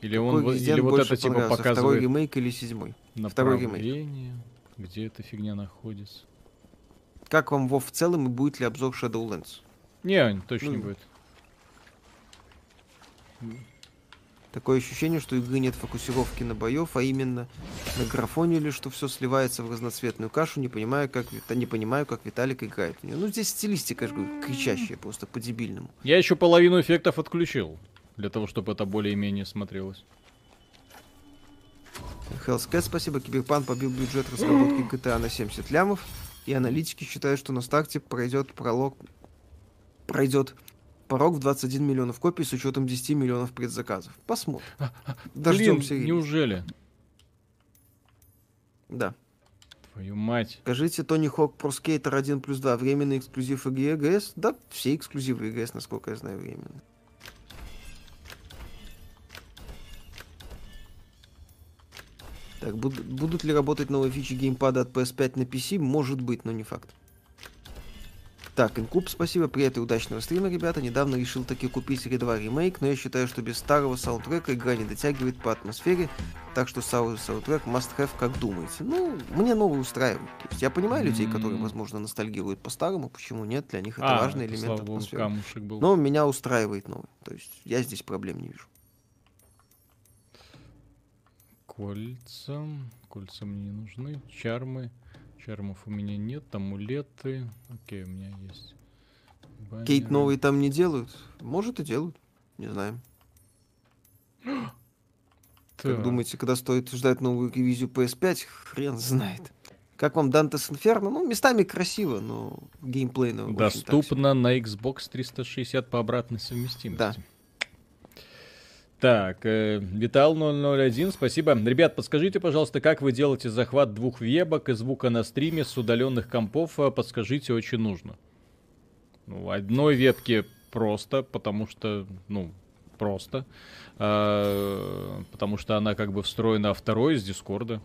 Или Какой он, или вот это типа понравился, Второй показывает ремейк или седьмой? второй ремейк. где эта фигня находится. Как вам Вов в целом и будет ли обзор Shadowlands? Не, точно не Ну, будет. Такое ощущение, что игры нет фокусировки на боев, а именно на графоне или что все сливается в разноцветную кашу, не понимаю, как, не понимаю, как Виталик играет в нее. Ну, здесь стилистика, же говорю, кричащая просто по-дебильному. Я еще половину эффектов отключил. Для того, чтобы это более-менее смотрелось. Hellscat, спасибо. Киберпан побил бюджет разработки GTA на 70 лямов. И аналитики считают, что на старте пройдет пролог... Пройдет порог в 21 миллионов копий с учетом 10 миллионов предзаказов. Посмотрим. Дождемся. Блин, неужели? Да. Твою мать. Скажите, Тони Хок Pro Skater 1 плюс 2 временный эксклюзив EGS? Да, все эксклюзивы EGS, насколько я знаю, временные. Так, буд- будут ли работать новые фичи геймпада от PS5 на PC? Может быть, но не факт. Так, Инкуб, спасибо, привет и удачного стрима, ребята. Недавно решил таки купить 2 ремейк, но я считаю, что без старого саундтрека игра не дотягивает по атмосфере, так что сау- саундтрек must have, как думаете. Ну, мне новый устраивает. То есть я понимаю людей, которые, возможно, ностальгируют по старому, почему нет, для них это А, важный элемент богу, атмосферы. камушек был. Но меня устраивает новый. То есть я здесь проблем не вижу. Кольца. Кольца мне не нужны. Чармы. Чармов у меня нет. Амулеты. Окей, у меня есть. Кейт Баннеры. новый там не делают? Может и делают. Не знаю. Как думаете, когда стоит ждать новую ревизию PS5? Хрен знает. Как вам Dante's Inferno? Ну, местами красиво, но геймплейно. Доступно на Xbox 360 по обратной совместимости. Да. Так, э, Витал 001, спасибо. Ребят, подскажите, пожалуйста, как вы делаете захват двух вебок и звука на стриме с удаленных компов? А, Подскажите, очень нужно. Ну, одной вебке просто, потому что, ну, просто. А, потому что она как бы встроена, а второй из Дискорда.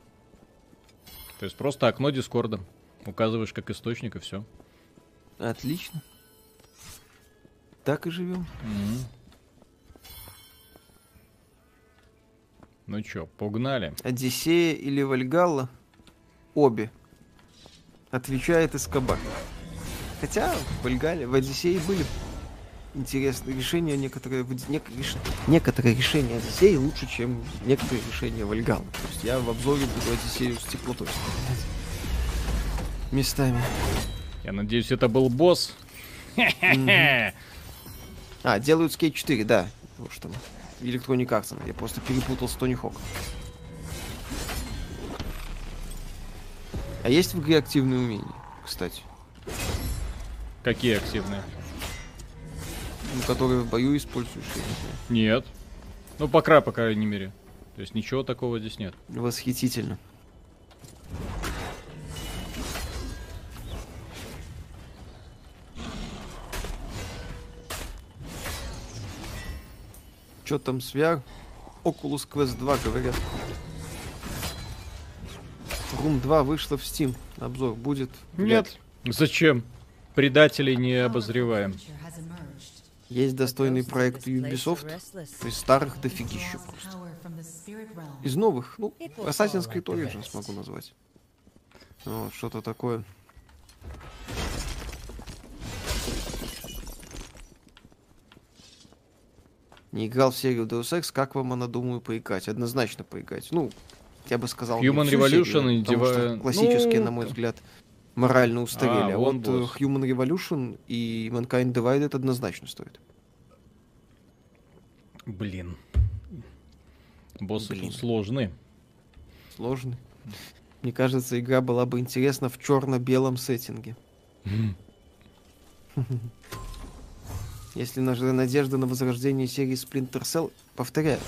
То есть просто окно Дискорда. Указываешь как источник и все. Отлично. Так и живем. Ну чё, погнали. Одиссея или Вальгалла? Обе. Отвечает Эскобар. Хотя в Вальгале, в Одиссее были интересные решения, некоторые, нек- реш- некоторые решения Одиссеи лучше, чем некоторые решения Вальгаллы. То есть я в обзоре буду Одиссею с теплотой вспоминать. Местами. Я надеюсь, это был босс. Мгм. А, делают Skate 4, да. Вот что. Electronic Arts. Я просто перепутал с Тони Хок. А есть в игре активные умения, кстати? Какие активные? Ну, которые в бою используешь, я не знаю. Нет. Ну, пока, по крайней мере. То есть ничего такого здесь нет. Восхитительно. Чё там с VR? Oculus Quest 2, говорят. Room 2 вышла в Steam. Обзор будет? Вряд ли. Зачем? Предателей не обозреваем. Есть достойный проект Ubisoft. Из старых дофигища просто. Из новых, ну, Assassin's Creed Origins могу назвать. Вот, что-то такое. Не играл в серию Deus Ex, как вам она, думаю, поиграть? Однозначно поиграть. Ну, я бы сказал, Human Revolution и потому что Divi- классические, ну, на мой взгляд, морально устарели. А, А, вот э, босс. Human Revolution и Mankind Divided однозначно стоит. Блин. Боссы Блин. тут сложные. Сложный. Мне кажется, игра была бы интересна в черно-белом сеттинге. Если наша надежда на возрождение серии Splinter Cell, повторяю,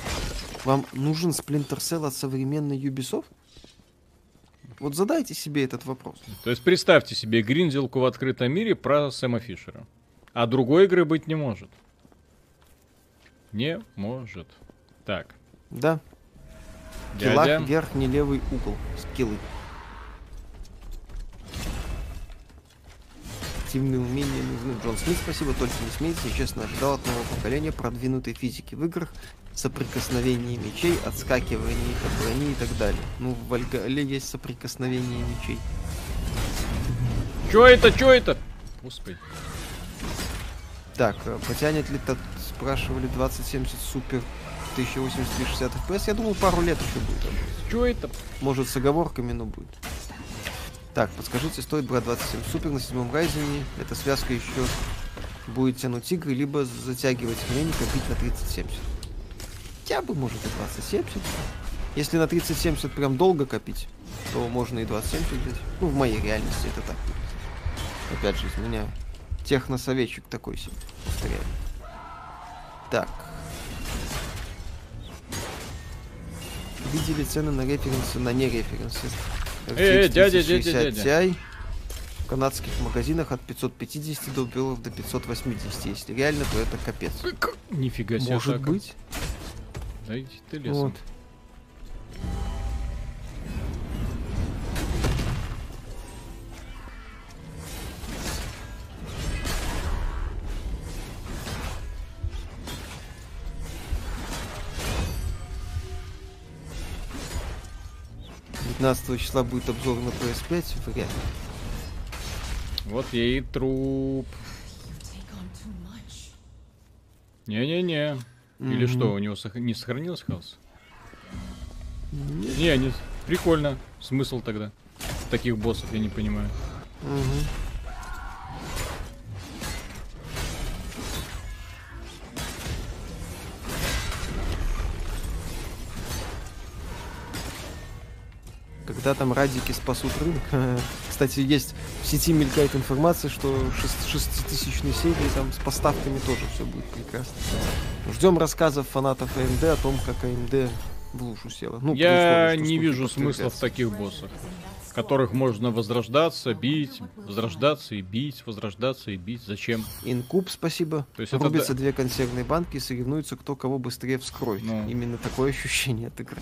вам нужен Splinter Cell от современной Ubisoft? Вот задайте себе этот вопрос. То есть представьте себе гринделку в открытом мире про Сэма Фишера. А другой игры быть не может. Не может. Так, Да, дядя. верхний левый угол, скиллы. Активные умения нужны. Джон Смит, спасибо, только не смейтесь. Я честно ожидал от нового поколения продвинутой физики в играх, соприкосновение мечей, отскакивание от брони и так далее. Ну, в Вальгале есть соприкосновение мечей. Чё это, чё это? Господи. Так, э, потянет ли тот, спрашивали, 2070 супер 1080 60 FPS? Я думаю, пару лет еще будет. Чё это? Может, с оговорками, но будет. Так, подскажите, стоит брать 27 супер на седьмом райзене? Эта связка еще будет тянуть игры, либо затягивать время, копить на 3070. Я бы, может, и 2070. Если на 3070 прям долго копить, то можно и 2070 взять. Ну, в моей реальности это так. Опять же, из меня техносоветчик такой себе. Повторяю. Так. Видели цены на референсы, на нереференсы? Э, э, дядя, 3060 дядя, дядя. Ti в канадских магазинах от 550 долларов до 580. Если реально, то это капец. Нифига себе. Может атака. быть. Да иди ты лесом. Вот. 15 числа будет обзор на PS5, вряд ли. Вот ей труп. Не-не-не. Или что, у него сох... не сохранился хаос? Не, не. Прикольно. Смысл тогда? Таких боссов я не понимаю. Мгм. Когда там радики спасут рынок. Кстати, есть в сети мелькает информация, что шест- шеститысячной серии там с поставками тоже все будет прекрасно. Ждем рассказов фанатов AMD о том, как AMD в лужу села. Ну, я не вижу смысла в таких боссах. Которых можно возрождаться, бить, возрождаться и бить, возрождаться и бить. Зачем? Инкуб, спасибо. То есть это Рубятся да- две консервные банки и соревнуются, кто кого быстрее вскроет. Ну. Именно такое ощущение от игры.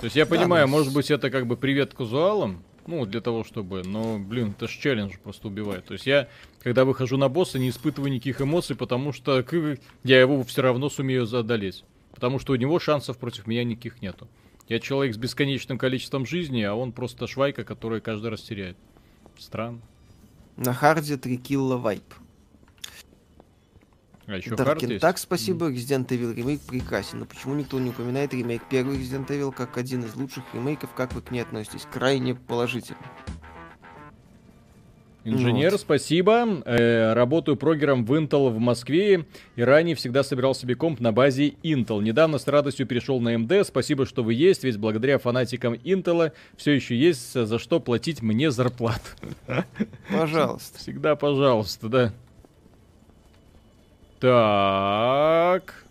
То есть я Да, понимаю, ну, может быть, это как бы привет казуалам, ну, для того, чтобы, но, блин, это ж челлендж просто убивает. То есть я, когда выхожу на босса, не испытываю никаких эмоций, потому что я его все равно сумею задолеть. Потому что у него шансов против меня никаких нету. Я человек с бесконечным количеством жизни, а он просто швайка, которая каждый раз теряет. Странно. На харде 3 килла вайп. А еще есть? так, спасибо. Resident Evil ремейк прекрасен. Но почему никто не упоминает ремейк первый Resident Evil как один из лучших ремейков? Как вы к ней относитесь? Крайне положительно. Инженер, Вот. спасибо. Э, работаю прогером в Intel в Москве и ранее всегда собирал себе комп на базе Intel. Недавно с радостью перешел на AMD. Спасибо, что вы есть, ведь благодаря фанатикам Intel все еще есть э, за что платить мне зарплату. Пожалуйста. Всегда пожалуйста, да. Так.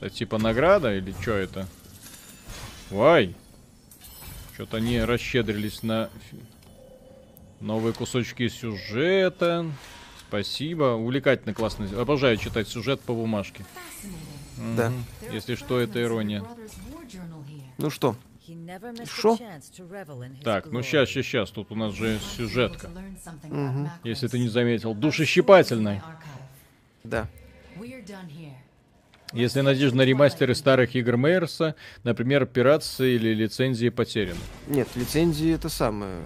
Это типа награда или что это? Вай. Что-то они расщедрились на новые кусочки сюжета. Спасибо. Увлекательно, классно. Обожаю читать сюжет по бумажке. Да. Мгм. Если что, это ирония. Ну что, Шо? Так, ну сейчас, сейчас, сейчас. Тут у нас же сюжетка. Мгм. Если ты не заметил. Душещипательная. да. Если надежда на ремастеры старых игр Мейерса, например, пиратсы или лицензии потеряны. Нет, лицензии это самое.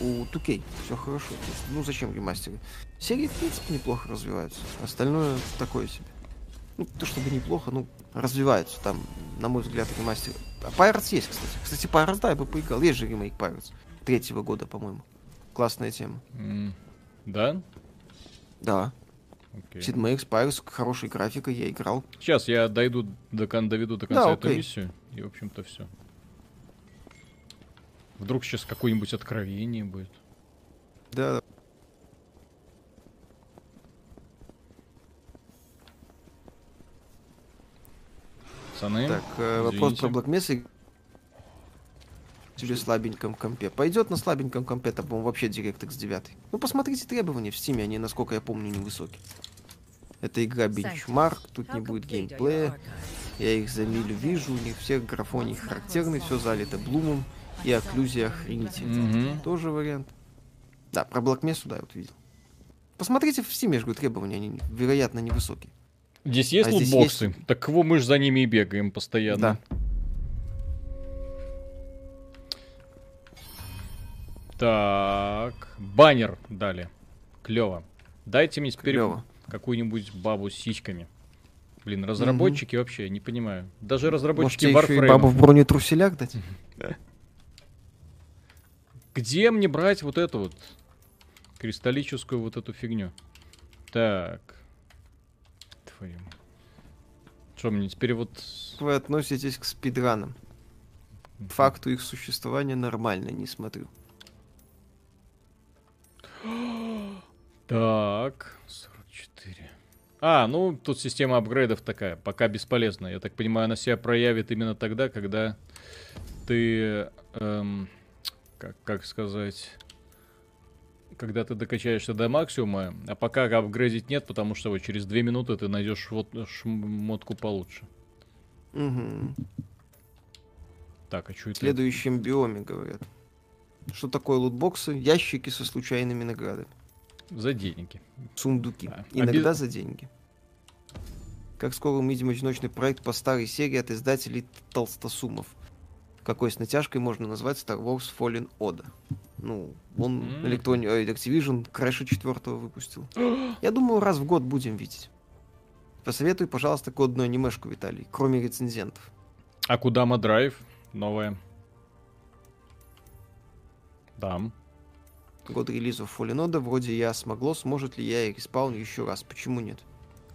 У 2K все хорошо. Есть, ну зачем ремастеры? Серии, в принципе, неплохо развиваются. Остальное такое себе. Ну, то чтобы неплохо, ну, развиваются. Там, на мой взгляд, ремастер. А Pirates есть, кстати. Кстати, Pirates, да, я бы поиграл. Есть же ремейк Pirates. Третьего года, по-моему. Классная тема. М, Да? Да. Окей. Sid Meier's Pirates, хорошая графика, я играл. Сейчас я дойду до, доведу до конца Да, эту окей. миссию, и, в общем-то, все. Вдруг сейчас какое-нибудь откровение будет. Да. Пацаны, Так, э, вопрос про Black Mesa. Или слабеньком компе. Пойдет на слабеньком компе, там, по-моему, вообще DirectX 9. Ну, посмотрите требования в Steam, они, насколько я помню, невысокие. Это игра бенчмарк, тут не будет геймплея. Я их за милю вижу, у них всех графоний характерный, все залито блумом и окклюзия охренительная. Мгм. Тоже вариант. Да, про Mesa, да, вот видел. Посмотрите в Steam, я же говорю, требования, они, вероятно, невысокие. Здесь есть а здесь лутбоксы? Так кого мы же за ними и бегаем постоянно. Да. Так, баннер дали. Клево. Дайте мне теперь Клёво. какую-нибудь бабу с сиськами. Блин, разработчики вообще, я не понимаю. Даже разработчики Warframe. бабу в бронетруселях дать? Где мне брать вот эту вот кристаллическую вот эту фигню? Так. Твою. Что мне теперь вот... Вы относитесь к спидранам. К факту их существования нормально, не смотрю. Так, 44. А, ну, тут система апгрейдов такая, пока бесполезная. Я так понимаю, она себя проявит именно тогда, когда ты, эм, как, как сказать, когда ты докачаешься до максимума, а пока апгрейдить нет, потому что вот через две минуты ты найдешь вот шмотку получше. Мгм. Так, а что это? В следующем биоме, говорят. Что такое лутбоксы? Ящики со случайными наградами. За деньги. Сундуки. Да. Иногда Оби- за деньги. Как скоро мы видим одиночный проект по старой серии от издателей Толстосумов. Какой с натяжкой можно назвать Star Wars Fallen Order. Ну, он mm-hmm. Electronic Activision Crash 4 выпустил. Я думаю, раз в год будем видеть. Посоветуй, пожалуйста, годную анимешку, Виталий, кроме рецензентов. Akudama Drive новая. Да. Год релиза Fallen Order, вроде я смогло, сможет ли я и Respawn еще раз, почему нет?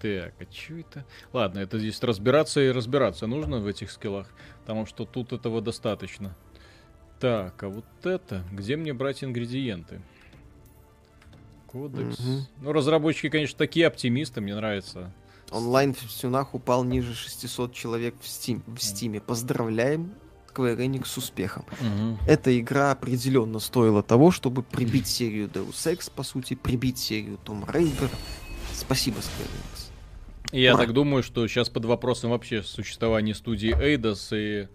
Так, а что это? Ладно, это здесь разбираться и разбираться нужно в этих скиллах, потому что тут этого достаточно. Так, а вот это, где мне брать ингредиенты? Кодекс. Угу. Ну, разработчики, конечно, такие оптимисты, мне нравится. Онлайн в Сюнах упал ниже 600 человек в Steam. В Steam. Поздравляем Square Enix с успехом. Угу. Эта игра определенно стоила того, чтобы прибить серию Deus Ex, по сути, прибить серию Tomb Raider. Спасибо, Square Enix. Я так думаю, что сейчас под вопросом вообще существование студии Eidos и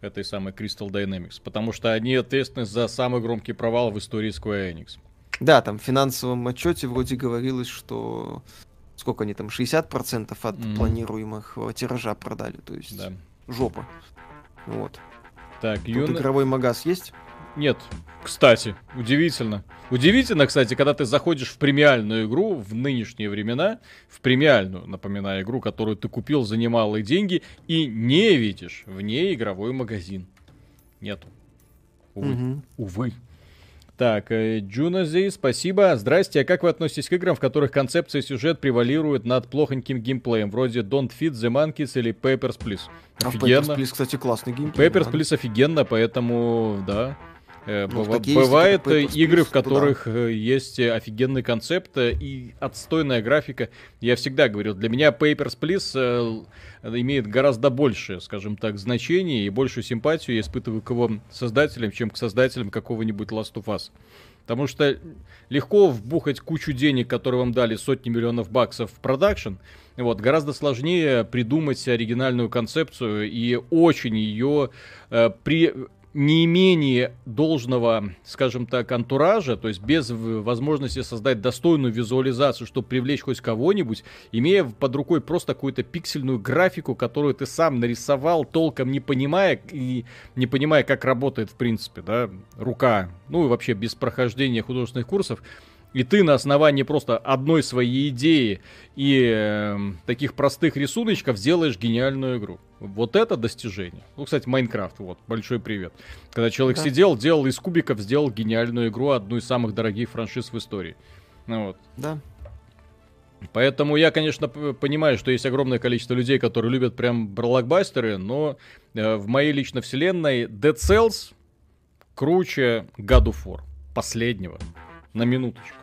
этой самой Crystal Dynamics, потому что они ответственны за самый громкий провал в истории Square Enix. Да, там в финансовом отчете вроде говорилось, что сколько они там, 60% от mm-hmm. планируемых тиража продали, то есть да. жопа. Вот. Так, Тут Юн... игровой магаз есть? Нет. Кстати, удивительно. Удивительно, кстати, когда ты заходишь в премиальную игру в нынешние времена, в премиальную, напоминаю, игру, которую ты купил за немалые деньги, и не видишь в ней игровой магазин. Нету. Увы. Угу. Увы. Так, э, Джунази, спасибо. Здрасте, а как вы относитесь к играм, в которых концепция и сюжет превалируют над плохоньким геймплеем, вроде Don't Feed the Monkeys или Papers, Please? А Офигенно. Papers, Please, кстати, классный геймплей. Papers, Please офигенно, поэтому, да. Э, ну, бывают игры, в которых да. Э, есть офигенный концепт и отстойная графика. Я всегда говорил, для меня Papers, Please имеет гораздо большее, скажем так, значение и большую симпатию я испытываю к его создателям, чем к создателям какого-нибудь Last of Us. Потому что легко вбухать кучу денег, которые вам дали сотни миллионов баксов в продакшн. Вот, гораздо сложнее придумать оригинальную концепцию и очень ее э, при неимение должного, скажем так, антуража, то есть без возможности создать достойную визуализацию, чтобы привлечь хоть кого-нибудь, имея под рукой просто какую-то пиксельную графику, которую ты сам нарисовал, толком не понимая и не понимая, как работает в принципе, да, рука, ну и вообще без прохождения художественных курсов, и ты на основании просто одной своей идеи и э, таких простых рисуночков сделаешь гениальную игру. Вот это достижение. Ну, кстати, Майнкрафт, вот, большой привет. Когда человек да. сидел, делал из кубиков, сделал гениальную игру, одну из самых дорогих франшиз в истории. Ну вот. Да. Поэтому я, конечно, понимаю, что есть огромное количество людей, которые любят прям блокбастеры, но э, в моей личной вселенной Dead Cells круче God of War последнего. На минуточку.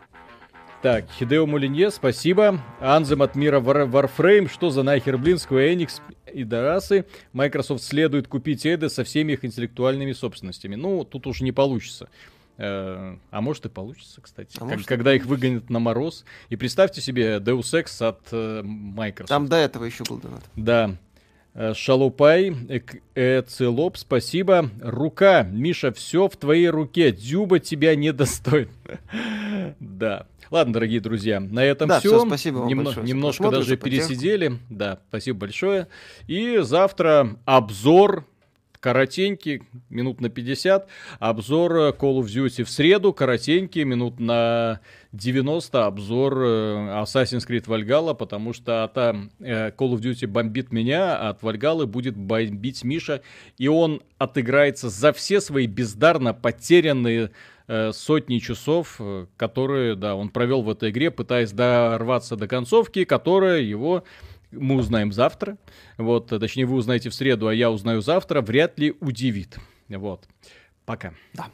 Так, Хидео Мулинье, спасибо. Анзем от мира War Warframe. Что за нахер, блин, Square Enix и Дарасы. Microsoft следует купить Эды со всеми их интеллектуальными собственностями. Ну, тут уже не получится. Э, а может и получится, кстати. А как, когда их выгонят на мороз. И представьте себе Deus Ex от э, Microsoft. Там до этого еще был донат. Да. Э, Шалупай, Эцелоп, спасибо. Рука, Миша, все в твоей руке. Дзюба тебя не достоин. Да. Ладно, дорогие друзья, на этом да, все. все. Спасибо вам Немно, большое. Немножко даже пересидели. Да, спасибо большое. И завтра обзор коротенький, минут на 50. Обзор Call of Duty в среду, коротенький, минут на 90. Обзор э, Assassin's Creed Valhalla, потому что от э, Call of Duty бомбит меня, а от Valhalla будет бомбить Миша. И он отыграется за все свои бездарно потерянные э, сотни часов, которые, да, он провел в этой игре, пытаясь дорваться до концовки, которая его мы узнаем завтра, вот, точнее, вы узнаете в среду, а я узнаю завтра, вряд ли удивит. Вот. Пока. Да.